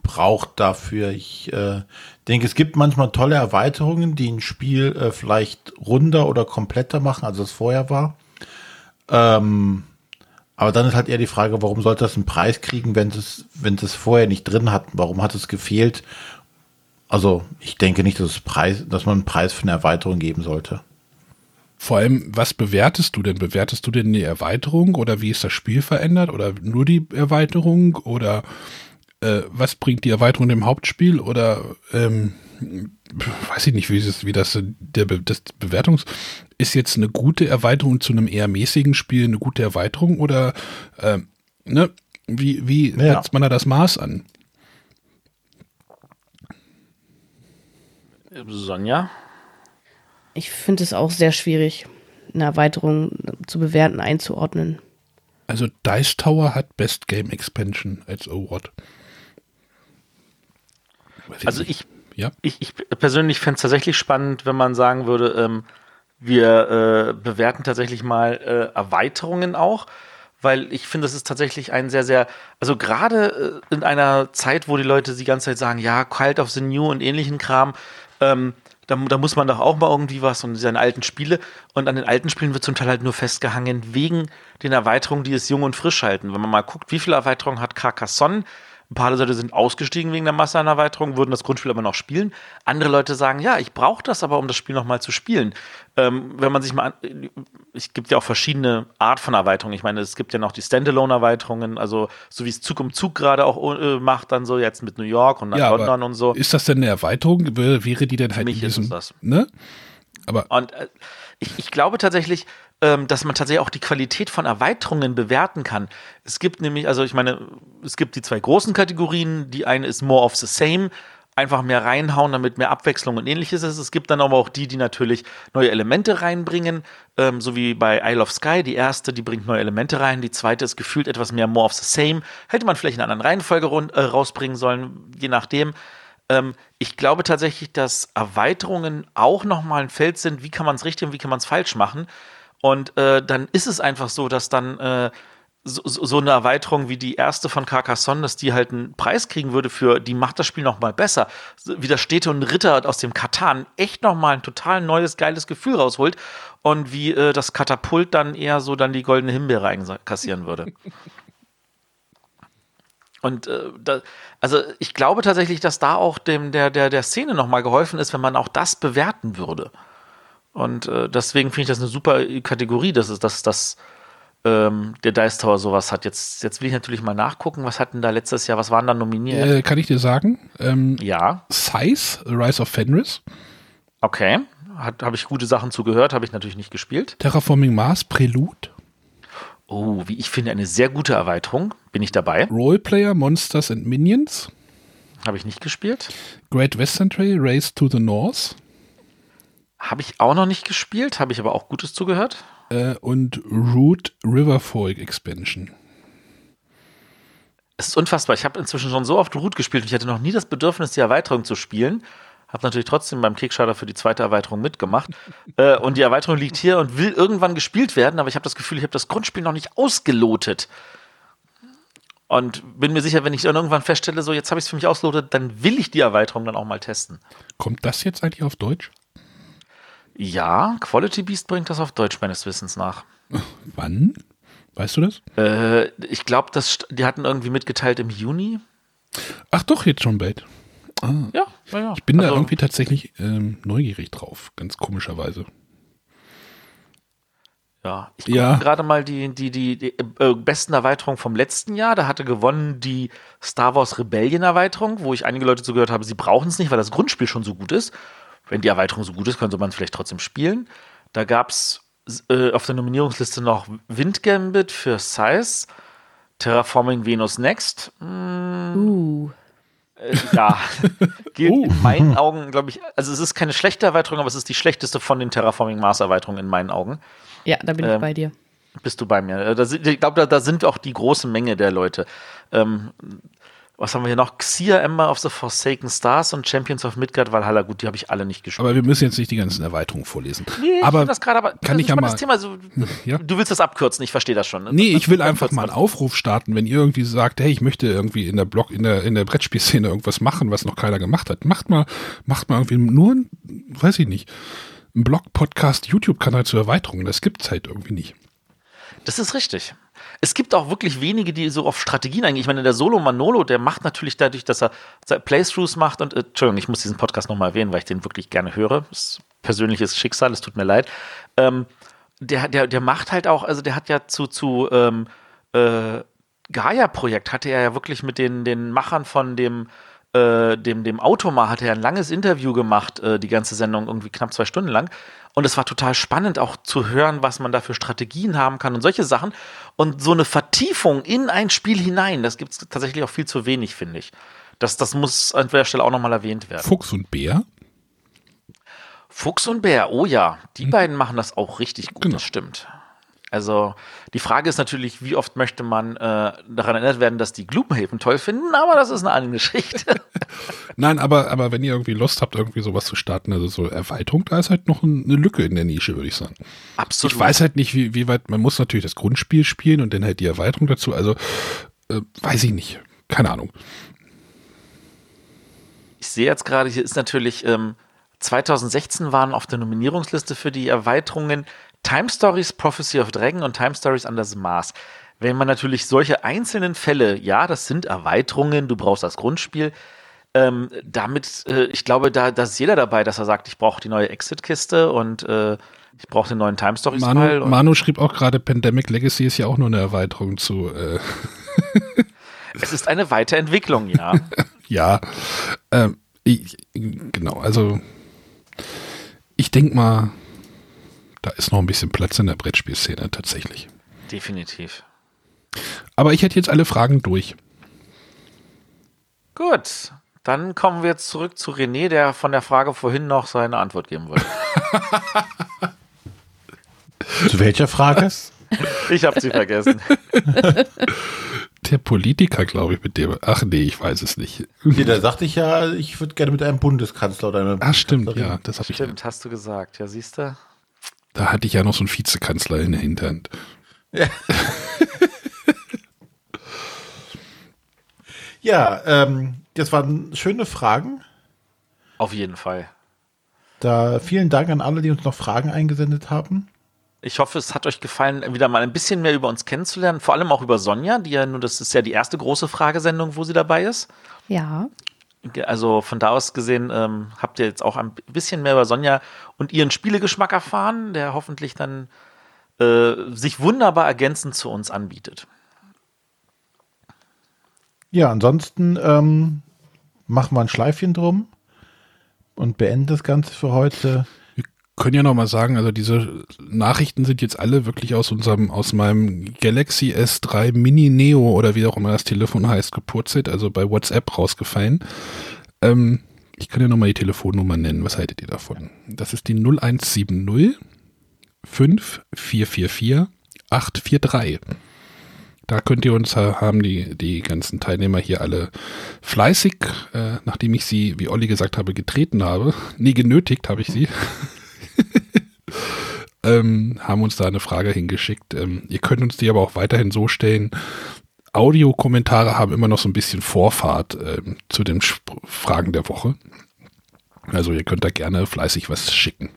braucht dafür. Ich äh, denke, es gibt manchmal tolle Erweiterungen, die ein Spiel äh, vielleicht runder oder kompletter machen, als es vorher war. Ähm, aber dann ist halt eher die Frage, warum sollte das einen Preis kriegen, wenn es, wenn es vorher nicht drin hat? Warum hat es gefehlt? Also ich denke nicht, dass, es Preis, dass man einen Preis für eine Erweiterung geben sollte. Vor allem, was bewertest du denn? Bewertest du denn die Erweiterung oder wie ist das Spiel verändert oder nur die Erweiterung oder äh, was bringt die Erweiterung dem Hauptspiel oder ähm, weiß ich nicht, wie, ist, wie das, der, das Bewertungs ist jetzt eine gute Erweiterung zu einem eher mäßigen Spiel eine gute Erweiterung oder äh, ne, wie, wie ja. setzt man da das Maß an? Sonja? Ich finde es auch sehr schwierig, eine Erweiterung zu bewerten, einzuordnen. Also Dice Tower hat Best Game Expansion als Award. Also ich, ja? ich, ich persönlich fände es tatsächlich spannend, wenn man sagen würde, ähm, wir äh, bewerten tatsächlich mal äh, Erweiterungen auch, weil ich finde, das ist tatsächlich ein sehr, sehr, also gerade äh, in einer Zeit, wo die Leute die ganze Zeit sagen, ja, Cult of the New und ähnlichen Kram, ähm, da, da, muss man doch auch mal irgendwie was und seine alten Spiele. Und an den alten Spielen wird zum Teil halt nur festgehangen wegen den Erweiterungen, die es jung und frisch halten. Wenn man mal guckt, wie viele Erweiterungen hat Carcassonne, ein paar Leute sind ausgestiegen wegen der Masse an Erweiterungen, würden das Grundspiel aber noch spielen. Andere Leute sagen, ja, ich brauche das aber, um das Spiel nochmal zu spielen. Ähm, wenn man sich mal an, es gibt ja auch verschiedene Art von Erweiterungen. Ich meine, es gibt ja noch die Standalone-Erweiterungen, also so wie es Zug um Zug gerade auch äh, macht, dann so jetzt mit New York und ja, London und so. Ist das denn eine Erweiterung? Wäre die denn halt Für mich in diesem, ist das. ne? Aber und äh, ich, ich glaube tatsächlich, ähm, dass man tatsächlich auch die Qualität von Erweiterungen bewerten kann. Es gibt nämlich, also ich meine, es gibt die zwei großen Kategorien. Die eine ist more of the same, einfach mehr reinhauen, damit mehr Abwechslung und ähnliches ist. Es gibt dann aber auch die, die natürlich neue Elemente reinbringen, ähm, so wie bei Isle of Sky. Die erste, die bringt neue Elemente rein. Die zweite ist gefühlt etwas mehr more of the same. Hätte man vielleicht in einer anderen Reihenfolge äh, rausbringen sollen, je nachdem. Ähm, ich glaube tatsächlich, dass Erweiterungen auch nochmal ein Feld sind, wie kann man es richtig und wie kann man es falsch machen. Und äh, dann ist es einfach so, dass dann äh, so, so, eine Erweiterung wie die erste von Carcassonne, dass die halt einen Preis kriegen würde für, die macht das Spiel noch mal besser. Wie das Städte und Ritter aus dem Katan echt noch mal ein total neues, geiles Gefühl rausholt und wie äh, das Katapult dann eher so dann die goldene Himbeere einkassieren würde. Und äh, da, also ich glaube tatsächlich, dass da auch dem der der der Szene noch mal geholfen ist, wenn man auch das bewerten würde. Und äh, deswegen finde ich das eine super Kategorie, dass es dass das ähm, der Dice Tower sowas hat. Jetzt jetzt will ich natürlich mal nachgucken, was hatten da letztes Jahr, was waren da nominiert? Äh, kann ich dir sagen? Ähm, ja. Size, Rise of Fenris. Okay, habe ich gute Sachen zugehört, habe ich natürlich nicht gespielt. Terraforming Mars, Prelude. Oh, wie ich finde, eine sehr gute Erweiterung. Bin ich dabei? Roleplayer, Monsters and Minions. Habe ich nicht gespielt. Great Western Trail, Race to the North. Habe ich auch noch nicht gespielt, habe ich aber auch Gutes zugehört. Äh, und Root Riverfolk Expansion. Es ist unfassbar. Ich habe inzwischen schon so oft Root gespielt und ich hatte noch nie das Bedürfnis, die Erweiterung zu spielen. Habe natürlich trotzdem beim Kickstarter für die zweite Erweiterung mitgemacht. äh, und die Erweiterung liegt hier und will irgendwann gespielt werden, aber ich habe das Gefühl, ich habe das Grundspiel noch nicht ausgelotet. Und bin mir sicher, wenn ich dann irgendwann feststelle, so jetzt habe ich es für mich ausgelotet, dann will ich die Erweiterung dann auch mal testen. Kommt das jetzt eigentlich auf Deutsch? Ja, Quality Beast bringt das auf Deutsch meines Wissens nach. Wann? Weißt du das? Äh, ich glaube, die hatten irgendwie mitgeteilt im Juni. Ach doch, jetzt schon bald. Ah. Ja, ja, Ich bin also, da irgendwie tatsächlich ähm, neugierig drauf, ganz komischerweise. Ja, ich ja. gerade mal die, die, die, die äh, besten Erweiterungen vom letzten Jahr. Da hatte gewonnen die Star Wars Rebellion Erweiterung, wo ich einige Leute zugehört habe, sie brauchen es nicht, weil das Grundspiel schon so gut ist wenn die Erweiterung so gut ist, könnte man es vielleicht trotzdem spielen. Da gab es äh, auf der Nominierungsliste noch Wind Gambit für Size, Terraforming Venus Next. Mm, uh. Äh, ja, gilt uh. in meinen Augen, glaube ich, also es ist keine schlechte Erweiterung, aber es ist die schlechteste von den Terraforming Mars Erweiterungen in meinen Augen. Ja, da bin ähm, ich bei dir. Bist du bei mir? Äh, da, ich glaube, da, da, sind auch die große Menge der Leute. Ähm, was haben wir hier noch? Xia, Ember of the Forsaken Stars und Champions of Midgard Valhalla. Gut, die habe ich alle nicht gespielt. Aber wir müssen jetzt nicht die ganzen Erweiterungen vorlesen. Nee, aber ich das gerade, aber kann das ich ja mal. Thema. So, ja? Du willst das abkürzen, ich verstehe das schon. Ne? Nee, Das- ich will einfach mal einen Aufruf starten, wenn ihr irgendwie sagt, hey, ich möchte irgendwie in der Blog, in der, in der Brettspielszene irgendwas machen, was noch keiner gemacht hat. Macht mal, macht mal irgendwie nur, ein, weiß ich nicht, ein Blog, Podcast, YouTube-Kanal zur Erweiterung. Das gibt's halt irgendwie nicht. Das ist richtig. Es gibt auch wirklich wenige, die so auf Strategien eingehen. Ich meine, der Solo Manolo, der macht natürlich dadurch, dass er Playthroughs macht und, äh, Entschuldigung, ich muss diesen Podcast nochmal erwähnen, weil ich den wirklich gerne höre. Das ist persönliches Schicksal, es tut mir leid. Ähm, der, der, der macht halt auch, also der hat ja zu, zu ähm, äh, Gaia-Projekt hatte er ja wirklich mit den, den Machern von dem, äh, dem, dem Automa hat er ein langes Interview gemacht, äh, die ganze Sendung, irgendwie knapp zwei Stunden lang. Und es war total spannend auch zu hören, was man da für Strategien haben kann und solche Sachen. Und so eine Vertiefung in ein Spiel hinein, das gibt es tatsächlich auch viel zu wenig, finde ich. Das, das muss an der Stelle auch nochmal erwähnt werden. Fuchs und Bär. Fuchs und Bär, oh ja, die beiden machen das auch richtig gut, das stimmt. Also die Frage ist natürlich, wie oft möchte man äh, daran erinnert werden, dass die Gloomhaven toll finden, aber das ist eine andere Geschichte. Nein, aber, aber wenn ihr irgendwie Lust habt, irgendwie sowas zu starten, also so Erweiterung, da ist halt noch ein- eine Lücke in der Nische, würde ich sagen. Absolut. Ich weiß halt nicht, wie, wie weit, man muss natürlich das Grundspiel spielen und dann halt die Erweiterung dazu, also äh, weiß ich nicht. Keine Ahnung. Ich sehe jetzt gerade, hier ist natürlich, ähm, 2016 waren auf der Nominierungsliste für die Erweiterungen Time Stories Prophecy of Dragon und Time Stories Under the Mars. Wenn man natürlich solche einzelnen Fälle, ja, das sind Erweiterungen, du brauchst das Grundspiel, ähm, damit, äh, ich glaube, da, da ist jeder dabei, dass er sagt, ich brauche die neue Exit-Kiste und äh, ich brauche den neuen Time Stories Teil. Manu, und- Manu schrieb auch gerade, Pandemic Legacy ist ja auch nur eine Erweiterung zu, äh, Es ist eine Weiterentwicklung, ja. ja, ähm, ich, genau, also ich denke mal, da ist noch ein bisschen Platz in der Brettspielszene tatsächlich. Definitiv. Aber ich hätte jetzt alle Fragen durch. Gut, dann kommen wir jetzt zurück zu René, der von der Frage vorhin noch seine Antwort geben wollte. Zu welcher Frage? Ich habe sie vergessen. Der Politiker, glaube ich, mit dem. Ach nee, ich weiß es nicht. Nee, da sagte ich ja, ich würde gerne mit einem Bundeskanzler oder einer Ach stimmt, ja, das habe ich. Stimmt, hast du gesagt. Ja, siehst du? Da hatte ich ja noch so einen Vizekanzler in der Hinterhand. Ja, ähm, das waren schöne Fragen. Auf jeden Fall. Da vielen Dank an alle, die uns noch Fragen eingesendet haben. Ich hoffe, es hat euch gefallen, wieder mal ein bisschen mehr über uns kennenzulernen. Vor allem auch über Sonja, die ja nun, das ist ja die erste große Fragesendung, wo sie dabei ist. Ja. Also von da aus gesehen ähm, habt ihr jetzt auch ein bisschen mehr über Sonja und ihren Spielegeschmack erfahren, der hoffentlich dann äh, sich wunderbar ergänzend zu uns anbietet. Ja, ansonsten ähm, machen wir ein Schleifchen drum und beenden das Ganze für heute. Können ja noch mal sagen, also diese Nachrichten sind jetzt alle wirklich aus unserem, aus meinem Galaxy S3 Mini Neo oder wie auch immer das Telefon heißt, gepurzelt, also bei WhatsApp rausgefallen. Ähm, ich kann ja noch mal die Telefonnummer nennen. Was haltet ihr davon? Das ist die 0170 5444 843. Da könnt ihr uns, haben die, die ganzen Teilnehmer hier alle fleißig, äh, nachdem ich sie, wie Olli gesagt habe, getreten habe, nee, genötigt habe ich sie, ähm, haben uns da eine Frage hingeschickt. Ähm, ihr könnt uns die aber auch weiterhin so stellen. Audiokommentare haben immer noch so ein bisschen Vorfahrt ähm, zu den Sp Fragen der Woche. Also ihr könnt da gerne fleißig was schicken.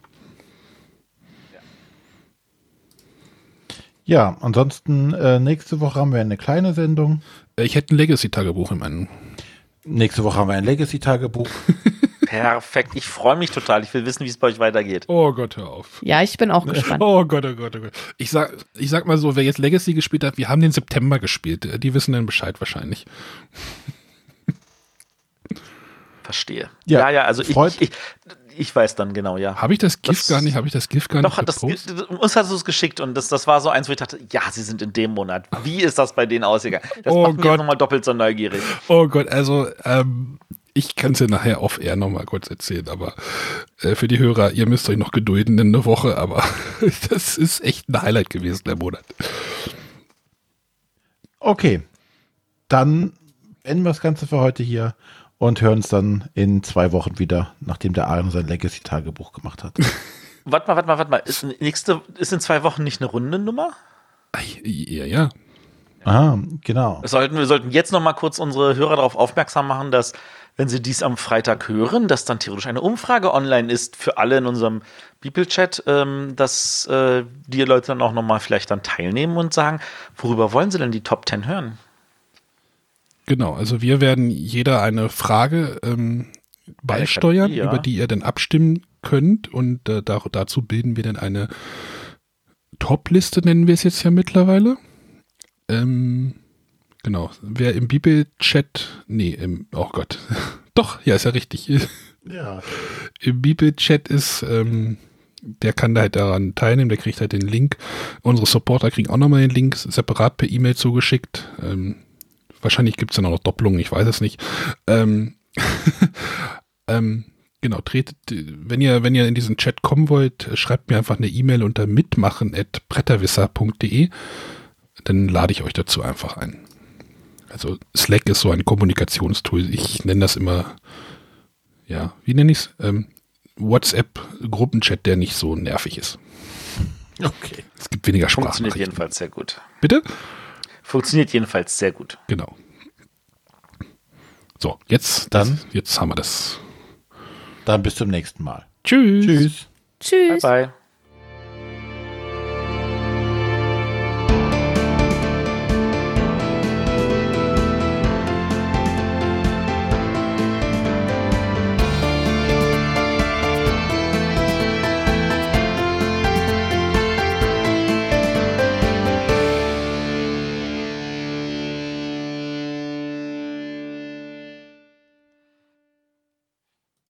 Ja, ansonsten äh, nächste Woche haben wir eine kleine Sendung. Äh, Ich hätte ein Legacy-Tagebuch in meinem. Nächste Woche haben wir ein Legacy-Tagebuch. Perfekt. Ich freue mich total. Ich will wissen, wie es bei euch weitergeht. Oh Gott, hör auf. Ja, ich bin auch gespannt. Oh Gott, oh Gott, oh Gott. Ich sag, ich sag mal so, wer jetzt Legacy gespielt hat, wir haben den September gespielt. Die wissen dann Bescheid wahrscheinlich. Verstehe. Ja, Ja, ja, also ich, freut- ich, ich weiß dann genau, ja. Habe ich das GIF Das- gar nicht? Habe ich das GIF gar Doch, nicht das, gepostet? uns hast du es geschickt und das, das war so eins, wo ich dachte, ja, sie sind in dem Monat. Wie ist das bei denen ausgegangen? Das Oh macht mich Gott. jetzt nochmal doppelt so neugierig. Oh Gott, also ähm, ich kann es ja nachher off-air nochmal kurz erzählen, aber äh, für die Hörer, ihr müsst euch noch gedulden in einer Woche, aber das ist echt ein Highlight gewesen, der Monat. Okay, dann enden wir das Ganze für heute hier und hören uns dann in zwei Wochen wieder, nachdem der Aaron sein Legacy-Tagebuch gemacht hat. Warte mal, warte mal, warte mal. Ist, nächste, ist in zwei Wochen nicht eine Rundennummer? Ja, ja. Ah, genau. Sollten, wir sollten jetzt noch mal kurz unsere Hörer darauf aufmerksam machen, dass, wenn sie dies am Freitag hören, dass dann theoretisch eine Umfrage online ist für alle in unserem People-Chat, ähm, dass äh, die Leute dann auch noch mal vielleicht dann teilnehmen und sagen, worüber wollen sie denn die Top 10 hören? Genau, also wir werden jeder eine Frage ähm, beisteuern, ja. über die ihr dann abstimmen könnt und äh, da, dazu bilden wir dann eine Top-Liste, nennen wir es jetzt ja mittlerweile. Ähm, genau, wer im Bibel-Chat, nee, im, oh Gott, doch, ja, ist ja richtig. Ja. Im Bibel-Chat ist, ähm, der kann da halt daran teilnehmen, der kriegt halt den Link. Unsere Supporter kriegen auch nochmal den Link separat per E-Mail zugeschickt. Ähm, wahrscheinlich gibt es dann auch noch Doppelungen, ich weiß es nicht. Ähm, ähm, genau, tretet, wenn ihr, wenn ihr in diesen Chat kommen wollt, schreibt mir einfach eine E-Mail unter mitmachen.bretterwisser.de. Dann lade ich euch dazu einfach ein. Also Slack ist so ein Kommunikationstool. Ich nenne das immer, ja, wie nenne ich es? Ähm, WhatsApp-Gruppenchat, der nicht so nervig ist. Okay. Es gibt weniger Funktioniert Sprachnachrichten. jedenfalls sehr gut. Bitte? Funktioniert jedenfalls sehr gut. Genau. So, jetzt, Dann? jetzt haben wir das. Dann bis zum nächsten Mal. Tschüss. Tschüss. Tschüss. Bye, bye.